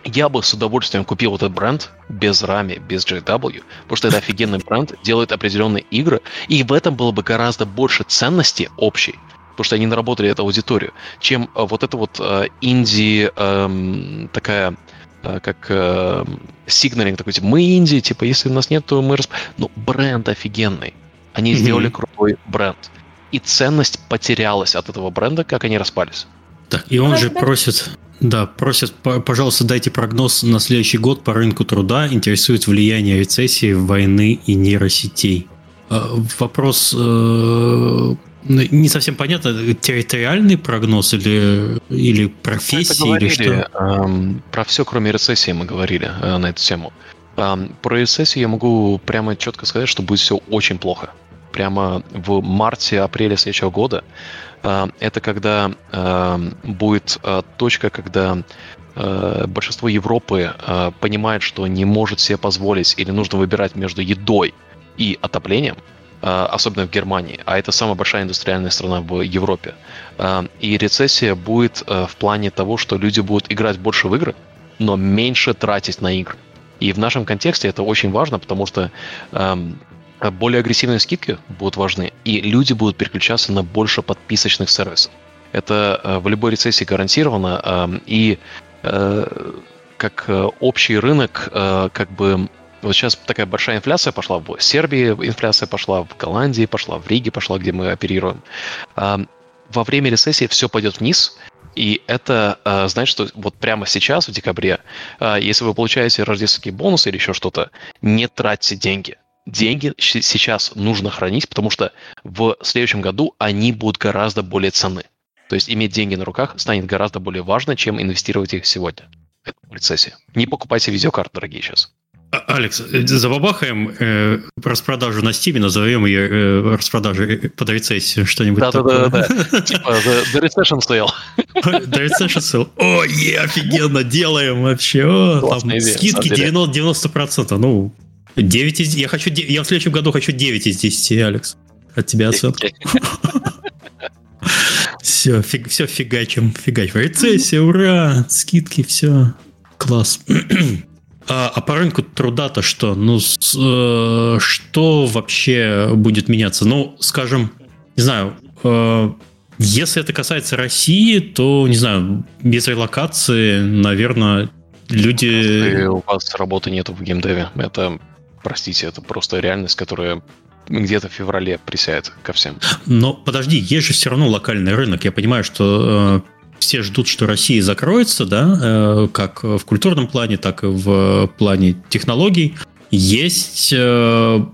я бы с удовольствием купил этот бренд без Рами, без JW, потому что это офигенный бренд, делает определенные игры, и в этом было бы гораздо больше ценности общей, потому что они наработали эту аудиторию, чем э, вот это вот э, инди э, такая э, как э, сигналинг такой, типа, мы инди, типа, если у нас нет, то мы... Расп... Ну, бренд офигенный. Они mm-hmm. сделали крутой бренд. И ценность потерялась от этого бренда, как они распались. Так, и он же просит, да, просит, пожалуйста, дайте прогноз на следующий год по рынку труда. Интересует влияние рецессии, войны и нейросетей. Вопрос э, не совсем понятно, территориальный прогноз или, или профессии, или что? Эм, про все, кроме рецессии мы говорили э, на эту тему. Эм, про рецессию я могу прямо четко сказать, что будет все очень плохо. Прямо в марте-апреле следующего года. Э, это когда э, будет э, точка, когда э, большинство Европы э, понимает, что не может себе позволить или нужно выбирать между едой и отоплением – особенно в Германии, а это самая большая индустриальная страна в Европе. Э, и рецессия будет э, в плане того, что люди будут играть больше в игры, но меньше тратить на игры. И в нашем контексте это очень важно, потому что более агрессивные скидки будут важны, и люди будут переключаться на больше подписочных сервисов. Это в любой рецессии гарантировано, эм, и как общий рынок как бы вот сейчас такая большая инфляция пошла в Сербии, инфляция пошла в Голландии, пошла в Риге, пошла, где мы оперируем. Во время рецессии все пойдет вниз, и это э, значит, что вот прямо сейчас, в декабре, э, если вы получаете рождественские бонусы или еще что-то, не тратьте деньги. Деньги сейчас нужно хранить, потому что в следующем году они будут гораздо более ценны. То есть иметь деньги на руках станет гораздо более важно, чем инвестировать их сегодня. Это рецессия. Не покупайте видеокарты, дорогие сейчас. А, Алекс, э, забабахаем э, распродажу на Стиме, назовем ее э, распродажей э, под рецессию, что-нибудь да, такое. Да-да-да, типа The Recession Sale. *laughs* The Recession Sale. О, е, офигенно, делаем вообще. О, там идея, скидки 90%, 90%. Ну, 9 из... Я, хочу, я в следующем году хочу 9 из 10, Алекс. От тебя оценка. *laughs* Все, фиг, все фигачим, фигачим. Рецессия, ура, скидки, все. Класс. *clears throat* А, а по рынку труда-то что? Ну, с, э, что вообще будет меняться? Ну, скажем, не знаю, э, если это касается России, то, не знаю, без релокации, наверное, люди... Если у вас работы нету в геймдеве, это, простите, это просто реальность, которая где-то в феврале присядет ко всем. Но подожди, есть же все равно локальный рынок. Я понимаю, что э, все ждут, что Россия закроется, да, э, как в культурном плане, так и в плане технологий. Есть э,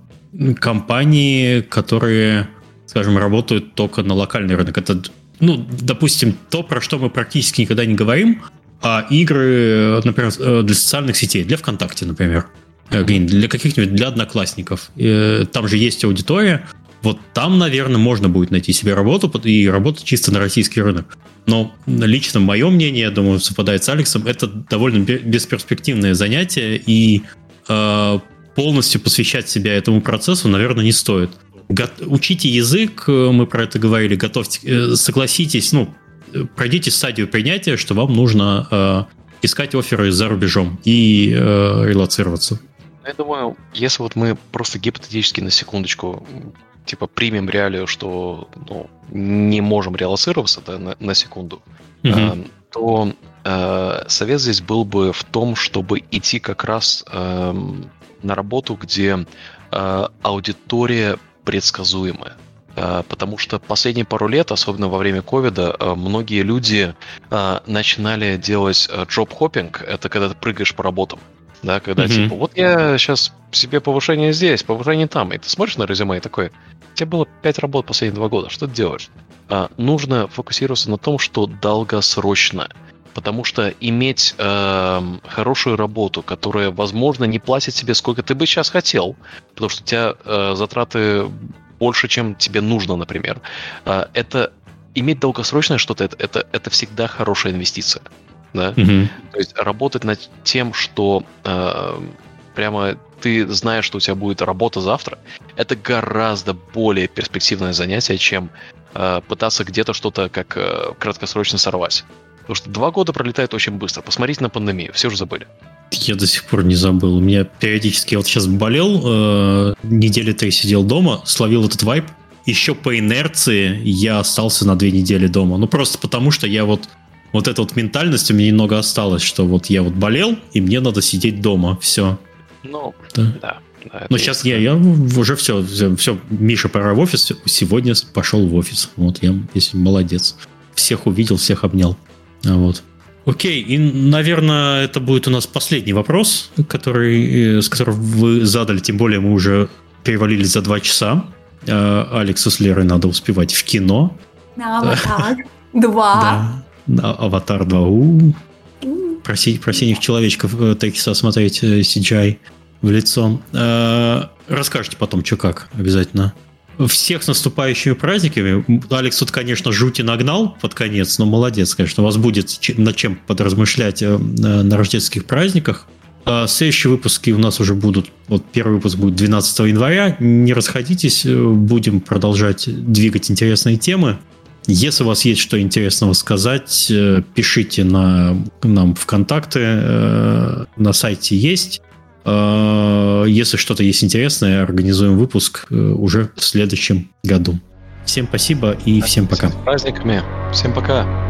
компании, которые, скажем, работают только на локальный рынок. Это, ну, допустим, то, про что мы практически никогда не говорим, а игры, например, э, для социальных сетей, для ВКонтакте, например, для каких-нибудь, для одноклассников. Там же есть аудитория, вот там, наверное, можно будет найти себе работу и работать чисто на российский рынок. Но лично мое мнение, я думаю, совпадает с Алексом, это довольно бесперспективное занятие, и э, полностью посвящать себя этому процессу, наверное, не стоит. Го- учите язык, э, мы про это говорили, готовьте, э, согласитесь, ну, пройдите стадию принятия, что вам нужно э, искать оферы за рубежом и э, релацироваться. Я думаю, если вот мы просто гипотетически на секундочку типа примем реалию, что ну, не можем реалоцироваться да, на, на секунду, mm-hmm. э, то э, совет здесь был бы в том, чтобы идти как раз э, на работу, где э, аудитория предсказуемая. Э, потому что последние пару лет, особенно во время ковида, э, многие люди э, начинали делать джоб-хоппинг. Это когда ты прыгаешь по работам да, когда mm-hmm. типа, вот я сейчас себе повышение здесь, повышение там, и ты смотришь на резюме и такой, тебя было 5 работ последние два года, что ты делаешь? А, нужно фокусироваться на том, что долгосрочно. Потому что иметь э, хорошую работу, которая, возможно, не платит тебе сколько ты бы сейчас хотел, потому что у тебя э, затраты больше, чем тебе нужно, например, э, это иметь долгосрочное что-то, это, это, это всегда хорошая инвестиция. Да? Мгм. То есть работать над тем, что э, прямо ты знаешь, что у тебя будет работа завтра, это гораздо более перспективное занятие, чем э, пытаться где-то что-то как э, краткосрочно сорвать. Потому что два года пролетает очень быстро. Посмотрите на пандемию, все уже забыли. Я до сих пор не забыл. У меня периодически, я вот сейчас болел, э, недели три сидел дома, словил этот вайп. Еще по инерции я остался на две недели дома. Ну, просто потому что я вот вот эта вот ментальность у меня немного осталась, что вот я вот болел, и мне надо сидеть дома. Все. Ну, Да. да. да, Но сейчас я, я уже все, все, Миша, пора в офис. Сегодня пошел в офис. Вот я, если молодец. Всех увидел, всех обнял. А Вот. Окей, и, наверное, это будет у нас последний вопрос, который, э, с которым вы задали, тем более мы уже перевалились за два часа. Э, Алексу с Лерой надо успевать в кино. На аватар. Два. Да. На Аватар 2. У. Про, си- про синих человечков э, Текиса смотреть э, CGI в лицо. Э, Расскажете потом, что как, обязательно. Всех с наступающими праздниками. Алекс тут, конечно, жути нагнал под конец, но молодец, конечно. У вас будет над чем подразмышлять э, на рождественских праздниках. А Следующие выпуски у нас уже будут. Вот первый выпуск будет 12 января. Не расходитесь, э, будем продолжать двигать интересные темы. Если у вас есть что интересного сказать, э, пишите на, нам в контакты. э, На сайте есть. Э, Если что-то есть интересное, организуем выпуск э, уже в следующем году. Всем спасибо и всем пока. С праздниками. Всем пока.